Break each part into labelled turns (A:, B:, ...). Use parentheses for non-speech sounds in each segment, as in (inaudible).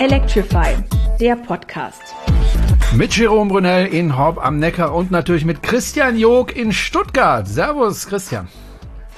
A: Electrify, der Podcast.
B: Mit Jerome Brunel in Horb am Neckar und natürlich mit Christian Jog in Stuttgart. Servus, Christian.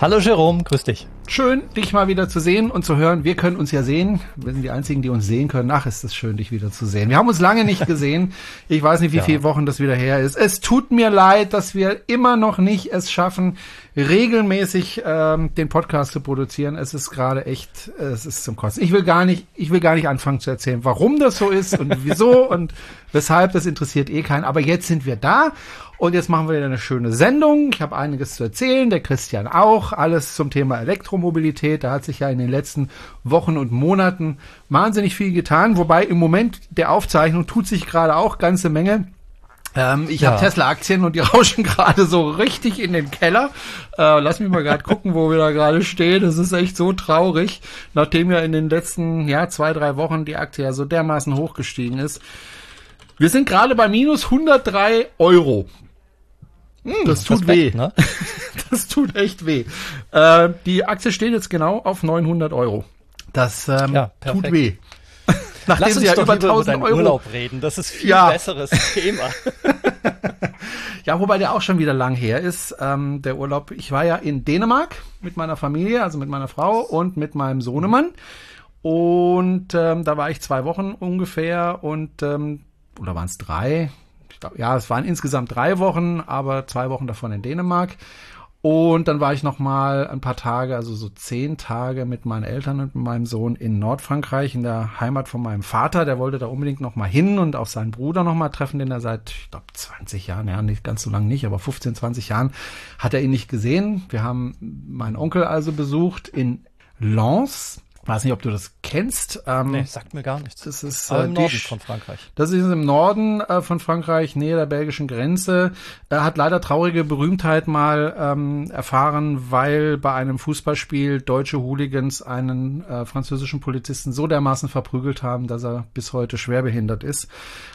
C: Hallo Jerome, grüß dich.
B: Schön, dich mal wieder zu sehen und zu hören. Wir können uns ja sehen. Wir sind die Einzigen, die uns sehen können. Ach, ist es schön, dich wieder zu sehen. Wir haben uns lange nicht gesehen. Ich weiß nicht, wie ja. viele Wochen das wieder her ist. Es tut mir leid, dass wir immer noch nicht es schaffen, regelmäßig ähm, den Podcast zu produzieren. Es ist gerade echt, es ist zum Kosten. Ich will gar nicht, ich will gar nicht anfangen zu erzählen, warum das so ist und wieso (laughs) und weshalb. Das interessiert eh keinen. Aber jetzt sind wir da und jetzt machen wir wieder eine schöne Sendung. Ich habe einiges zu erzählen, der Christian auch. Alles zum Thema Elektromobilität. Da hat sich ja in den letzten Wochen und Monaten wahnsinnig viel getan. Wobei im Moment der Aufzeichnung tut sich gerade auch ganze Menge. Ähm, ich ja. habe Tesla-Aktien und die (laughs) rauschen gerade so richtig in den Keller. Äh, lass mich mal gerade gucken, wo wir da gerade stehen. Das ist echt so traurig, nachdem ja in den letzten ja, zwei, drei Wochen die Aktie ja so dermaßen hochgestiegen ist. Wir sind gerade bei minus 103 Euro. Hm, das tut Respekt, weh. Ne? (laughs) Das tut echt weh. Äh, die Aktie steht jetzt genau auf 900 Euro. Das ähm, ja, tut weh.
C: Nachdem Lass uns ja über 1000 Euro Urlaub reden. Das ist viel ja. besseres (laughs) Thema. (laughs)
B: ja, wobei der auch schon wieder lang her ist. Ähm, der Urlaub. Ich war ja in Dänemark mit meiner Familie, also mit meiner Frau und mit meinem Sohnemann. Und ähm, da war ich zwei Wochen ungefähr und ähm, oder waren es drei? Ich glaub, ja, es waren insgesamt drei Wochen, aber zwei Wochen davon in Dänemark. Und dann war ich noch mal ein paar Tage, also so zehn Tage mit meinen Eltern und meinem Sohn in Nordfrankreich, in der Heimat von meinem Vater. Der wollte da unbedingt noch mal hin und auch seinen Bruder noch mal treffen, den er seit, ich glaube, 20 Jahren, ja, nicht ganz so lange nicht, aber 15, 20 Jahren hat er ihn nicht gesehen. Wir haben meinen Onkel also besucht in Lens Weiß nicht, ob du das kennst.
C: Ähm, nee, sagt mir gar nichts.
B: Das ist äh, im Norden von Frankreich. Das ist im Norden äh, von Frankreich, nähe der belgischen Grenze. Er hat leider traurige Berühmtheit mal ähm, erfahren, weil bei einem Fußballspiel deutsche Hooligans einen äh, französischen Polizisten so dermaßen verprügelt haben, dass er bis heute schwerbehindert ist.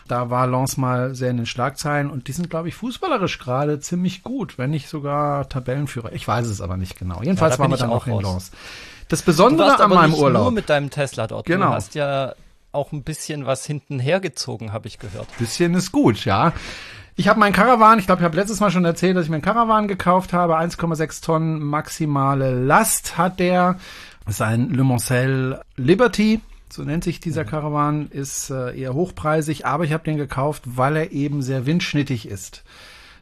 B: Da war Lens mal sehr in den Schlagzeilen und die sind, glaube ich, fußballerisch gerade ziemlich gut, wenn nicht sogar Tabellenführer. Ich weiß es aber nicht genau. Jedenfalls ja, waren wir dann auch in Lens. Das Besondere
C: du
B: an
C: aber
B: meinem
C: nicht
B: Urlaub.
C: Nur mit deinem Tesla dort. Genau. Du hast ja auch ein bisschen was hinten hergezogen, habe ich gehört.
B: Bisschen ist gut, ja. Ich habe meinen Caravan, ich glaube, ich habe letztes Mal schon erzählt, dass ich meinen Caravan gekauft habe. 1,6 Tonnen maximale Last hat der. Das ist ein Le Mancel Liberty. So nennt sich dieser mhm. Caravan, ist äh, eher hochpreisig, aber ich habe den gekauft, weil er eben sehr windschnittig ist.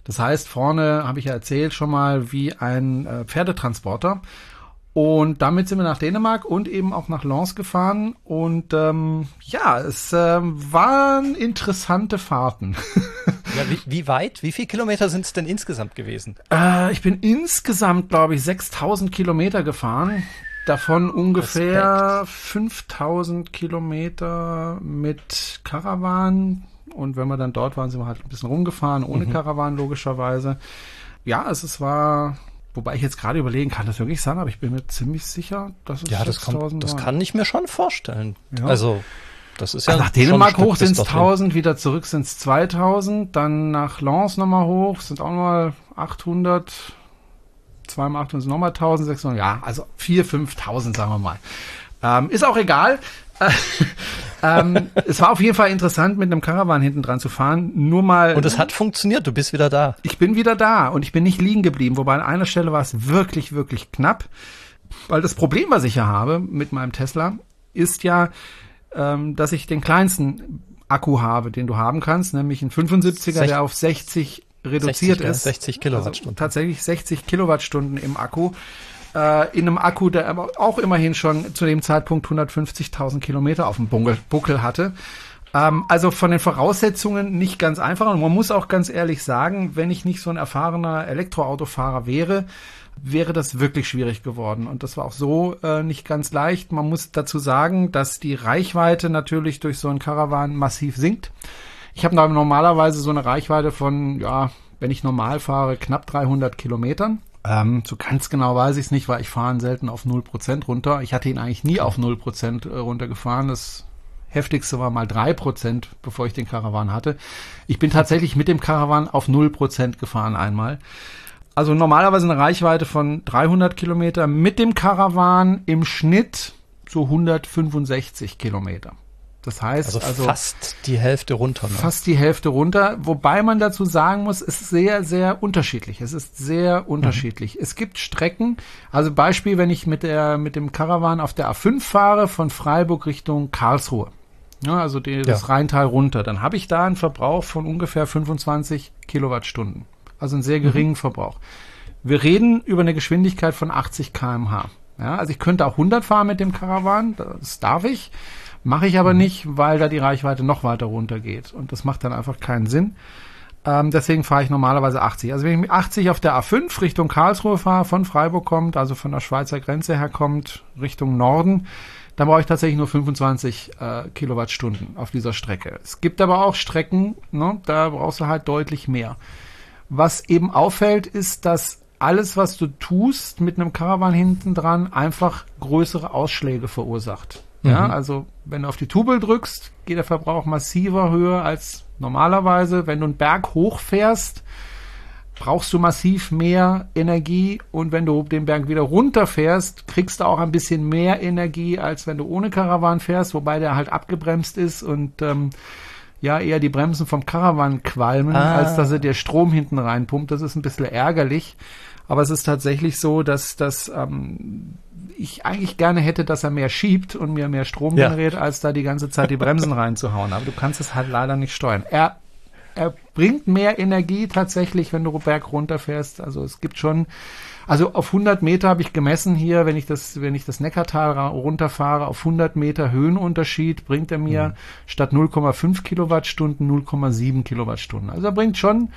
B: Das heißt, vorne habe ich ja erzählt schon mal wie ein äh, Pferdetransporter. Und damit sind wir nach Dänemark und eben auch nach Lens gefahren. Und ähm, ja, es äh, waren interessante Fahrten. (laughs)
C: ja, wie, wie weit? Wie viele Kilometer sind es denn insgesamt gewesen?
B: Äh, ich bin insgesamt, glaube ich, 6000 Kilometer gefahren. Davon ungefähr Respekt. 5000 Kilometer mit Caravan. Und wenn wir dann dort waren, sind wir halt ein bisschen rumgefahren, ohne mhm. Caravan logischerweise. Ja, es, es war Wobei ich jetzt gerade überlegen kann, das wirklich sein, aber ich bin mir ziemlich sicher, dass es
C: ja, das, kann, das kann ich mir schon vorstellen. Ja. Also das ist ja
B: also nach Dänemark hoch sind es 1000, wieder zurück sind es 2000, dann nach Lens nochmal hoch sind auch nochmal 800, zweimal 800 sind nochmal 1600, ja, also 4.000, 5.000 sagen wir mal. Ähm, ist auch egal. (laughs) ähm, es war auf jeden Fall interessant, mit einem Caravan hinten dran zu fahren. Nur mal.
C: Und es hat funktioniert. Du bist wieder da.
B: Ich bin wieder da und ich bin nicht liegen geblieben. Wobei an einer Stelle war es wirklich, wirklich knapp. Weil das Problem, was ich ja habe mit meinem Tesla, ist ja, ähm, dass ich den kleinsten Akku habe, den du haben kannst, nämlich ein 75er, Sech der auf 60 reduziert 60, ist.
C: 60 Kilowattstunden. Also
B: tatsächlich 60 Kilowattstunden im Akku äh, in einem Akku, der aber auch immerhin schon zu dem Zeitpunkt 150.000 Kilometer auf dem Buckel hatte. Ähm, also von den Voraussetzungen nicht ganz einfach. Und man muss auch ganz ehrlich sagen, wenn ich nicht so ein erfahrener Elektroautofahrer wäre, wäre das wirklich schwierig geworden. Und das war auch so äh, nicht ganz leicht. Man muss dazu sagen, dass die Reichweite natürlich durch so ein Caravan massiv sinkt. Ich habe normalerweise so eine Reichweite von, ja, wenn ich normal fahre, knapp 300 Kilometern. Ähm, so ganz genau weiß ich es nicht, weil ich fahre selten auf 0% runter. Ich hatte ihn eigentlich nie auf 0% äh, runtergefahren. Das heftigste war mal 3%, bevor ich den Caravan hatte. Ich bin tatsächlich mit dem Caravan auf 0% gefahren einmal. Also normalerweise eine Reichweite von 300 Kilometer, mit dem Caravan im Schnitt so 165 Kilometer. Das heißt
C: also, also fast die Hälfte runter.
B: Ne? Fast die Hälfte runter, wobei man dazu sagen muss, es ist sehr, sehr unterschiedlich. Es ist sehr unterschiedlich. Mhm. Es gibt Strecken, also Beispiel, wenn ich mit der mit dem Caravan auf der A5 fahre von Freiburg Richtung Karlsruhe. Ja, also die, das ja. Rheintal runter, dann habe ich da einen Verbrauch von ungefähr 25 Kilowattstunden. Also einen sehr geringen mhm. Verbrauch. Wir reden über eine Geschwindigkeit von 80 kmh. Ja, also ich könnte auch 100 fahren mit dem Caravan, das darf ich. Mache ich aber mhm. nicht, weil da die Reichweite noch weiter runter geht. Und das macht dann einfach keinen Sinn. Ähm, deswegen fahre ich normalerweise 80. Also wenn ich mit 80 auf der A5 Richtung Karlsruhe fahre, von Freiburg kommt, also von der Schweizer Grenze her kommt, Richtung Norden, dann brauche ich tatsächlich nur 25 äh, Kilowattstunden auf dieser Strecke. Es gibt aber auch Strecken, ne, da brauchst du halt deutlich mehr. Was eben auffällt, ist, dass alles, was du tust mit einem Caravan hinten dran, einfach größere Ausschläge verursacht. Ja, mhm. also wenn du auf die Tubel drückst, geht der Verbrauch massiver höher als normalerweise. Wenn du einen Berg hochfährst, brauchst du massiv mehr Energie und wenn du den Berg wieder runterfährst, kriegst du auch ein bisschen mehr Energie, als wenn du ohne Karawan fährst, wobei der halt abgebremst ist und ähm, ja eher die Bremsen vom Karawan qualmen, ah. als dass er dir Strom hinten reinpumpt. Das ist ein bisschen ärgerlich. Aber es ist tatsächlich so, dass, dass ähm, ich eigentlich gerne hätte, dass er mehr schiebt und mir mehr Strom ja. generiert, als da die ganze Zeit die Bremsen (laughs) reinzuhauen. Aber du kannst es halt leider nicht steuern. Er, er bringt mehr Energie tatsächlich, wenn du Berg runterfährst. Also es gibt schon, also auf 100 Meter habe ich gemessen hier, wenn ich das, wenn ich das Neckartal runterfahre, auf 100 Meter Höhenunterschied bringt er mir mhm. statt 0,5 Kilowattstunden 0,7 Kilowattstunden. Also er bringt schon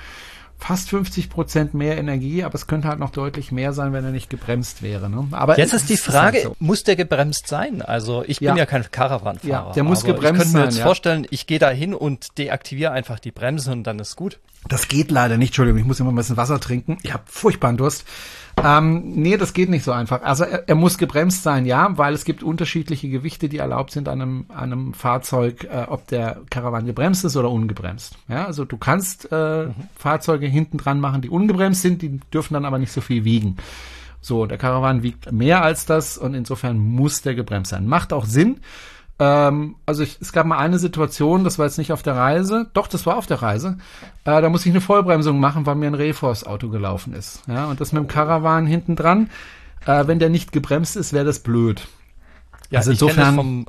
B: fast 50 Prozent mehr Energie, aber es könnte halt noch deutlich mehr sein, wenn er nicht gebremst wäre. Ne?
C: Aber jetzt ist die Frage, ist halt so. muss der gebremst sein? Also ich bin ja, ja kein Caravan-Fahrer. Ja,
B: der muss gebremst sein. Ich
C: könnte mir
B: jetzt
C: ja. vorstellen, ich gehe da hin und deaktiviere einfach die Bremse und dann ist gut.
B: Das geht leider nicht. Entschuldigung, ich muss immer ein bisschen Wasser trinken. Ich habe furchtbaren Durst. Ähm, nee, das geht nicht so einfach. Also er, er, muss gebremst sein, ja, weil es gibt unterschiedliche Gewichte, die erlaubt sind an einem, an einem Fahrzeug, äh, ob der Karawan gebremst ist oder ungebremst. Ja, also du kannst äh, mhm. Fahrzeuge hinten dran machen, die ungebremst sind, die dürfen dann aber nicht so viel wiegen. So, der Karawan wiegt mehr als das und insofern muss der gebremst sein. Macht auch Sinn. Ähm, also ich, es gab mal eine Situation, das war jetzt nicht auf der Reise, doch, das war auf der Reise. Äh, da musste ich eine Vollbremsung machen, weil mir ein Reforce-Auto gelaufen ist. Ja, und das mit dem Caravan hinten dran. Äh, wenn der nicht gebremst ist, wäre das blöd.
C: Ja, also insofern. vom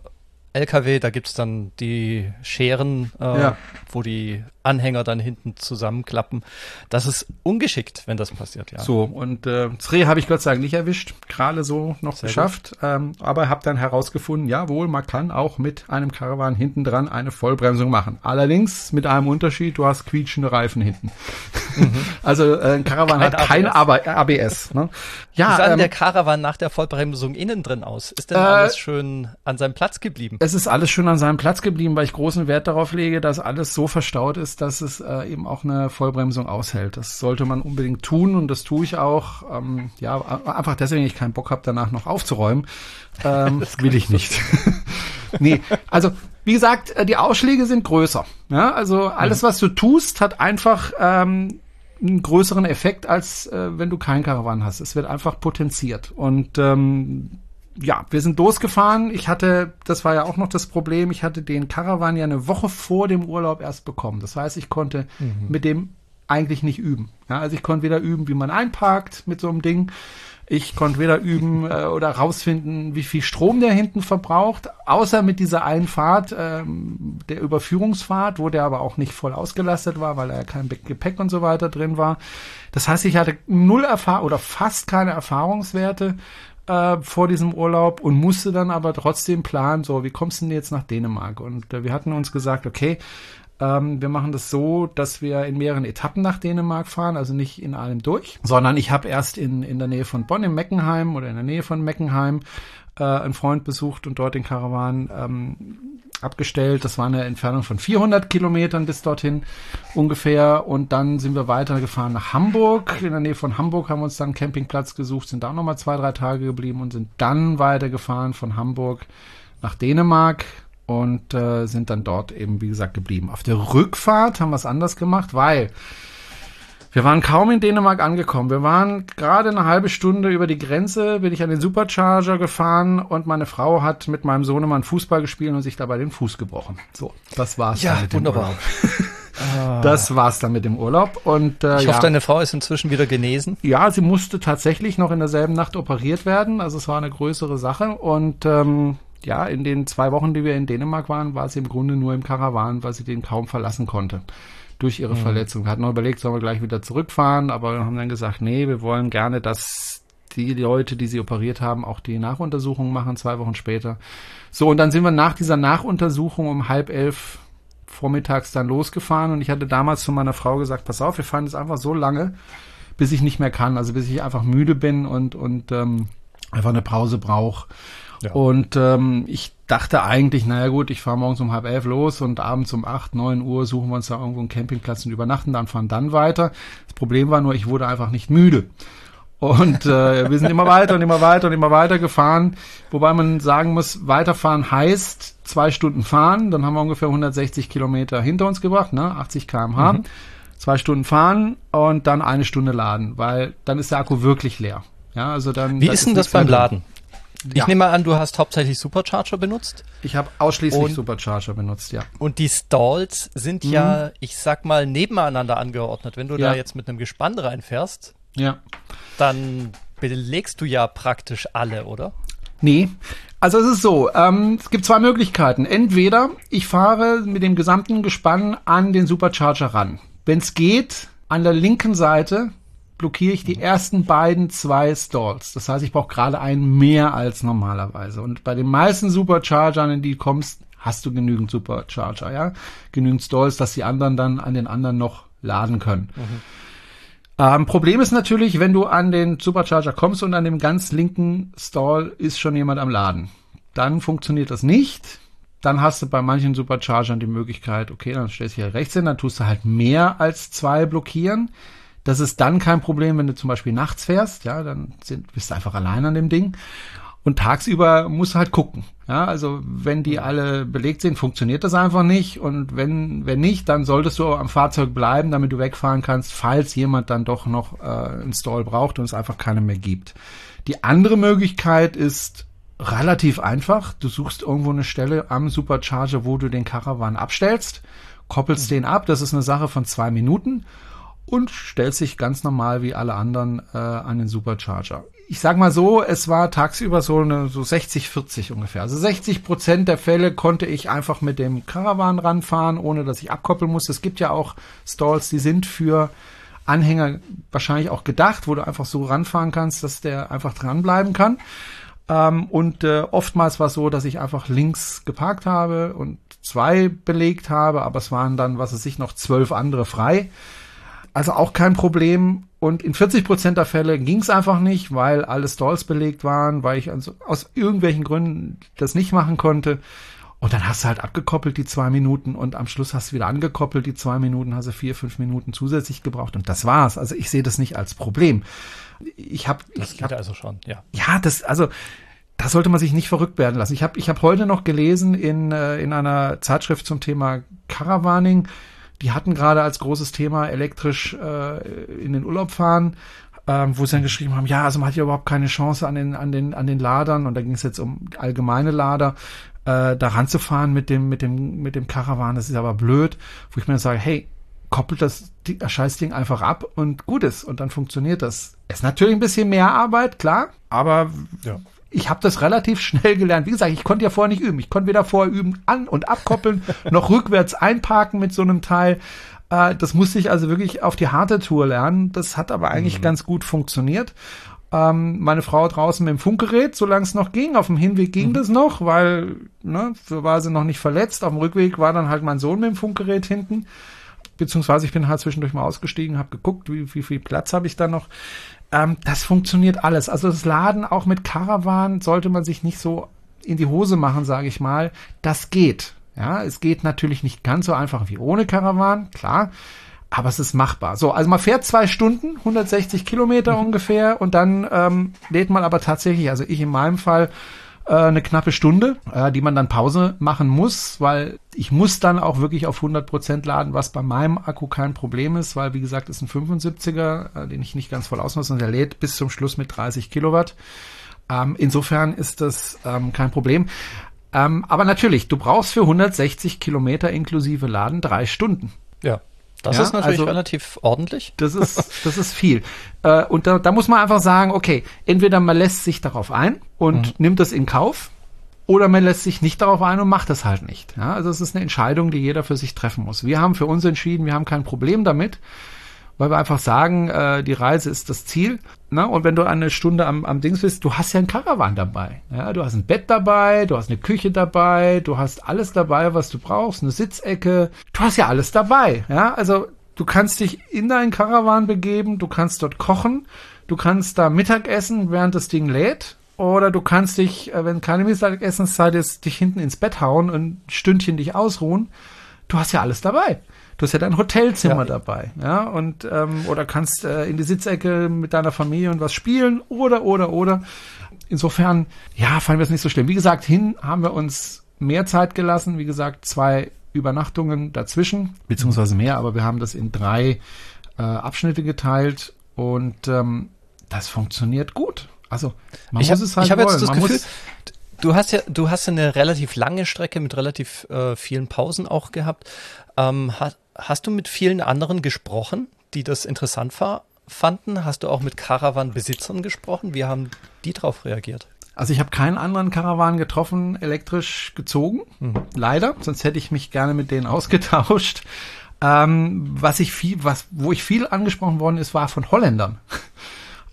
C: LKW, da gibt's dann die Scheren, äh, ja. wo die Anhänger dann hinten zusammenklappen. Das ist ungeschickt, wenn das passiert, ja.
B: So, und äh, das Reh habe ich Gott sei Dank nicht erwischt, gerade so noch Sehr geschafft, ähm, aber habe dann herausgefunden, jawohl, man kann auch mit einem Caravan hinten dran eine Vollbremsung machen. Allerdings mit einem Unterschied, du hast quietschende Reifen hinten. Mhm. (laughs) also äh, ein Caravan kein hat kein ABS. ABS ne?
C: Ja, Wie sah ähm, der Caravan nach der Vollbremsung innen drin aus? Ist denn äh, alles schön an seinem Platz geblieben?
B: Es ist alles schön an seinem Platz geblieben, weil ich großen Wert darauf lege, dass alles so verstaut ist, dass es äh, eben auch eine Vollbremsung aushält. Das sollte man unbedingt tun und das tue ich auch. Ähm, ja, einfach deswegen, ich keinen Bock habe, danach noch aufzuräumen. Ähm, (laughs) will ich nicht. (laughs) nee, also wie gesagt, äh, die Ausschläge sind größer. Ja, also alles, was du tust, hat einfach ähm, einen größeren Effekt, als äh, wenn du keinen Karawan hast. Es wird einfach potenziert. Und ähm, ja, wir sind losgefahren. Ich hatte, das war ja auch noch das Problem, ich hatte den Caravan ja eine Woche vor dem Urlaub erst bekommen. Das heißt, ich konnte mhm. mit dem eigentlich nicht üben. Ja, also ich konnte weder üben, wie man einparkt mit so einem Ding. Ich konnte weder üben (laughs) äh, oder rausfinden, wie viel Strom der hinten verbraucht, außer mit dieser einen Fahrt, ähm, der Überführungsfahrt, wo der aber auch nicht voll ausgelastet war, weil er kein Gepäck und so weiter drin war. Das heißt, ich hatte null Erfahrung oder fast keine Erfahrungswerte äh, vor diesem Urlaub und musste dann aber trotzdem planen, so, wie kommst du denn jetzt nach Dänemark? Und äh, wir hatten uns gesagt, okay, ähm, wir machen das so, dass wir in mehreren Etappen nach Dänemark fahren, also nicht in allem durch, sondern ich habe erst in, in der Nähe von Bonn im Meckenheim oder in der Nähe von Meckenheim äh, einen Freund besucht und dort den Karawan ähm, abgestellt. Das war eine Entfernung von 400 Kilometern bis dorthin ungefähr. Und dann sind wir weitergefahren nach Hamburg. In der Nähe von Hamburg haben wir uns dann einen Campingplatz gesucht, sind da nochmal zwei, drei Tage geblieben und sind dann weitergefahren von Hamburg nach Dänemark und äh, sind dann dort eben, wie gesagt, geblieben. Auf der Rückfahrt haben wir es anders gemacht, weil Wir waren kaum in Dänemark angekommen. Wir waren gerade eine halbe Stunde über die Grenze, bin ich an den Supercharger gefahren und meine Frau hat mit meinem Sohnemann Fußball gespielt und sich dabei den Fuß gebrochen. So, das war's
C: ja, dann mit wunderbar. dem
B: Urlaub. (laughs) Das war's dann mit dem Urlaub. Und,
C: äh, ich hoffe, ja. deine Frau ist inzwischen wieder genesen.
B: Ja, sie musste tatsächlich noch in derselben Nacht operiert werden. Also es war eine größere Sache. Und ähm, ja, in den zwei Wochen, die wir in Dänemark waren, war sie im Grunde nur im Karawan, weil sie den kaum verlassen konnte durch ihre mhm. Verletzung. Wir hatten noch überlegt, sollen wir gleich wieder zurückfahren, aber wir haben dann gesagt, nee, wir wollen gerne, dass die Leute, die sie operiert haben, auch die Nachuntersuchung machen, zwei Wochen später. So, und dann sind wir nach dieser Nachuntersuchung um halb elf vormittags dann losgefahren und ich hatte damals zu meiner Frau gesagt, pass auf, wir fahren jetzt einfach so lange, bis ich nicht mehr kann, also bis ich einfach müde bin und, und ähm, einfach eine Pause brauche. Ja. Und ähm, ich dachte eigentlich, naja gut, ich fahre morgens um halb elf los und abends um acht, neun Uhr suchen wir uns da irgendwo einen Campingplatz und übernachten, dann fahren dann weiter. Das Problem war nur, ich wurde einfach nicht müde. Und äh, wir sind immer weiter und immer weiter und immer weiter gefahren. Wobei man sagen muss, weiterfahren heißt zwei Stunden fahren. Dann haben wir ungefähr 160 Kilometer hinter uns gebracht, ne? 80 km/h. Mhm. Zwei Stunden fahren und dann eine Stunde laden, weil dann ist der Akku wirklich leer. Ja, also dann.
C: Wie ist denn das beim Laden? Ich ja. nehme mal an, du hast hauptsächlich Supercharger benutzt.
B: Ich habe ausschließlich und, Supercharger benutzt, ja.
C: Und die Stalls sind mhm. ja, ich sag mal, nebeneinander angeordnet. Wenn du ja. da jetzt mit einem Gespann reinfährst,
B: ja.
C: dann belegst du ja praktisch alle, oder?
B: Nee. Also es ist so, ähm, es gibt zwei Möglichkeiten. Entweder ich fahre mit dem gesamten Gespann an den Supercharger ran. Wenn es geht, an der linken Seite blockiere ich die ersten beiden zwei Stalls. Das heißt, ich brauche gerade einen mehr als normalerweise. Und bei den meisten Superchargern, in die du kommst, hast du genügend Supercharger, ja, genügend Stalls, dass die anderen dann an den anderen noch laden können. Mhm. Ähm, Problem ist natürlich, wenn du an den Supercharger kommst und an dem ganz linken Stall ist schon jemand am Laden. Dann funktioniert das nicht. Dann hast du bei manchen Superchargern die Möglichkeit, okay, dann stellst du hier rechts hin, dann tust du halt mehr als zwei blockieren. Das ist dann kein Problem, wenn du zum Beispiel nachts fährst, ja, dann sind, bist du einfach allein an dem Ding. Und tagsüber musst du halt gucken. Ja, also wenn die alle belegt sind, funktioniert das einfach nicht. Und wenn, wenn nicht, dann solltest du am Fahrzeug bleiben, damit du wegfahren kannst, falls jemand dann doch noch äh, einen Stall braucht und es einfach keine mehr gibt. Die andere Möglichkeit ist relativ einfach. Du suchst irgendwo eine Stelle am Supercharger, wo du den Caravan abstellst, koppelst mhm. den ab. Das ist eine Sache von zwei Minuten und stellt sich ganz normal wie alle anderen äh, an den Supercharger. Ich sag mal so, es war tagsüber so eine so 60 40 ungefähr. Also 60 Prozent der Fälle konnte ich einfach mit dem Caravan ranfahren, ohne dass ich abkoppeln musste. Es gibt ja auch Stalls, die sind für Anhänger wahrscheinlich auch gedacht, wo du einfach so ranfahren kannst, dass der einfach dranbleiben kann. Ähm, und äh, oftmals war es so, dass ich einfach links geparkt habe und zwei belegt habe, aber es waren dann, was es sich noch zwölf andere frei. Also auch kein Problem. Und in 40 Prozent der Fälle ging es einfach nicht, weil alle Stalls belegt waren, weil ich also aus irgendwelchen Gründen das nicht machen konnte. Und dann hast du halt abgekoppelt die zwei Minuten und am Schluss hast du wieder angekoppelt die zwei Minuten, hast du vier, fünf Minuten zusätzlich gebraucht und das war's. Also ich sehe das nicht als Problem. Ich habe,
C: das geht hab, also schon, ja.
B: Ja, das also da sollte man sich nicht verrückt werden lassen. Ich habe ich hab heute noch gelesen in äh, in einer Zeitschrift zum Thema Caravaning die hatten gerade als großes Thema elektrisch äh, in den Urlaub fahren, ähm, wo sie dann geschrieben haben, ja, also man hat ja überhaupt keine Chance an den, an den, an den Ladern. Und da ging es jetzt um allgemeine Lader, äh, da ranzufahren mit dem, mit dem, mit dem Caravan, das ist aber blöd, wo ich mir dann sage, hey, koppelt das, das Scheißding einfach ab und gut ist. Und dann funktioniert das. Ist natürlich ein bisschen mehr Arbeit, klar, aber ja ich habe das relativ schnell gelernt. Wie gesagt, ich konnte ja vorher nicht üben. Ich konnte weder vorher üben, an- und abkoppeln, (laughs) noch rückwärts einparken mit so einem Teil. Äh, das musste ich also wirklich auf die harte Tour lernen. Das hat aber eigentlich mhm. ganz gut funktioniert. Ähm, meine Frau draußen mit dem Funkgerät, solange es noch ging. Auf dem Hinweg ging mhm. das noch, weil ne, so war sie noch nicht verletzt. Auf dem Rückweg war dann halt mein Sohn mit dem Funkgerät hinten. Beziehungsweise ich bin halt zwischendurch mal ausgestiegen, habe geguckt, wie, wie viel Platz habe ich da noch. Ähm, das funktioniert alles. Also das Laden auch mit Caravan sollte man sich nicht so in die Hose machen, sage ich mal. Das geht. Ja, es geht natürlich nicht ganz so einfach wie ohne Caravan, klar. Aber es ist machbar. So, also man fährt zwei Stunden, 160 Kilometer mhm. ungefähr, und dann ähm, lädt man aber tatsächlich, also ich in meinem Fall, äh, eine knappe Stunde, äh, die man dann Pause machen muss, weil ich muss dann auch wirklich auf 100 Prozent laden, was bei meinem Akku kein Problem ist, weil wie gesagt ist ein 75er, äh, den ich nicht ganz voll ausnutze und der lädt bis zum Schluss mit 30 Kilowatt. Ähm, insofern ist das ähm, kein Problem. Ähm, aber natürlich, du brauchst für 160 Kilometer inklusive Laden drei Stunden.
C: Ja. Das ja, ist natürlich also, relativ ordentlich. (laughs)
B: Das ist, (laughs) das ist viel. Äh, und da, da muss man einfach sagen, okay, entweder man lässt sich darauf ein und mhm. nimmt das in Kauf, oder man lässt sich nicht darauf ein und macht es halt nicht. Ja, also es ist eine Entscheidung, die jeder für sich treffen muss. Wir haben für uns entschieden, wir haben kein Problem damit weil wir einfach sagen, äh, die Reise ist das Ziel. Ne? Und wenn du eine Stunde am, am Dings bist, du hast ja ein Caravan dabei. Ja? Du hast ein Bett dabei, du hast eine Küche dabei, du hast alles dabei, was du brauchst, eine Sitzecke. Du hast ja alles dabei. Ja, also du kannst dich in deinen Caravan begeben, du kannst dort kochen, du kannst da Mittag essen, während das Ding lädt. Oder du kannst dich, äh, wenn keine Mittagessenszeit ist, dich hinten ins Bett hauen und ein Stündchen dich ausruhen. Du hast ja alles dabei. Du hast ja dein Hotelzimmer ja. dabei, ja, und ähm, oder kannst äh, in die Sitzecke mit deiner Familie und was spielen oder oder oder. Insofern, ja, fanden wir es nicht so schlimm. Wie gesagt, hin haben wir uns mehr Zeit gelassen. Wie gesagt, zwei Übernachtungen dazwischen, beziehungsweise mehr, aber wir haben das in drei äh, Abschnitte geteilt und ähm, das funktioniert gut. Also
C: man ich muss hab, es halt Ich habe jetzt das man Gefühl, du hast ja, du hast ja eine relativ lange Strecke mit relativ äh, vielen Pausen auch gehabt. Ähm, hat, Hast du mit vielen anderen gesprochen, die das interessant fanden? Hast du auch mit Caravan-Besitzern gesprochen? Wie haben die darauf reagiert?
B: Also ich habe keinen anderen Caravan getroffen, elektrisch gezogen, mhm. leider. Sonst hätte ich mich gerne mit denen (laughs) ausgetauscht. Ähm, was ich viel, was, wo ich viel angesprochen worden ist, war von Holländern.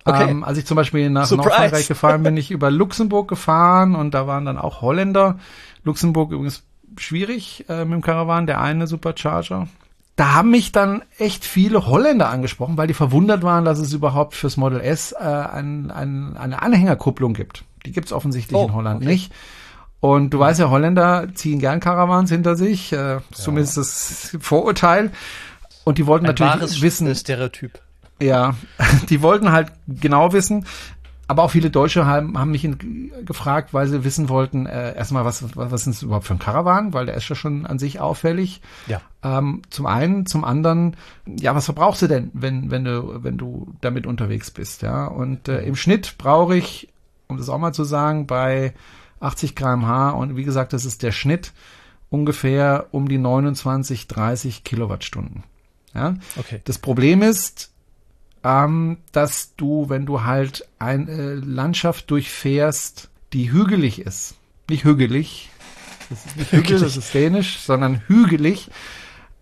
B: Okay. Ähm, als ich zum Beispiel nach Nordfrankreich (laughs) gefahren bin, ich über Luxemburg gefahren und da waren dann auch Holländer. Luxemburg übrigens schwierig äh, mit dem Caravan, der eine Supercharger da haben mich dann echt viele Holländer angesprochen, weil die verwundert waren, dass es überhaupt fürs Model S äh, ein, ein, eine Anhängerkupplung gibt. Die gibt's offensichtlich oh, in Holland okay. nicht. Und du weißt ja, Holländer ziehen gern Caravans hinter sich, äh, ja. zumindest das Vorurteil. Und die wollten ein natürlich wissen.
C: Stereotyp.
B: Ja, (laughs) die wollten halt genau wissen, aber auch viele Deutsche haben, haben mich in, gefragt, weil sie wissen wollten, äh, erstmal, was, was, was ist das überhaupt für ein Caravan, weil der ist ja schon an sich auffällig. Ja. Ähm, zum einen, zum anderen, ja, was verbrauchst du denn, wenn, wenn du, wenn du damit unterwegs bist, ja? Und äh, im Schnitt brauche ich, um das auch mal zu sagen, bei 80 kmh und wie gesagt, das ist der Schnitt, ungefähr um die 29, 30 Kilowattstunden. Ja? Okay. Das Problem ist, ähm, dass du, wenn du halt eine Landschaft durchfährst, die hügelig ist, nicht hügelig, das ist nicht hügel, das ist dänisch, sondern hügelig,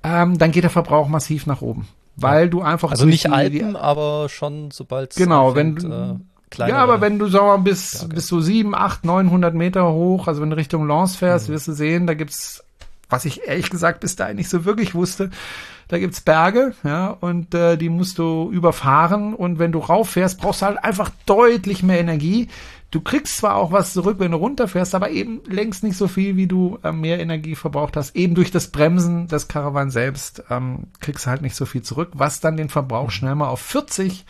B: ähm, dann geht der Verbrauch massiv nach oben. Weil du einfach.
C: Also nicht die, Alpen, die, aber schon sobald
B: Genau, wenn du. Äh, ja, aber wenn du, sagen wir mal, bis, ja, okay. bis so sieben, acht, neunhundert Meter hoch, also wenn du Richtung Lens fährst, mhm. wirst du sehen, da gibt's, was ich ehrlich gesagt bis dahin nicht so wirklich wusste, da gibt's Berge, ja, und äh, die musst du überfahren. Und wenn du rauffährst, brauchst du halt einfach deutlich mehr Energie. Du kriegst zwar auch was zurück, wenn du runterfährst, aber eben längst nicht so viel, wie du äh, mehr Energie verbraucht hast. Eben durch das Bremsen des Caravan selbst ähm, kriegst du halt nicht so viel zurück, was dann den Verbrauch schnell mal auf 40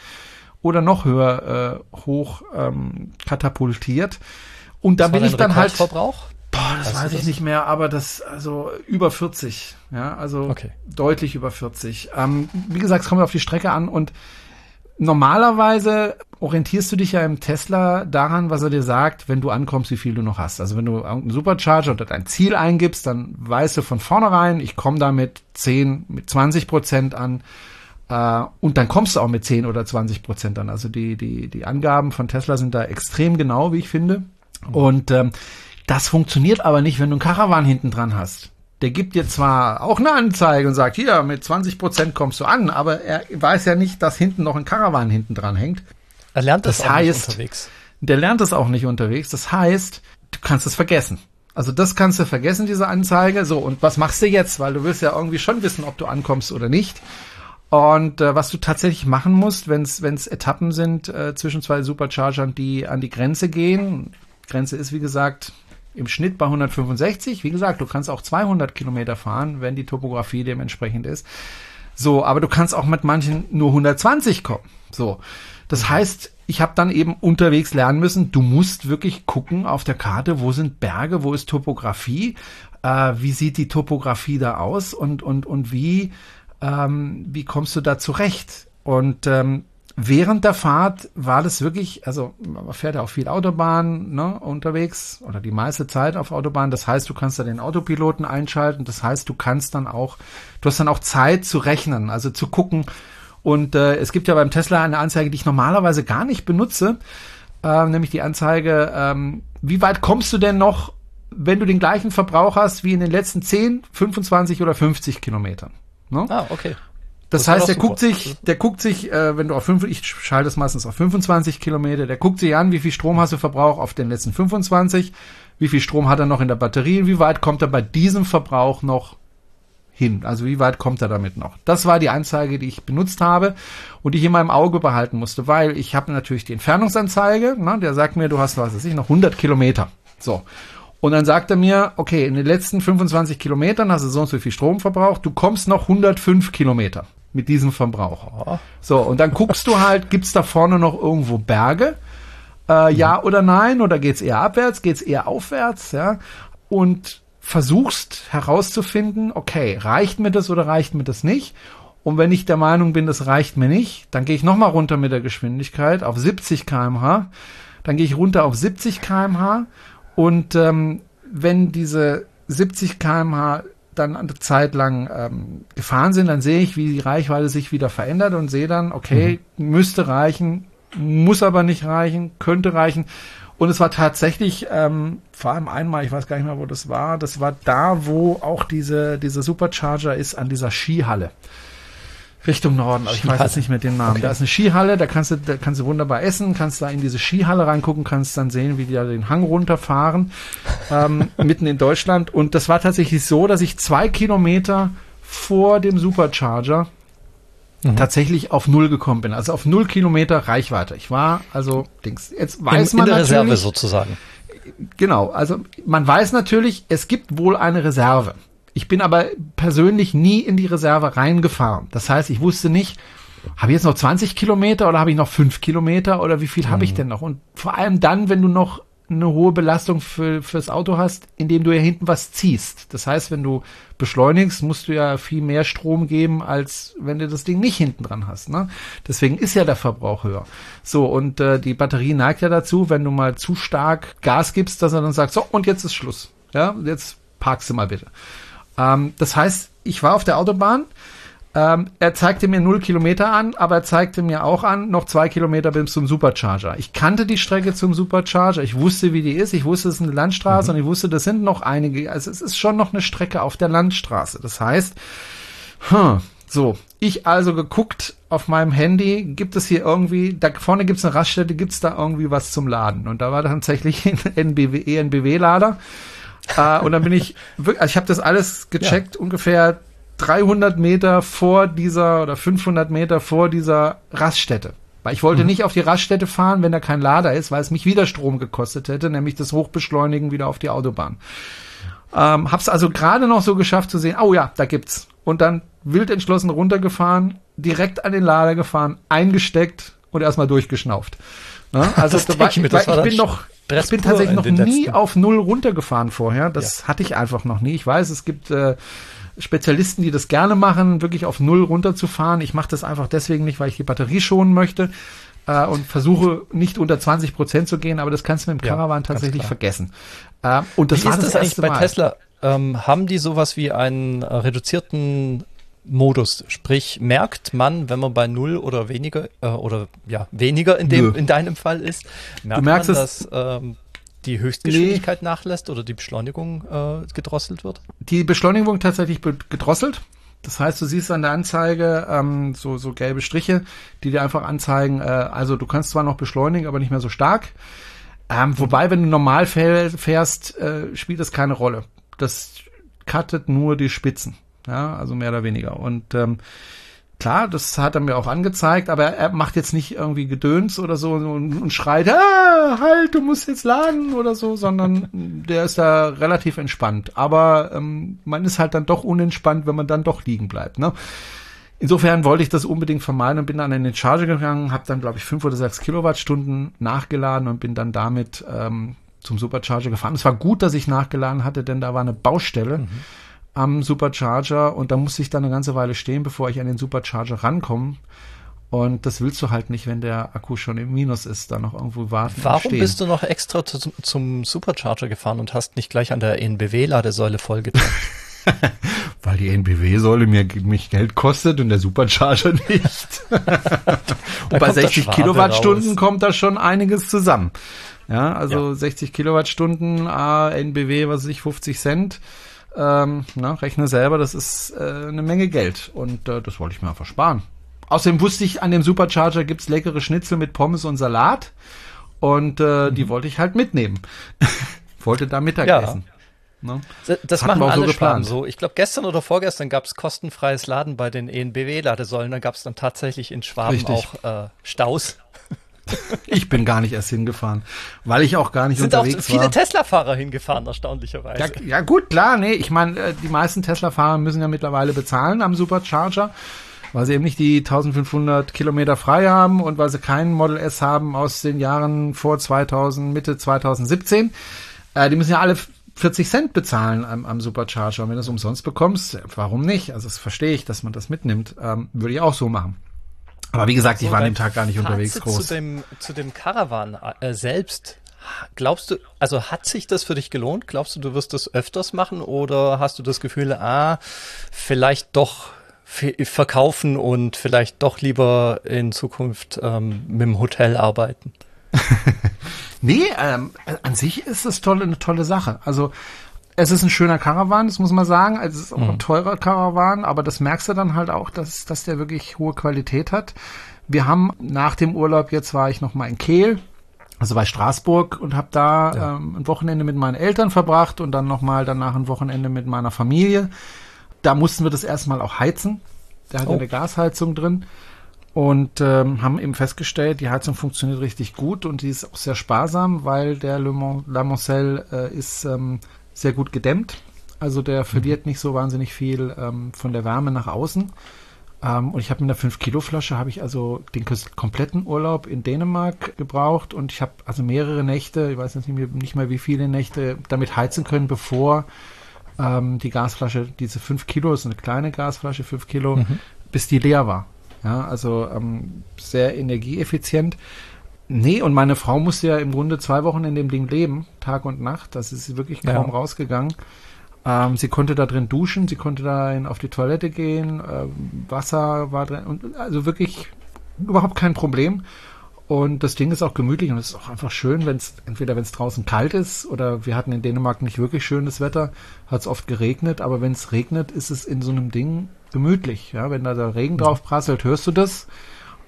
B: oder noch höher äh, hoch ähm, katapultiert. Und da bin ich dann halt.
C: Verbrauch?
B: Boah, das weißt weiß ich das? nicht mehr, aber das, also über 40, ja, also okay. deutlich über 40. Ähm, wie gesagt, es kommt auf die Strecke an und normalerweise orientierst du dich ja im Tesla daran, was er dir sagt, wenn du ankommst, wie viel du noch hast. Also wenn du einen Supercharger oder dein Ziel eingibst, dann weißt du von vornherein, ich komme da mit 10, mit 20 Prozent an. Äh, und dann kommst du auch mit 10 oder 20 Prozent an. Also die, die, die Angaben von Tesla sind da extrem genau, wie ich finde. Und ähm, das funktioniert aber nicht, wenn du einen Caravan hinten dran hast. Der gibt dir zwar auch eine Anzeige und sagt, hier, mit 20 Prozent kommst du an, aber er weiß ja nicht, dass hinten noch ein Caravan hinten dran hängt.
C: Er lernt das, das auch heißt, nicht unterwegs.
B: Der lernt es auch nicht unterwegs. Das heißt, du kannst es vergessen. Also das kannst du vergessen, diese Anzeige. So, und was machst du jetzt? Weil du willst ja irgendwie schon wissen, ob du ankommst oder nicht. Und äh, was du tatsächlich machen musst, wenn es Etappen sind äh, zwischen zwei Superchargern, die an die Grenze gehen, Grenze ist wie gesagt im Schnitt bei 165. Wie gesagt, du kannst auch 200 Kilometer fahren, wenn die Topografie dementsprechend ist. So, aber du kannst auch mit manchen nur 120 kommen. So, Das heißt, ich habe dann eben unterwegs lernen müssen, du musst wirklich gucken auf der Karte, wo sind Berge, wo ist Topografie, äh, wie sieht die Topografie da aus und, und, und wie, ähm, wie kommst du da zurecht? Und ähm, während der Fahrt war das wirklich, also man fährt ja auch viel Autobahn ne, unterwegs oder die meiste Zeit auf Autobahn. Das heißt, du kannst da den Autopiloten einschalten. Das heißt, du kannst dann auch, du hast dann auch Zeit zu rechnen, also zu gucken. Und äh, es gibt ja beim Tesla eine Anzeige, die ich normalerweise gar nicht benutze, äh, nämlich die Anzeige, ähm, wie weit kommst du denn noch, wenn du den gleichen Verbrauch hast wie in den letzten 10, 25 oder 50 Kilometern? Ne?
C: Ah, okay.
B: Das, das heißt, der guckt sich, der guckt sich, äh, wenn du auf fünf, ich schalte es meistens auf 25 Kilometer, der guckt sich an, wie viel Strom hast du verbraucht auf den letzten 25, wie viel Strom hat er noch in der Batterie, wie weit kommt er bei diesem Verbrauch noch hin? Also wie weit kommt er damit noch? Das war die Anzeige, die ich benutzt habe und die ich in meinem Auge behalten musste, weil ich habe natürlich die Entfernungsanzeige, ne, der sagt mir, du hast, was weiß ich, noch 100 Kilometer. So. Und dann sagt er mir, okay, in den letzten 25 Kilometern hast du so und so viel Strom verbraucht, du kommst noch 105 Kilometer mit diesem Verbrauch. So, und dann guckst du halt, gibt's da vorne noch irgendwo Berge? Äh, mhm. Ja oder nein? Oder geht's eher abwärts? Geht's eher aufwärts? Ja. Und versuchst herauszufinden, okay, reicht mir das oder reicht mir das nicht? Und wenn ich der Meinung bin, das reicht mir nicht, dann gehe ich nochmal runter mit der Geschwindigkeit auf 70 kmh. Dann gehe ich runter auf 70 kmh und ähm, wenn diese 70 kmh dann eine Zeit lang ähm, gefahren sind, dann sehe ich, wie die Reichweite sich wieder verändert und sehe dann, okay, mhm. müsste reichen, muss aber nicht reichen, könnte reichen. Und es war tatsächlich, ähm, vor allem einmal, ich weiß gar nicht mehr, wo das war, das war da, wo auch diese, diese Supercharger ist, an dieser Skihalle. Richtung Norden, aber ich weiß jetzt nicht mit dem Namen. Okay. Da ist eine Skihalle, da kannst du, da kannst du wunderbar essen, kannst da in diese Skihalle reingucken, kannst dann sehen, wie die da den Hang runterfahren, (laughs) ähm, mitten in Deutschland. Und das war tatsächlich so, dass ich zwei Kilometer vor dem Supercharger mhm. tatsächlich auf null gekommen bin. Also auf null Kilometer Reichweite. Ich war also Dings. Jetzt weiß in, man in der
C: Reserve sozusagen.
B: Genau. Also man weiß natürlich, es gibt wohl eine Reserve. Ich bin aber persönlich nie in die Reserve reingefahren. Das heißt, ich wusste nicht, habe ich jetzt noch 20 Kilometer oder habe ich noch 5 Kilometer oder wie viel mhm. habe ich denn noch? Und vor allem dann, wenn du noch eine hohe Belastung für, fürs Auto hast, indem du ja hinten was ziehst. Das heißt, wenn du beschleunigst, musst du ja viel mehr Strom geben, als wenn du das Ding nicht hinten dran hast. Ne? Deswegen ist ja der Verbrauch höher. So, und äh, die Batterie neigt ja dazu, wenn du mal zu stark Gas gibst, dass er dann sagt, so, und jetzt ist Schluss. Ja, jetzt parkst du mal bitte. Ähm, das heißt, ich war auf der Autobahn. Ähm, er zeigte mir null Kilometer an, aber er zeigte mir auch an, noch zwei Kilometer bis zum Supercharger. Ich kannte die Strecke zum Supercharger. Ich wusste, wie die ist. Ich wusste, es ist eine Landstraße mhm. und ich wusste, das sind noch einige. Also es ist schon noch eine Strecke auf der Landstraße. Das heißt, hm, so, ich also geguckt auf meinem Handy, gibt es hier irgendwie, da vorne gibt es eine Raststätte, gibt es da irgendwie was zum Laden? Und da war tatsächlich (laughs) ein NBW, ENBW-Lader. Äh, und dann bin ich, wirklich, also ich habe das alles gecheckt, ja. ungefähr 300 Meter vor dieser oder 500 Meter vor dieser Raststätte. Weil ich wollte mhm. nicht auf die Raststätte fahren, wenn da kein Lader ist, weil es mich wieder Strom gekostet hätte, nämlich das Hochbeschleunigen wieder auf die Autobahn. Ähm, hab's also gerade noch so geschafft zu sehen, oh ja, da gibt's. Und dann wild entschlossen runtergefahren, direkt an den Lader gefahren, eingesteckt und erstmal durchgeschnauft. Ne? (laughs) Also das war, ich, mir, das ich bin noch, ich bin tatsächlich noch nie auf Null runtergefahren vorher. Das ja. hatte ich einfach noch nie. Ich weiß, es gibt äh, Spezialisten, die das gerne machen, wirklich auf Null runterzufahren. Ich mache das einfach deswegen nicht, weil ich die Batterie schonen möchte äh, und versuche nicht unter 20 Prozent zu gehen, aber das kannst du mit dem Caravan ja, tatsächlich vergessen.
C: Äh, und das wie war ist das, das eigentlich bei Mal. Tesla? Ähm, haben die sowas wie einen äh, reduzierten Modus. Sprich, merkt man, wenn man bei null oder weniger äh, oder ja weniger in dem Nö. in deinem Fall ist, merkt man, dass ähm, die Höchstgeschwindigkeit nee. nachlässt oder die Beschleunigung äh, gedrosselt wird?
B: Die Beschleunigung tatsächlich gedrosselt. Das heißt, du siehst an der Anzeige ähm, so, so gelbe Striche, die dir einfach anzeigen, äh, also du kannst zwar noch beschleunigen, aber nicht mehr so stark. Ähm, wobei, wenn du normal fährst, äh, spielt das keine Rolle. Das cuttet nur die Spitzen. Ja, also mehr oder weniger. Und ähm, klar, das hat er mir auch angezeigt, aber er macht jetzt nicht irgendwie Gedöns oder so und, und schreit, ah, halt, du musst jetzt laden oder so, sondern (laughs) der ist da relativ entspannt. Aber ähm, man ist halt dann doch unentspannt, wenn man dann doch liegen bleibt. Ne? Insofern wollte ich das unbedingt vermeiden und bin dann in den Charger gegangen, habe dann, glaube ich, fünf oder sechs Kilowattstunden nachgeladen und bin dann damit ähm, zum Supercharger gefahren. Es war gut, dass ich nachgeladen hatte, denn da war eine Baustelle mhm. Am Supercharger und da musste ich dann eine ganze Weile stehen, bevor ich an den Supercharger rankomme. Und das willst du halt nicht, wenn der Akku schon im Minus ist, da noch irgendwo warten.
C: Warum bist du noch extra zu, zum Supercharger gefahren und hast nicht gleich an der NBW-Ladesäule vollgetankt? (laughs)
B: Weil die NBW-Säule mir mich Geld kostet und der Supercharger (laughs) nicht. (laughs) und bei 60 Kilowattstunden raus. kommt da schon einiges zusammen. Ja, also ja. 60 Kilowattstunden, A, NBW, was weiß ich, 50 Cent. Ähm, na, rechne selber, das ist äh, eine Menge Geld. Und äh, das wollte ich mir einfach sparen. Außerdem wusste ich, an dem Supercharger gibt's leckere Schnitzel mit Pommes und Salat. Und äh, mhm. die wollte ich halt mitnehmen. (laughs) wollte da Mittagessen. Ja.
C: Ne? Das Hatten machen alle so Schwaben so. Ich glaube, gestern oder vorgestern gab es kostenfreies Laden bei den ENBW-Ladesäulen. Da gab es dann tatsächlich in Schwaben Richtig. auch äh, Staus. (laughs)
B: Ich bin gar nicht erst hingefahren, weil ich auch gar nicht Sind unterwegs war.
C: Sind auch viele Tesla-Fahrer hingefahren, erstaunlicherweise.
B: Ja, ja gut, klar, nee, ich meine, äh, die meisten Tesla-Fahrer müssen ja mittlerweile bezahlen am Supercharger, weil sie eben nicht die 1500 Kilometer frei haben und weil sie keinen Model S haben aus den Jahren vor 2000, Mitte 2017. Äh, die müssen ja alle 40 Cent bezahlen am, am Supercharger. Und wenn du es umsonst bekommst, warum nicht? Also das verstehe ich, dass man das mitnimmt. Ähm, würde ich auch so machen. Aber wie gesagt, ich so, war an dem Tag gar nicht unterwegs groß.
C: Zu dem, zu dem Caravan äh, selbst. Glaubst du, also hat sich das für dich gelohnt? Glaubst du, du wirst das öfters machen oder hast du das Gefühl, ah, vielleicht doch verkaufen und vielleicht doch lieber in Zukunft ähm, mit dem Hotel arbeiten? (laughs)
B: nee, ähm, an sich ist es tolle, eine tolle Sache. Also es ist ein schöner Karawan, das muss man sagen. Also es ist auch mhm. ein teurer Karawan, aber das merkst du dann halt auch, dass, dass der wirklich hohe Qualität hat. Wir haben nach dem Urlaub, jetzt war ich noch mal in Kehl, also bei Straßburg und habe da ja. ähm, ein Wochenende mit meinen Eltern verbracht und dann noch mal danach ein Wochenende mit meiner Familie. Da mussten wir das erstmal auch heizen. Da hat oh. eine Gasheizung drin und ähm, haben eben festgestellt, die Heizung funktioniert richtig gut und die ist auch sehr sparsam, weil der Le Mon, La Moncelle äh, ist ähm, sehr gut gedämmt. Also der mhm. verliert nicht so wahnsinnig viel ähm, von der Wärme nach außen. Ähm, und ich habe mit einer 5-Kilo-Flasche, habe ich also den kompletten Urlaub in Dänemark gebraucht und ich habe also mehrere Nächte, ich weiß nicht mehr, nicht mehr wie viele Nächte, damit heizen können, bevor ähm, die Gasflasche, diese 5 Kilo, ist eine kleine Gasflasche, 5 Kilo, mhm. bis die leer war. Ja, also ähm, sehr energieeffizient. Nee, und meine Frau musste ja im Grunde zwei Wochen in dem Ding leben, Tag und Nacht. Das ist wirklich kaum ja. rausgegangen. Ähm, sie konnte da drin duschen, sie konnte da auf die Toilette gehen, äh, Wasser war drin, und also wirklich überhaupt kein Problem. Und das Ding ist auch gemütlich und es ist auch einfach schön, wenn es, entweder wenn es draußen kalt ist oder wir hatten in Dänemark nicht wirklich schönes Wetter, hat es oft geregnet, aber wenn es regnet, ist es in so einem Ding gemütlich. Ja, wenn da der Regen drauf prasselt, hörst du das.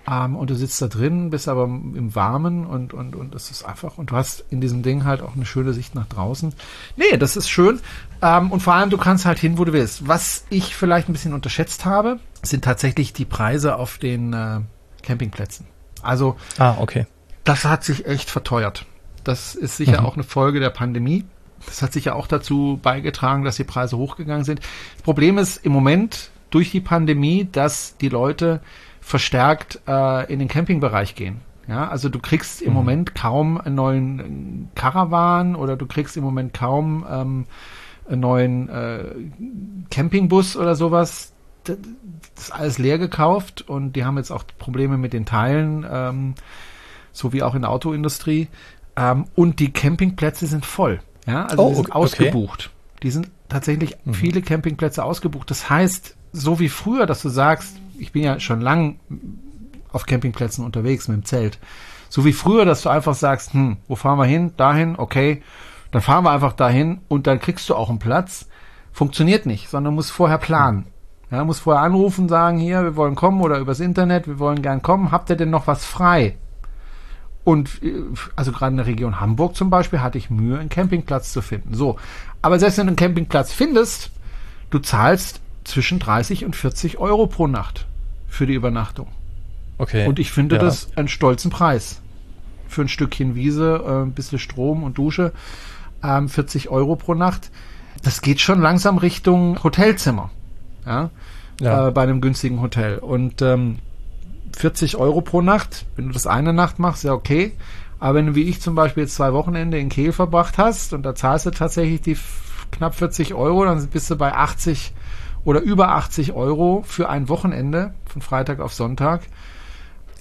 B: Ähm, und du sitzt da drin, bist aber im Warmen und, und, und es ist einfach, und du hast in diesem Ding halt auch eine schöne Sicht nach draußen. Nee, das ist schön. Ähm, und vor allem, du kannst halt hin, wo du willst. Was ich vielleicht ein bisschen unterschätzt habe, sind tatsächlich die Preise auf den äh, Campingplätzen. Also,
C: ah, okay.
B: das hat sich echt verteuert. Das ist sicher mhm. auch eine Folge der Pandemie. Das hat sicher auch dazu beigetragen, dass die Preise hochgegangen sind. Das Problem ist im Moment durch die Pandemie, dass die Leute verstärkt äh, in den Campingbereich gehen. Ja, also du kriegst im mhm. Moment kaum einen neuen Caravan oder du kriegst im Moment kaum ähm, einen neuen äh, Campingbus oder sowas. Das ist alles leer gekauft und die haben jetzt auch Probleme mit den Teilen, ähm, so wie auch in der Autoindustrie. Ähm, und die Campingplätze sind voll. Ja, also oh, die sind okay. ausgebucht. Die sind tatsächlich mhm. viele Campingplätze ausgebucht. Das heißt, so wie früher, dass du sagst, ich bin ja schon lang auf Campingplätzen unterwegs mit dem Zelt. So wie früher, dass du einfach sagst, hm, wo fahren wir hin? Dahin, okay. Dann fahren wir einfach dahin und dann kriegst du auch einen Platz. Funktioniert nicht, sondern musst vorher planen. Ja, musst vorher anrufen, sagen, hier, wir wollen kommen oder übers Internet, wir wollen gern kommen. Habt ihr denn noch was frei? Und äh, also gerade in der Region Hamburg zum Beispiel hatte ich Mühe, einen Campingplatz zu finden. So, aber selbst wenn du einen Campingplatz findest, du zahlst zwischen 30 und 40 Euro pro Nacht für die Übernachtung. Okay. Und ich finde ja. das einen stolzen Preis. Für ein Stückchen Wiese, äh, ein bisschen Strom und Dusche, ähm, 40 Euro pro Nacht. Das geht schon langsam Richtung Hotelzimmer. Ja. ja. äh, bei einem günstigen Hotel. Und ähm, 40 Euro pro Nacht, wenn du das eine Nacht machst, ja okay. Aber wenn du wie ich zum Beispiel jetzt zwei Wochenende in Kehl verbracht hast und da zahlst du tatsächlich die knapp 40 Euro, dann bist du bei 80 oder über 80 Euro für ein Wochenende von Freitag auf Sonntag.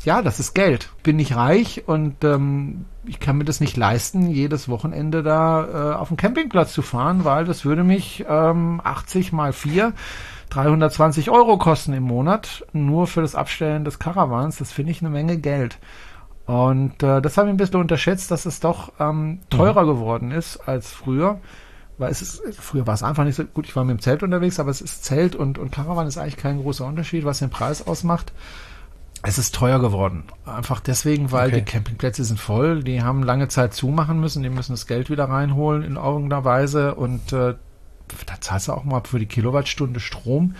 B: Ja, das ist Geld. Bin nicht reich und ähm, ich kann mir das nicht leisten, jedes Wochenende da äh, auf den Campingplatz zu fahren, weil das würde mich ähm, 80 mal 4 320 Euro kosten im Monat, nur für das Abstellen des Caravans. Das finde ich eine Menge Geld. Und äh, das habe ich ein bisschen unterschätzt, dass es doch ähm, teurer mhm. geworden ist als früher. Weil es ist, früher war es einfach nicht so gut, ich war mit dem Zelt unterwegs, aber es ist Zelt und, und Caravan ist eigentlich kein großer Unterschied, was den Preis ausmacht. Es ist teuer geworden. Einfach deswegen, weil okay. die Campingplätze sind voll, die haben lange Zeit zumachen müssen, die müssen das Geld wieder reinholen in irgendeiner Weise und äh, da zahlst du auch mal für die Kilowattstunde Strom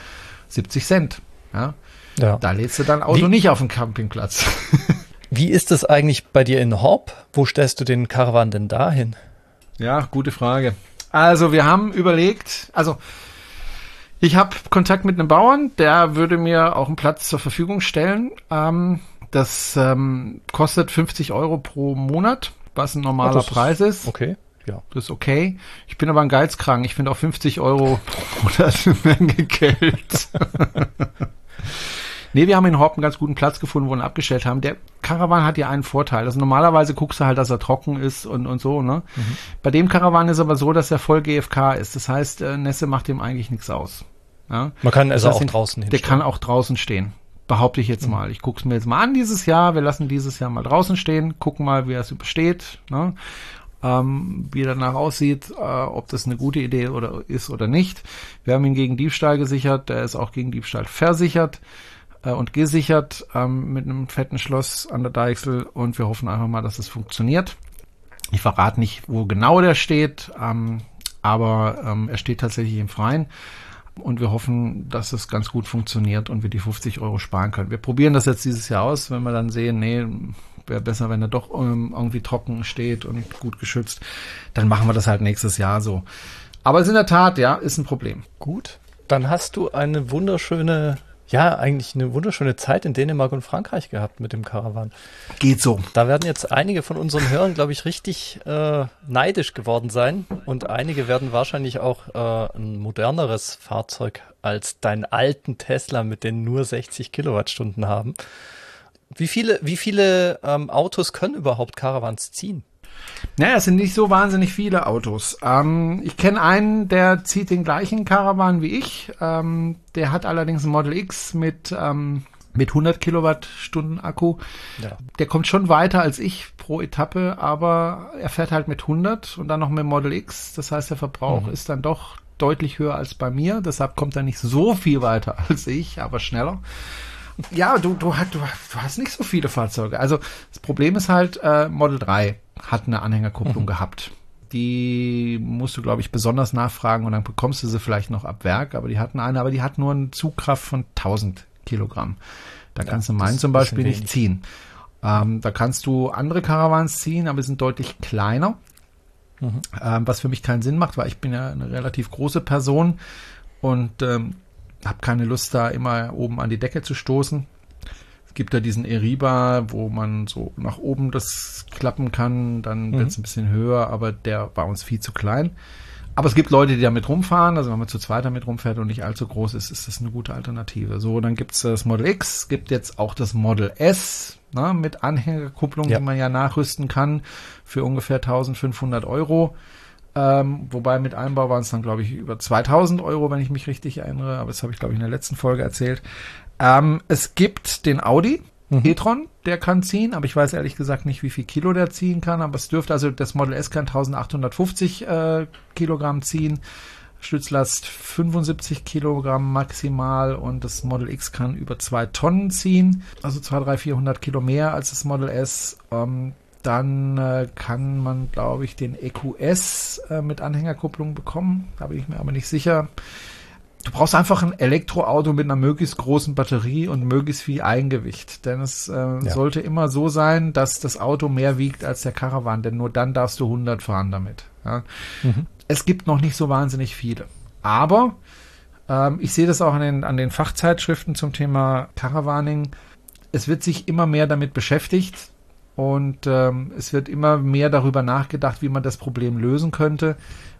B: 70 Cent. Ja? ja. Da lädst du dein Auto Wie? nicht auf dem Campingplatz. (laughs)
C: Wie ist es eigentlich bei dir in Horb? Wo stellst du den Caravan denn dahin?
B: Ja, gute Frage. Also wir haben überlegt, also ich habe Kontakt mit einem Bauern, der würde mir auch einen Platz zur Verfügung stellen. Ähm, das ähm, kostet 50 Euro pro Monat, was ein normaler oh, Preis ist.
C: Okay.
B: Ja. Das ist okay. Ich bin aber ein Geizkrank. Ich finde auch 50 Euro pro Monat (laughs) eine Menge Geld. (laughs) Nee, wir haben in Horb einen ganz guten Platz gefunden, wo wir ihn abgestellt haben. Der Caravan hat ja einen Vorteil. Also normalerweise guckst du halt, dass er trocken ist und, und so, ne? Mhm. Bei dem Caravan ist aber so, dass er voll GFK ist. Das heißt, äh, Nässe macht ihm eigentlich nichts aus.
C: Ja? Man kann also das heißt, auch draußen
B: hinstellen. Der kann auch draußen stehen. Behaupte ich jetzt mhm. mal. Ich gucke es mir jetzt mal an dieses Jahr. Wir lassen dieses Jahr mal draußen stehen, gucken mal, wie er es übersteht. Ne? ähm, wie er danach aussieht, äh, ob das eine gute Idee oder ist oder nicht. Wir haben ihn gegen Diebstahl gesichert, der ist auch gegen Diebstahl versichert äh, und gesichert ähm, mit einem fetten Schloss an der Deichsel und wir hoffen einfach mal, dass es funktioniert. Ich verrate nicht, wo genau der steht, ähm, aber ähm, er steht tatsächlich im Freien. Und wir hoffen, dass es ganz gut funktioniert und wir die 50 Euro sparen können. Wir probieren das jetzt dieses Jahr aus, wenn wir dann sehen, nee, wäre besser, wenn er doch ähm, irgendwie trocken steht und gut geschützt. Dann machen wir das halt nächstes Jahr so. Aber es ist in der Tat, ja, ist ein Problem.
C: Gut. Dann hast du eine wunderschöne ja, eigentlich eine wunderschöne Zeit in Dänemark und Frankreich gehabt mit dem Caravan.
B: Geht so.
C: Da werden jetzt einige von unseren Hörern, glaube ich, richtig äh, neidisch geworden sein. Und einige werden wahrscheinlich auch äh, ein moderneres Fahrzeug als deinen alten Tesla mit den nur 60 Kilowattstunden haben. Wie viele, wie viele ähm, Autos können überhaupt Caravans ziehen?
B: Naja, es sind nicht so wahnsinnig viele Autos. Ähm, ich kenne einen, der zieht den gleichen Caravan wie ich. Ähm, der hat allerdings ein Model X mit, ähm, mit 100 Kilowattstunden Akku. Ja. Der kommt schon weiter als ich pro Etappe, aber er fährt halt mit 100 und dann noch mit Model X. Das heißt, der Verbrauch mhm. ist dann doch deutlich höher als bei mir. Deshalb kommt er nicht so viel weiter (laughs) als ich, aber schneller. Ja, du, du, du, du hast nicht so viele Fahrzeuge. Also das Problem ist halt, äh, Model 3 hat eine Anhängerkupplung mhm. gehabt. Die musst du, glaube ich, besonders nachfragen und dann bekommst du sie vielleicht noch ab Werk, aber die hatten eine, aber die hat nur eine Zugkraft von 1000 Kilogramm. Da ja, kannst du meinen zum Beispiel nicht ziehen. Ähm, da kannst du andere Caravans ziehen, aber sind deutlich kleiner. Mhm. Ähm, was für mich keinen Sinn macht, weil ich bin ja eine relativ große Person und ähm, habe keine Lust, da immer oben an die Decke zu stoßen. Gibt da diesen Eriba, wo man so nach oben das klappen kann, dann mhm. wird es ein bisschen höher, aber der war uns viel zu klein. Aber es gibt Leute, die damit rumfahren, also wenn man zu zweit damit rumfährt und nicht allzu groß ist, ist das eine gute Alternative. So, dann gibt's das Model X, gibt jetzt auch das Model S ne, mit Anhängerkupplung, ja. die man ja nachrüsten kann für ungefähr 1500 Euro. Ähm, wobei mit Einbau waren es dann, glaube ich, über 2000 Euro, wenn ich mich richtig erinnere. Aber das habe ich, glaube ich, in der letzten Folge erzählt. Ähm, es gibt den Audi mhm. e-tron, der kann ziehen, aber ich weiß ehrlich gesagt nicht, wie viel Kilo der ziehen kann. Aber es dürfte, also das Model S kann 1850 äh, Kilogramm ziehen. Stützlast 75 Kilogramm maximal und das Model X kann über zwei Tonnen ziehen, also 2, 3, 400 Kilo mehr als das Model S. Ähm, dann äh, kann man, glaube ich, den EQS äh, mit Anhängerkupplung bekommen. Da bin ich mir aber nicht sicher. Du brauchst einfach ein Elektroauto mit einer möglichst großen Batterie und möglichst viel Eigengewicht. Denn es äh, ja. sollte immer so sein, dass das Auto mehr wiegt als der Caravan. Denn nur dann darfst du 100 fahren damit. Ja. Mhm. Es gibt noch nicht so wahnsinnig viele. Aber Ähm, ich sehe das auch an den, an den Fachzeitschriften zum Thema Caravaning. Es wird sich immer mehr damit beschäftigt und ähm, es wird immer mehr darüber nachgedacht, wie man das Problem lösen könnte.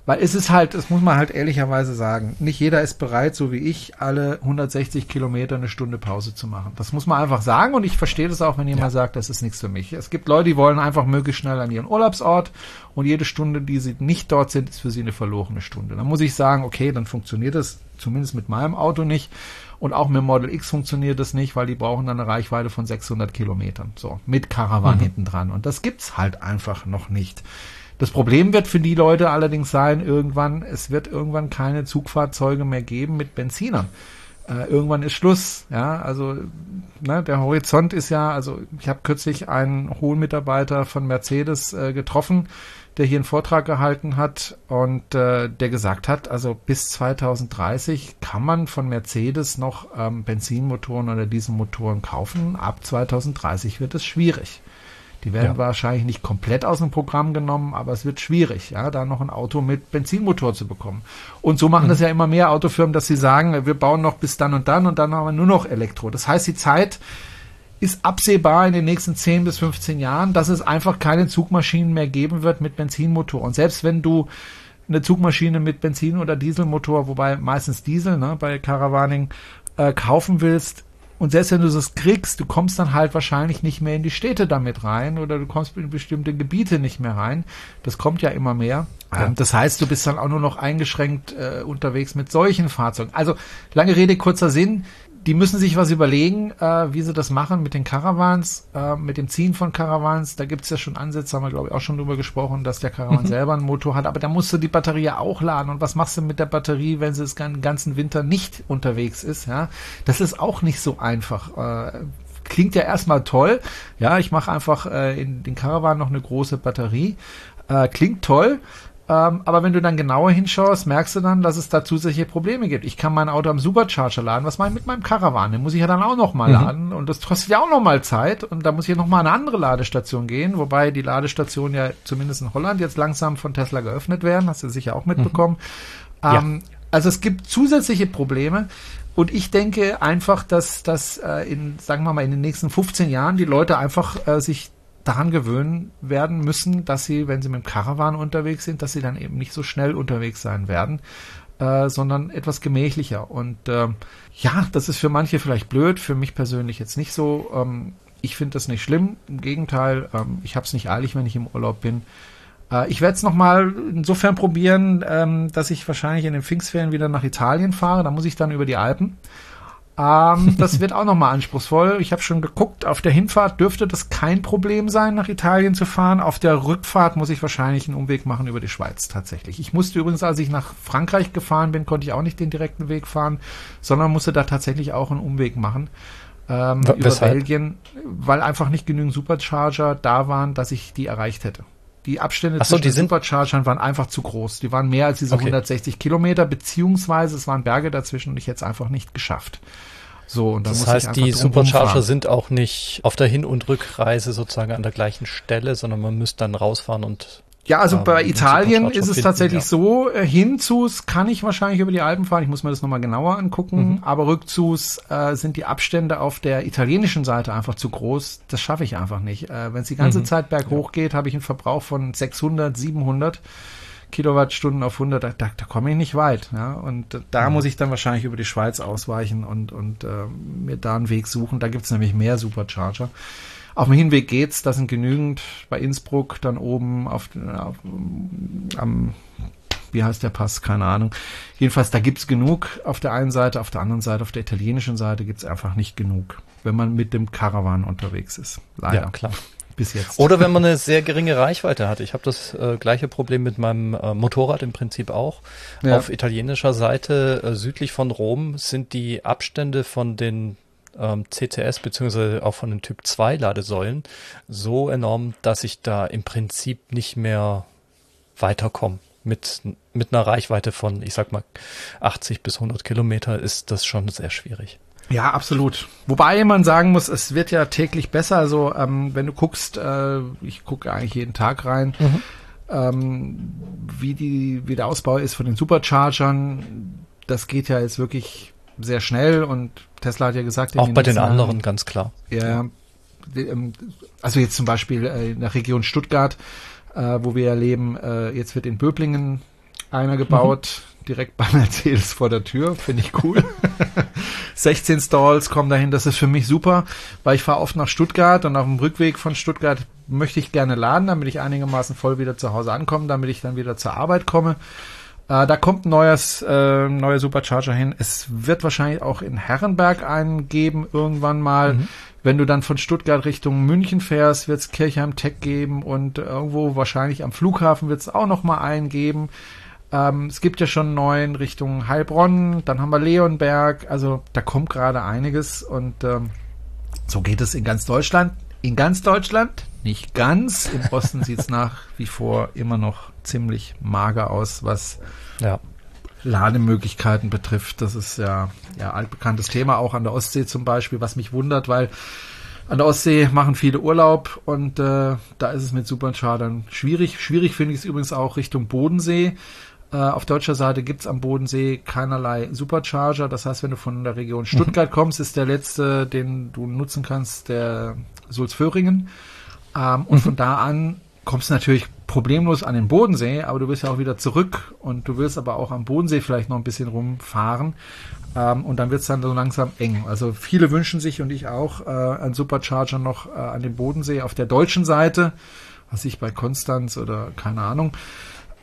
B: Weil es ist halt, das muss man halt ehrlicherweise sagen, nicht jeder ist bereit, so wie ich, alle 160 Kilometer eine Stunde Pause zu machen. Das muss man einfach sagen und ich verstehe das auch, wenn jemand ja. sagt, das ist nichts für mich. Es gibt Leute, die wollen einfach möglichst schnell an ihren Urlaubsort und jede Stunde, die sie nicht dort sind, ist für sie eine verlorene Stunde. Dann muss ich sagen, okay, dann funktioniert das zumindest mit meinem Auto nicht. Und auch mit Model X funktioniert das nicht, weil die brauchen dann eine Reichweite von 600 Kilometern. So, mit Caravan mhm. hinten dran. Und das gibt's halt einfach noch nicht. Das Problem wird für die Leute allerdings sein, irgendwann, es wird irgendwann keine Zugfahrzeuge mehr geben mit Benzinern. Äh, irgendwann ist Schluss, ja, also ne, der Horizont ist ja, also ich habe kürzlich einen hohen Mitarbeiter von Mercedes äh, getroffen, der hier einen Vortrag gehalten hat und äh, der gesagt hat, also bis 2030 kann man von Mercedes noch ähm, Benzinmotoren oder Dieselmotoren kaufen. Ab 2030 wird es schwierig. Die werden ja. wahrscheinlich nicht komplett aus dem Programm genommen, aber es wird schwierig, ja, da noch ein Auto mit Benzinmotor zu bekommen. Und so machen mhm. das ja immer mehr Autofirmen, dass sie sagen, wir bauen noch bis dann und dann und dann haben wir nur noch Elektro. Das heißt, die Zeit ist absehbar in den nächsten 10 bis 15 Jahren, dass es einfach keine Zugmaschinen mehr geben wird mit Benzinmotor. Und selbst wenn du eine Zugmaschine mit Benzin- oder Dieselmotor, wobei meistens Diesel ne, bei Caravaning, äh, kaufen willst, und selbst wenn du das kriegst, du kommst dann halt wahrscheinlich nicht mehr in die Städte damit rein oder du kommst in bestimmte Gebiete nicht mehr rein. Das kommt ja immer mehr. Ja. Ähm, das heißt, du bist dann auch nur noch eingeschränkt äh, unterwegs mit solchen Fahrzeugen. Also lange Rede, kurzer Sinn die müssen sich was überlegen, äh, wie sie das machen mit den Caravans, äh, mit dem Ziehen von Caravans. Da gibt es ja schon Ansätze, haben wir glaube ich auch schon drüber gesprochen, dass der Caravan mhm. selber einen Motor hat, aber da musst du die Batterie ja auch laden. Und was machst du mit der Batterie, wenn sie den ganzen Winter nicht unterwegs ist? Ja, das ist auch nicht so einfach. Äh, klingt ja erstmal toll. Ja, ich mache einfach äh, in den Caravan noch eine große Batterie. Äh, klingt toll. Ähm, aber wenn du dann genauer hinschaust, merkst du dann, dass es da zusätzliche Probleme gibt. Ich kann mein Auto am Supercharger laden. Was mache ich mit meinem Caravan? Den muss ich ja dann auch nochmal mhm. laden. Und das kostet ja auch nochmal Zeit. Und da muss ich ja nochmal eine andere Ladestation gehen. Wobei die Ladestationen ja zumindest in Holland jetzt langsam von Tesla geöffnet werden. Hast du sicher auch mitbekommen. Mhm. Ähm, ja. Also es gibt zusätzliche Probleme. Und ich denke einfach, dass, dass äh, in, sagen wir mal, in den nächsten 15 Jahren die Leute einfach äh, sich daran gewöhnen werden müssen, dass sie, wenn sie mit dem Caravan unterwegs sind, dass sie dann eben nicht so schnell unterwegs sein werden, äh, sondern etwas gemächlicher. Und äh, ja, das ist für manche vielleicht blöd, für mich persönlich jetzt nicht so. Ähm, ich finde das nicht schlimm. Im Gegenteil, ähm, ich habe es nicht eilig, wenn ich im Urlaub bin. Äh, ich werde es nochmal insofern probieren, ähm, dass ich wahrscheinlich in den Pfingstferien wieder nach Italien fahre. Da muss ich dann über die Alpen. Ähm, das wird auch nochmal anspruchsvoll. Ich habe schon geguckt, auf der Hinfahrt dürfte das kein Problem sein, nach Italien zu fahren. Auf der Rückfahrt muss ich wahrscheinlich einen Umweg machen über die Schweiz tatsächlich. Ich musste übrigens, als ich nach Frankreich gefahren bin, konnte ich auch nicht den direkten Weg fahren, sondern musste da tatsächlich auch einen Umweg machen. Ähm, über Belgien, weil einfach nicht genügend Supercharger da waren, dass ich die erreicht hätte. Die Abstände
C: so, zwischen
B: den
C: Superchargern
B: waren einfach zu groß. Die waren mehr als diese okay. 160 Kilometer, beziehungsweise es waren Berge dazwischen und ich hätte es einfach nicht geschafft. So, und dann
C: das heißt, die Supercharger sind auch nicht auf der Hin- und Rückreise sozusagen an der gleichen Stelle, sondern man müsste dann rausfahren und
B: ja, also ähm, bei Italien ist es tatsächlich ja. so, äh, hinzus kann ich wahrscheinlich über die Alpen fahren, ich muss mir das nochmal genauer angucken, mhm. aber rückzus äh, sind die Abstände auf der italienischen Seite einfach zu groß, das schaffe ich einfach nicht. Äh, Wenn es die ganze mhm. Zeit berghoch geht, habe ich einen Verbrauch von 600, 700 Kilowattstunden auf 100, da, da, da komme ich nicht weit. Ja? Und da mhm. muss ich dann wahrscheinlich über die Schweiz ausweichen und, und äh, mir da einen Weg suchen. Da gibt's nämlich mehr Supercharger. Auf dem Hinweg geht's, da sind genügend bei Innsbruck dann oben auf, auf am wie heißt der Pass, keine Ahnung. Jedenfalls, da gibt's genug auf der einen Seite, auf der anderen Seite, auf der italienischen Seite gibt's einfach nicht genug, wenn man mit dem Caravan unterwegs ist.
C: Leider. Ja, klar bis jetzt. Oder wenn man eine sehr geringe Reichweite hat. Ich habe das äh, gleiche Problem mit meinem äh, Motorrad im Prinzip auch. Ja. Auf italienischer Seite äh, südlich von Rom sind die Abstände von den ähm, CCS beziehungsweise auch von den Typ 2 Ladesäulen so enorm, dass ich da im Prinzip nicht mehr weiterkomme. Mit, mit einer Reichweite von, ich sag mal, 80 bis 100 Kilometer ist das schon sehr schwierig.
B: Ja, absolut. Wobei man sagen muss, es wird ja täglich besser. Also ähm, wenn du guckst, äh, ich gucke eigentlich jeden Tag rein, mhm. ähm, wie die wie der Ausbau ist von den Superchargern das geht ja jetzt wirklich sehr schnell und Tesla hat ja gesagt,
C: auch bei den anderen ganz klar.
B: Ja, ähm, also jetzt zum Beispiel äh, in der Region Stuttgart, äh, wo wir ja leben, äh, jetzt wird in Böblingen einer gebaut, mhm. direkt bei Mercedes vor der Tür, finde ich cool. (laughs) 16 Stalls kommen dahin, das ist für mich super, weil ich fahre oft nach Stuttgart und auf dem Rückweg von Stuttgart möchte ich gerne laden, damit ich einigermaßen voll wieder zu Hause ankomme, damit ich dann wieder zur Arbeit komme. Äh, da kommt ein neues, äh, neuer Supercharger hin. Es wird wahrscheinlich auch in Herrenberg einen geben irgendwann mal. Mhm. Wenn du dann von Stuttgart Richtung München fährst, wird es Kirchheim Tech geben und irgendwo wahrscheinlich am Flughafen wird es auch noch mal einen geben. Ähm, es gibt ja schon neuen Richtung Heilbronn, dann haben wir Leonberg, also da kommt gerade einiges und ähm, so geht es in ganz Deutschland. In ganz Deutschland, nicht ganz. Im Osten sieht es (laughs) nach wie vor immer noch ziemlich mager aus, was ja. Lademöglichkeiten betrifft. Das ist ja, ja altbekanntes Thema, auch an der Ostsee zum Beispiel, was mich wundert, weil an der Ostsee machen viele Urlaub und äh, da ist es mit Superchargern schwierig. Schwierig finde ich es übrigens auch Richtung Bodensee. Äh, auf deutscher Seite gibt's am Bodensee keinerlei Supercharger. Das heißt, wenn du von der Region Stuttgart mhm. kommst, ist der letzte, den du nutzen kannst, der Sulzföhringen. Ähm, und mhm. von da an kommst du natürlich problemlos an den Bodensee, aber du willst ja auch wieder zurück und du willst aber auch am Bodensee vielleicht noch ein bisschen rumfahren. Ähm, und dann wird's dann so langsam eng. Also viele wünschen sich und ich auch äh, einen Supercharger noch äh, an dem Bodensee auf der deutschen Seite, was ich bei Konstanz oder keine Ahnung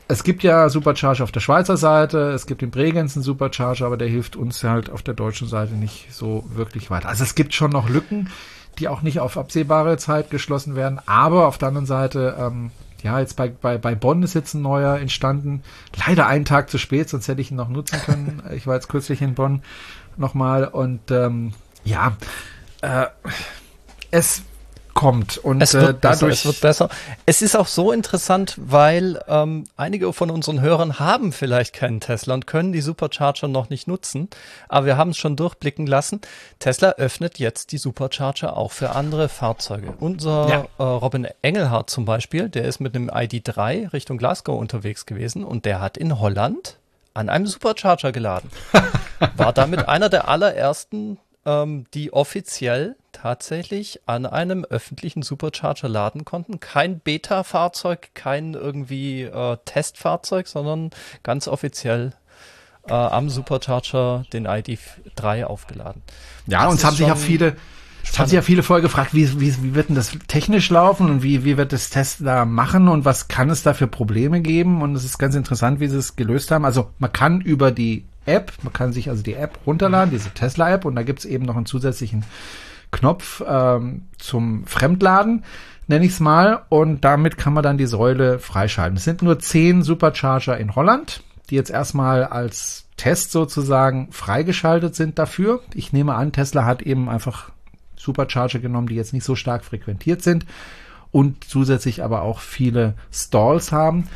B: es gibt ja Supercharger auf der Schweizer Seite, es gibt in Bregenz einen Supercharger, aber der hilft uns halt auf der deutschen Seite nicht so wirklich weiter. Also es gibt schon noch Lücken, die auch nicht auf absehbare Zeit geschlossen werden, aber auf der anderen Seite, ähm, ja, jetzt bei, bei, bei Bonn ist jetzt ein neuer entstanden. Leider einen Tag zu spät, sonst hätte ich ihn noch nutzen können. (laughs) Ich war jetzt kürzlich in Bonn nochmal und ähm, ja, äh, es kommt. Und
C: es wird, äh, dadurch besser, es wird besser. Es ist auch so interessant, weil ähm, einige von unseren Hörern haben vielleicht keinen Tesla und können die Supercharger noch nicht nutzen. Aber wir haben es schon durchblicken lassen. Tesla öffnet jetzt die Supercharger auch für andere Fahrzeuge. Unser ja. äh, Robin Engelhardt zum Beispiel, der ist mit einem ID3 Richtung Glasgow unterwegs gewesen und der hat in Holland an einem Supercharger geladen. (laughs) War damit einer der allerersten ähm, die offiziell tatsächlich an einem öffentlichen Supercharger laden konnten. Kein Beta-Fahrzeug, kein irgendwie äh, Testfahrzeug, sondern ganz offiziell äh, am Supercharger den ID3 aufgeladen.
B: Ja, das uns haben sich ja viele, es haben sich ja viele vorher gefragt, wie, wie, wie wird denn das technisch laufen und wie, wie wird das Tesla machen und was kann es da für Probleme geben? Und es ist ganz interessant, wie sie es gelöst haben. Also man kann über die App. Man kann sich also die App runterladen, diese Tesla-App, und da gibt's eben noch einen zusätzlichen Knopf ähm, zum Fremdladen, nenne ich es mal, und damit kann man dann die Säule freischalten. Es sind nur zehn Supercharger in Holland, die jetzt erstmal als Test sozusagen freigeschaltet sind dafür. Ich nehme an, Tesla hat eben einfach Supercharger genommen, die jetzt nicht so stark frequentiert sind und zusätzlich aber auch viele Stalls haben.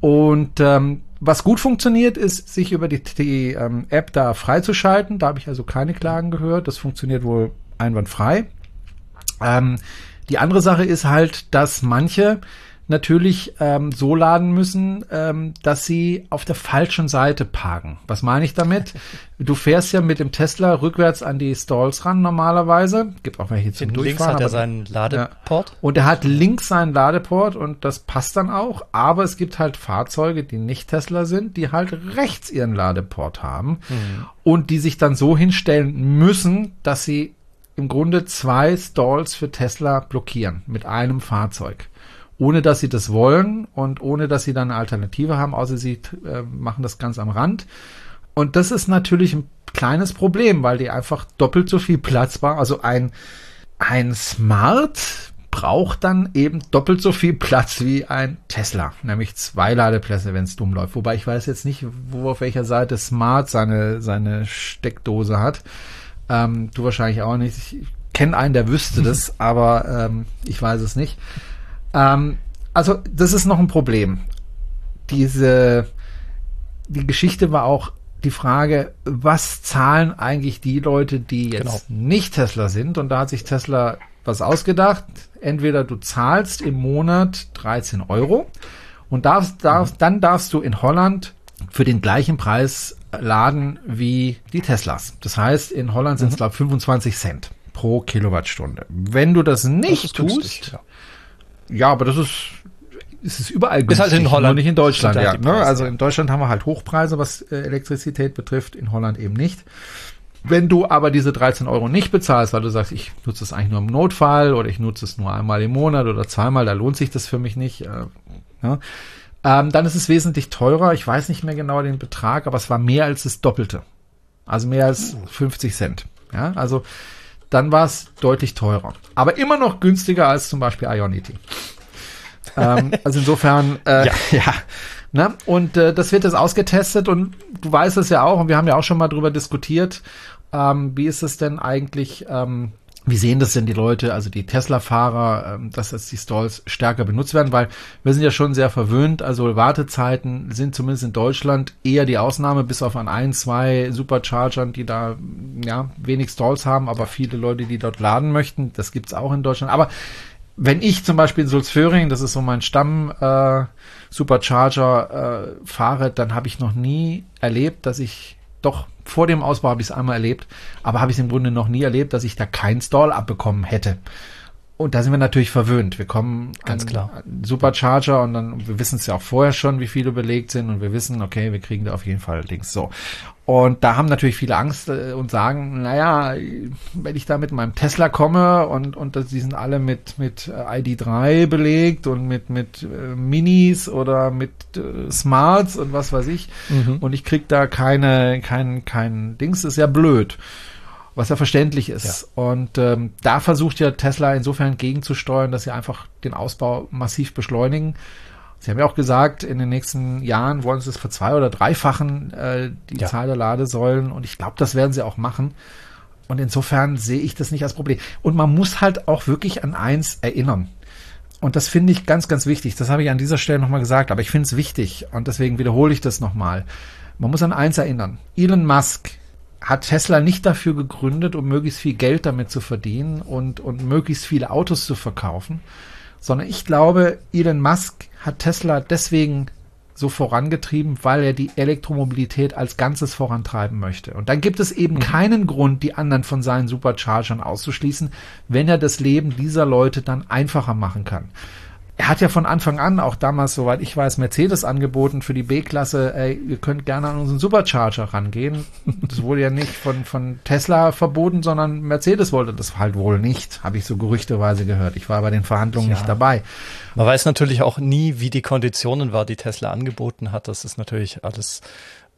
B: Und ähm, was gut funktioniert, ist, sich über die, die ähm, App da freizuschalten. Da habe ich also keine Klagen gehört. Das funktioniert wohl einwandfrei. Ähm, die andere Sache ist halt, dass manche natürlich ähm, so laden müssen, ähm, dass sie auf der falschen Seite parken. Was meine ich damit? (laughs) Du fährst ja mit dem Tesla rückwärts an die Stalls ran normalerweise. Gibt auch welche zum Durchfahren.
C: Links hat er seinen Ladeport. Ja.
B: Und er hat links seinen Ladeport und das passt dann auch. Aber es gibt halt Fahrzeuge, die nicht Tesla sind, die halt rechts ihren Ladeport haben mhm. und die sich dann so hinstellen müssen, dass sie im Grunde zwei Stalls für Tesla blockieren mit einem Fahrzeug ohne dass sie das wollen und ohne dass sie dann eine Alternative haben, außer sie äh, machen das ganz am Rand. Und das ist natürlich ein kleines Problem, weil die einfach doppelt so viel Platz war. Also ein, ein Smart braucht dann eben doppelt so viel Platz wie ein Tesla, nämlich zwei Ladeplätze, wenn es dumm läuft. Wobei ich weiß jetzt nicht, wo auf welcher Seite Smart seine, seine Steckdose hat. Ähm, du wahrscheinlich auch nicht. Ich kenne einen, der wüsste das, (laughs) aber ähm, ich weiß es nicht. Ähm, also das ist noch ein Problem. Diese, die Geschichte war auch die Frage, was zahlen eigentlich die Leute, die jetzt genau. nicht Tesla sind? Und da hat sich Tesla was ausgedacht. Entweder du zahlst im Monat 13 Euro und darfst, darfst, mhm. dann darfst du in Holland für den gleichen Preis laden wie die Teslas. Das heißt, in Holland sind es, mhm. glaube ich, 25 Cent pro Kilowattstunde. Wenn du das nicht das tust, günstig, ja. ja, aber das ist es ist überall
C: günstig, ist halt in Holland,
B: nur nicht in Deutschland. Ja, ne? Also in Deutschland haben wir halt Hochpreise, was äh, Elektrizität betrifft, in Holland eben nicht. Wenn du aber diese 13 Euro nicht bezahlst, weil du sagst, ich nutze es eigentlich nur im Notfall oder ich nutze es nur einmal im Monat oder zweimal, da lohnt sich das für mich nicht, äh, ja, ähm, dann ist es wesentlich teurer. Ich weiß nicht mehr genau den Betrag, aber es war mehr als das Doppelte. Also mehr als 50 Cent. Ja, also dann war es deutlich teurer. Aber immer noch günstiger als zum Beispiel Ionity. ähm, (laughs) also insofern, äh, ja. ja. Ne? Und äh, das wird jetzt ausgetestet und du weißt es ja auch und wir haben ja auch schon mal drüber diskutiert. Ähm, wie ist es denn eigentlich? Ähm, wie sehen das denn die Leute, also die Tesla-Fahrer, ähm, dass jetzt die Stalls stärker benutzt werden? Weil wir sind ja schon sehr verwöhnt. Also Wartezeiten sind zumindest in Deutschland eher die Ausnahme, bis auf an ein, zwei Superchargern, die da ja wenig Stalls haben, aber viele Leute, die dort laden möchten. Das gibt's auch in Deutschland. Aber wenn ich zum Beispiel in Sulzföhring, das ist so mein Stamm äh, Supercharger äh, fahre, dann habe ich noch nie erlebt, dass ich doch vor dem Ausbau habe ich es einmal erlebt, aber habe ich es im Grunde noch nie erlebt, dass ich da keinen Stall abbekommen hätte. Und da sind wir natürlich verwöhnt. Wir kommen
C: ganz an, klar
B: an Supercharger und dann wir wissen es ja auch vorher schon, wie viele belegt sind und wir wissen, okay, wir kriegen da auf jeden Fall Dings so. Und da haben natürlich viele Angst äh, und sagen, naja, wenn ich da mit meinem Tesla komme und, und die sind alle mit, mit äh, ID3 belegt und mit, mit äh, Minis oder mit Smarts und was weiß ich mhm. und ich krieg da keine, kein, kein Dings, ist ja blöd was ja verständlich ist. Ja. Und ähm, da versucht ja Tesla insofern gegenzusteuern, dass sie einfach den Ausbau massiv beschleunigen. Sie haben ja auch gesagt, in den nächsten Jahren wollen sie es verzwei- oder dreifachen, äh, die ja. Zahl der Ladesäulen. Und ich glaube, das werden sie auch machen. Und insofern sehe ich das nicht als Problem. Und man muss halt auch wirklich an eins erinnern. Und das finde ich ganz, ganz wichtig. Das habe ich an dieser Stelle nochmal gesagt, aber ich finde es wichtig und deswegen wiederhole ich das nochmal. Man muss an eins erinnern. Elon Musk hat Tesla nicht dafür gegründet, um möglichst viel Geld damit zu verdienen und, und möglichst viele Autos zu verkaufen, sondern ich glaube, Elon Musk hat Tesla deswegen so vorangetrieben, weil er die Elektromobilität als Ganzes vorantreiben möchte. Und dann gibt es eben mhm. keinen Grund, die anderen von seinen Superchargern auszuschließen, wenn er das Leben dieser Leute dann einfacher machen kann er hat ja von Anfang an, auch damals, soweit ich weiß, Mercedes angeboten für die B-Klasse, ey, ihr könnt gerne an unseren Supercharger rangehen. Das wurde ja nicht von, von Tesla verboten, sondern Mercedes wollte das halt wohl nicht, habe ich so gerüchteweise gehört. Ich war bei den Verhandlungen ja. nicht dabei.
C: Man weiß natürlich auch nie, wie die Konditionen war, die Tesla angeboten hat. Das ist natürlich alles.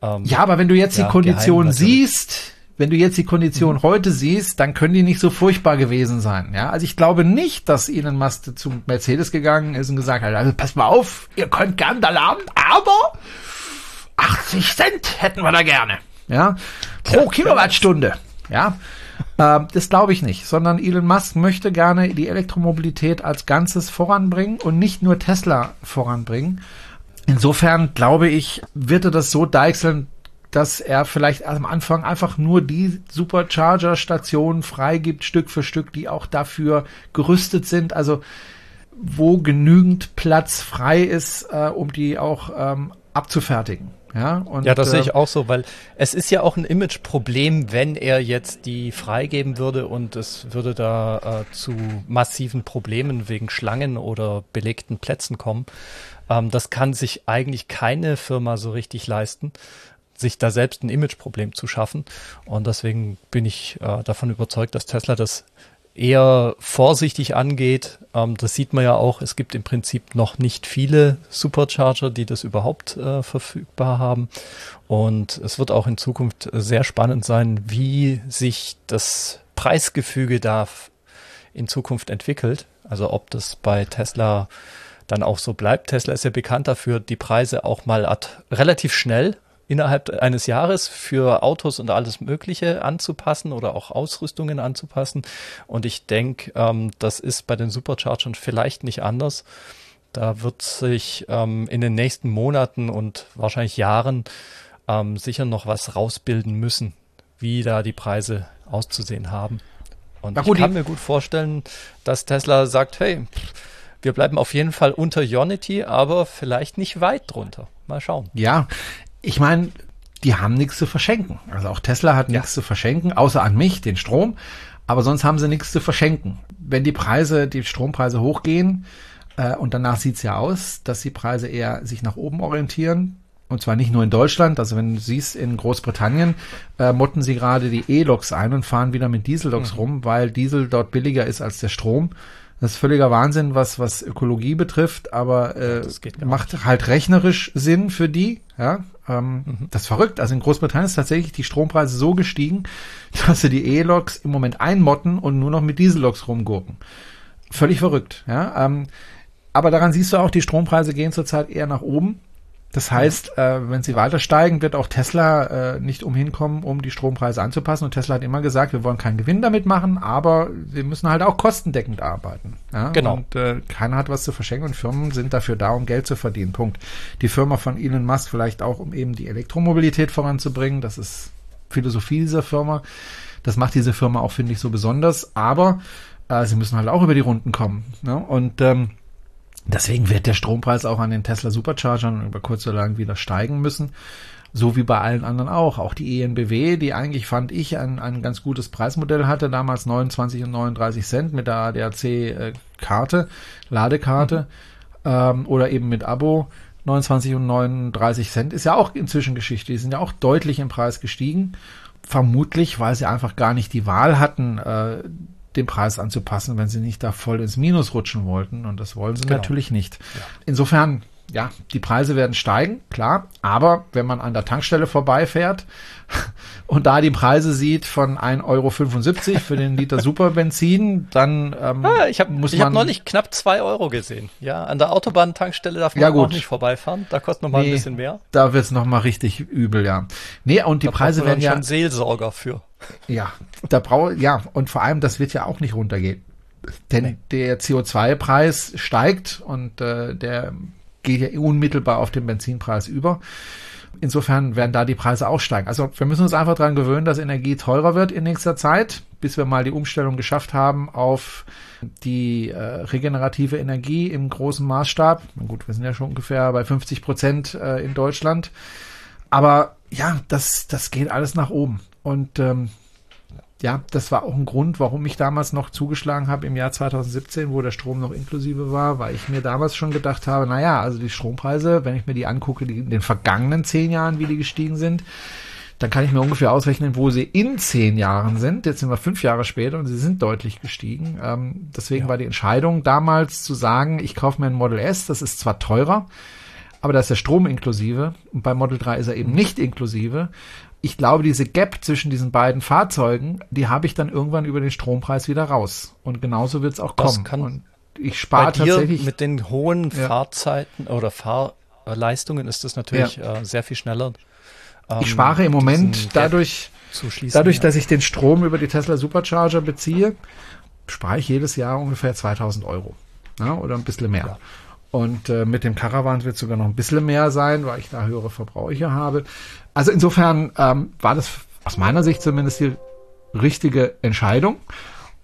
B: Ähm, ja, aber wenn du jetzt ja, die Konditionen siehst, wenn du jetzt die Kondition mhm. heute siehst, dann können die nicht so furchtbar gewesen sein. Ja, also ich glaube nicht, dass Elon Musk zu Mercedes gegangen ist und gesagt hat, also pass mal auf, ihr könnt gern da laden, aber 80 Cent hätten wir da gerne. Ja, pro ja, Kilowattstunde. Ja, äh, das glaube ich nicht, sondern Elon Musk möchte gerne die Elektromobilität als Ganzes voranbringen und nicht nur Tesla voranbringen. Insofern glaube ich, wird er das so deichseln, dass er vielleicht am Anfang einfach nur die Supercharger-Stationen freigibt, Stück für Stück, die auch dafür gerüstet sind. Also wo genügend Platz frei ist, äh, um die auch ähm, abzufertigen. Ja,
C: und, ja, das äh, sehe ich auch so, weil es ist ja auch ein Imageproblem, wenn er jetzt die freigeben würde und es würde da äh, zu massiven Problemen wegen Schlangen oder belegten Plätzen kommen. Ähm, das kann sich eigentlich keine Firma so richtig leisten sich da selbst ein Imageproblem zu schaffen. Und deswegen bin ich äh, davon überzeugt, dass Tesla das eher vorsichtig angeht. Ähm, das sieht man ja auch. Es gibt im Prinzip noch nicht viele Supercharger, die das überhaupt äh, verfügbar haben. Und es wird auch in Zukunft sehr spannend sein, wie sich das Preisgefüge da in Zukunft entwickelt. Also ob das bei Tesla dann auch so bleibt. Tesla ist ja bekannt dafür, die Preise auch mal relativ schnell innerhalb eines Jahres für Autos und alles Mögliche anzupassen oder auch Ausrüstungen anzupassen. Und ich denke, ähm, das ist bei den Superchargern vielleicht nicht anders. Da wird sich ähm, in den nächsten Monaten und wahrscheinlich Jahren ähm, sicher noch was rausbilden müssen, wie da die Preise auszusehen haben. Und ich kann mir gut vorstellen, dass Tesla sagt, hey, wir bleiben auf jeden Fall unter Unity, aber vielleicht nicht weit drunter. Mal schauen.
B: Ja, ich meine, die haben nichts zu verschenken. Also auch Tesla hat ja. nichts zu verschenken, außer an mich, den Strom. Aber sonst haben sie nichts zu verschenken. Wenn die Preise, die Strompreise hochgehen, äh, und danach sieht's ja aus, dass die Preise eher sich nach oben orientieren, und zwar nicht nur in Deutschland, also wenn du siehst, in Großbritannien äh, motten sie gerade die E-Loks ein und fahren wieder mit Diesel-Loks mhm. rum, weil Diesel dort billiger ist als der Strom. Das ist völliger Wahnsinn, was, was Ökologie betrifft, aber äh, macht halt rechnerisch Sinn für die. Ja, ähm, mhm. Das ist verrückt. Also in Großbritannien ist tatsächlich die Strompreise so gestiegen, (laughs) dass sie die E-Loks im Moment einmotten und nur noch mit Diesel-Loks rumgurken. Völlig verrückt. Ja, ähm, aber daran siehst du auch, die Strompreise gehen zurzeit eher nach oben. Das heißt, äh, wenn sie weiter steigen, wird auch Tesla äh, nicht umhin kommen, um die Strompreise anzupassen. Und Tesla hat immer gesagt, wir wollen keinen Gewinn damit machen, aber wir müssen halt auch kostendeckend arbeiten. Ja?
C: Genau.
B: Und äh, keiner hat was zu verschenken und Firmen sind dafür da, um Geld zu verdienen. Punkt. Die Firma von Elon Musk vielleicht auch, um eben die Elektromobilität voranzubringen. Das ist Philosophie dieser Firma. Das macht diese Firma auch, finde ich, so besonders. Aber äh, sie müssen halt auch über die Runden kommen. Ne? Und ähm, Deswegen wird der Strompreis auch an den Tesla Superchargern über kurz oder lang wieder steigen müssen. So wie bei allen anderen auch. Auch die ENBW, die eigentlich, fand ich, ein, ein ganz gutes Preismodell hatte, damals 29 und 39 Cent mit der ADAC-Karte, äh, Ladekarte, mhm. ähm, oder eben mit Abo. 29 und 39 Cent ist ja auch inzwischen Geschichte. Die sind ja auch deutlich im Preis gestiegen. Vermutlich, weil sie einfach gar nicht die Wahl hatten, äh, den Preis anzupassen, wenn sie nicht da voll ins Minus rutschen wollten. Und das wollen sie genau. natürlich nicht. Ja. Insofern, ja, die Preise werden steigen, klar. Aber wenn man an der Tankstelle vorbeifährt (laughs) und da die Preise sieht von 1,75 Euro für den Liter Superbenzin, dann ähm,
C: ah, ich habe hab neulich knapp 2 Euro gesehen. Ja, an der Autobahntankstelle darf man ja, auch nicht vorbeifahren. Da kostet noch mal nee, ein bisschen mehr.
B: Da wird's noch mal richtig übel, ja. Nee, und die da Preise werden ja
C: schon Seelsorger für.
B: Ja, da brauche ja und vor allem das wird ja auch nicht runtergehen, denn nee. der CO2-Preis steigt und äh, der geht ja unmittelbar auf den Benzinpreis über. Insofern werden da die Preise auch steigen. Also wir müssen uns einfach daran gewöhnen, dass Energie teurer wird in nächster Zeit, bis wir mal die Umstellung geschafft haben auf die äh, regenerative Energie im großen Maßstab. Gut, wir sind ja schon ungefähr bei 50 Prozent äh, in Deutschland. Aber ja, das, das geht alles nach oben. Und ähm, ja, das war auch ein Grund, warum ich damals noch zugeschlagen habe im Jahr 2017, wo der Strom noch inklusive war, weil ich mir damals schon gedacht habe, naja, also die Strompreise, wenn ich mir die angucke, die in den vergangenen zehn Jahren, wie die gestiegen sind, dann kann ich mir ungefähr ausrechnen, wo sie in zehn Jahren sind. Jetzt sind wir fünf Jahre später und sie sind deutlich gestiegen. Ähm, deswegen ja. war die Entscheidung damals zu sagen, ich kaufe mir ein Model S, das ist zwar teurer, aber da ist der Strom inklusive und bei Model 3 ist er eben nicht inklusive ich glaube, diese Gap zwischen diesen beiden Fahrzeugen, die habe ich dann irgendwann über den Strompreis wieder raus. Und genauso wird es auch kommen.
C: Kann
B: und ich spare tatsächlich.
C: Mit den hohen ja. Fahrzeiten oder Fahrleistungen ist das natürlich ja. äh, sehr viel schneller.
B: Ähm, ich spare im Moment dadurch, dadurch, ja. dass ich den Strom über die Tesla Supercharger beziehe, spare ich jedes Jahr ungefähr 2000 Euro. oder ein bisschen mehr. Und äh, mit dem Caravan wird sogar noch ein bisschen mehr sein, weil ich da höhere Verbraucher habe. Also insofern ähm, war das aus meiner Sicht zumindest die richtige Entscheidung.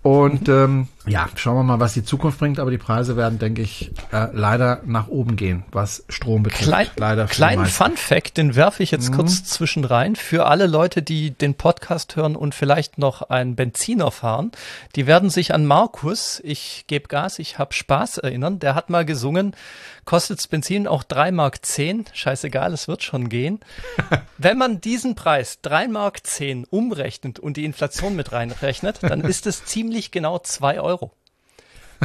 B: Und ähm, ja, schauen wir mal, was die Zukunft bringt. Aber die Preise werden, denke ich, äh, leider nach oben gehen, was Strom betrifft.
C: Klein, leider kleinen Fun Fact, den werfe ich jetzt mhm. kurz zwischen rein. Für alle Leute, die den Podcast hören und vielleicht noch einen Benziner fahren, die werden sich an Markus, ich gebe Gas, ich hab Spaß erinnern. Der hat mal gesungen, kostet's Benzin auch drei Mark zehn. Scheißegal, es wird schon gehen. (laughs) Wenn man diesen Preis drei Mark zehn umrechnet und die Inflation mit reinrechnet, dann (laughs) ist es ziemlich genau zwei Euro.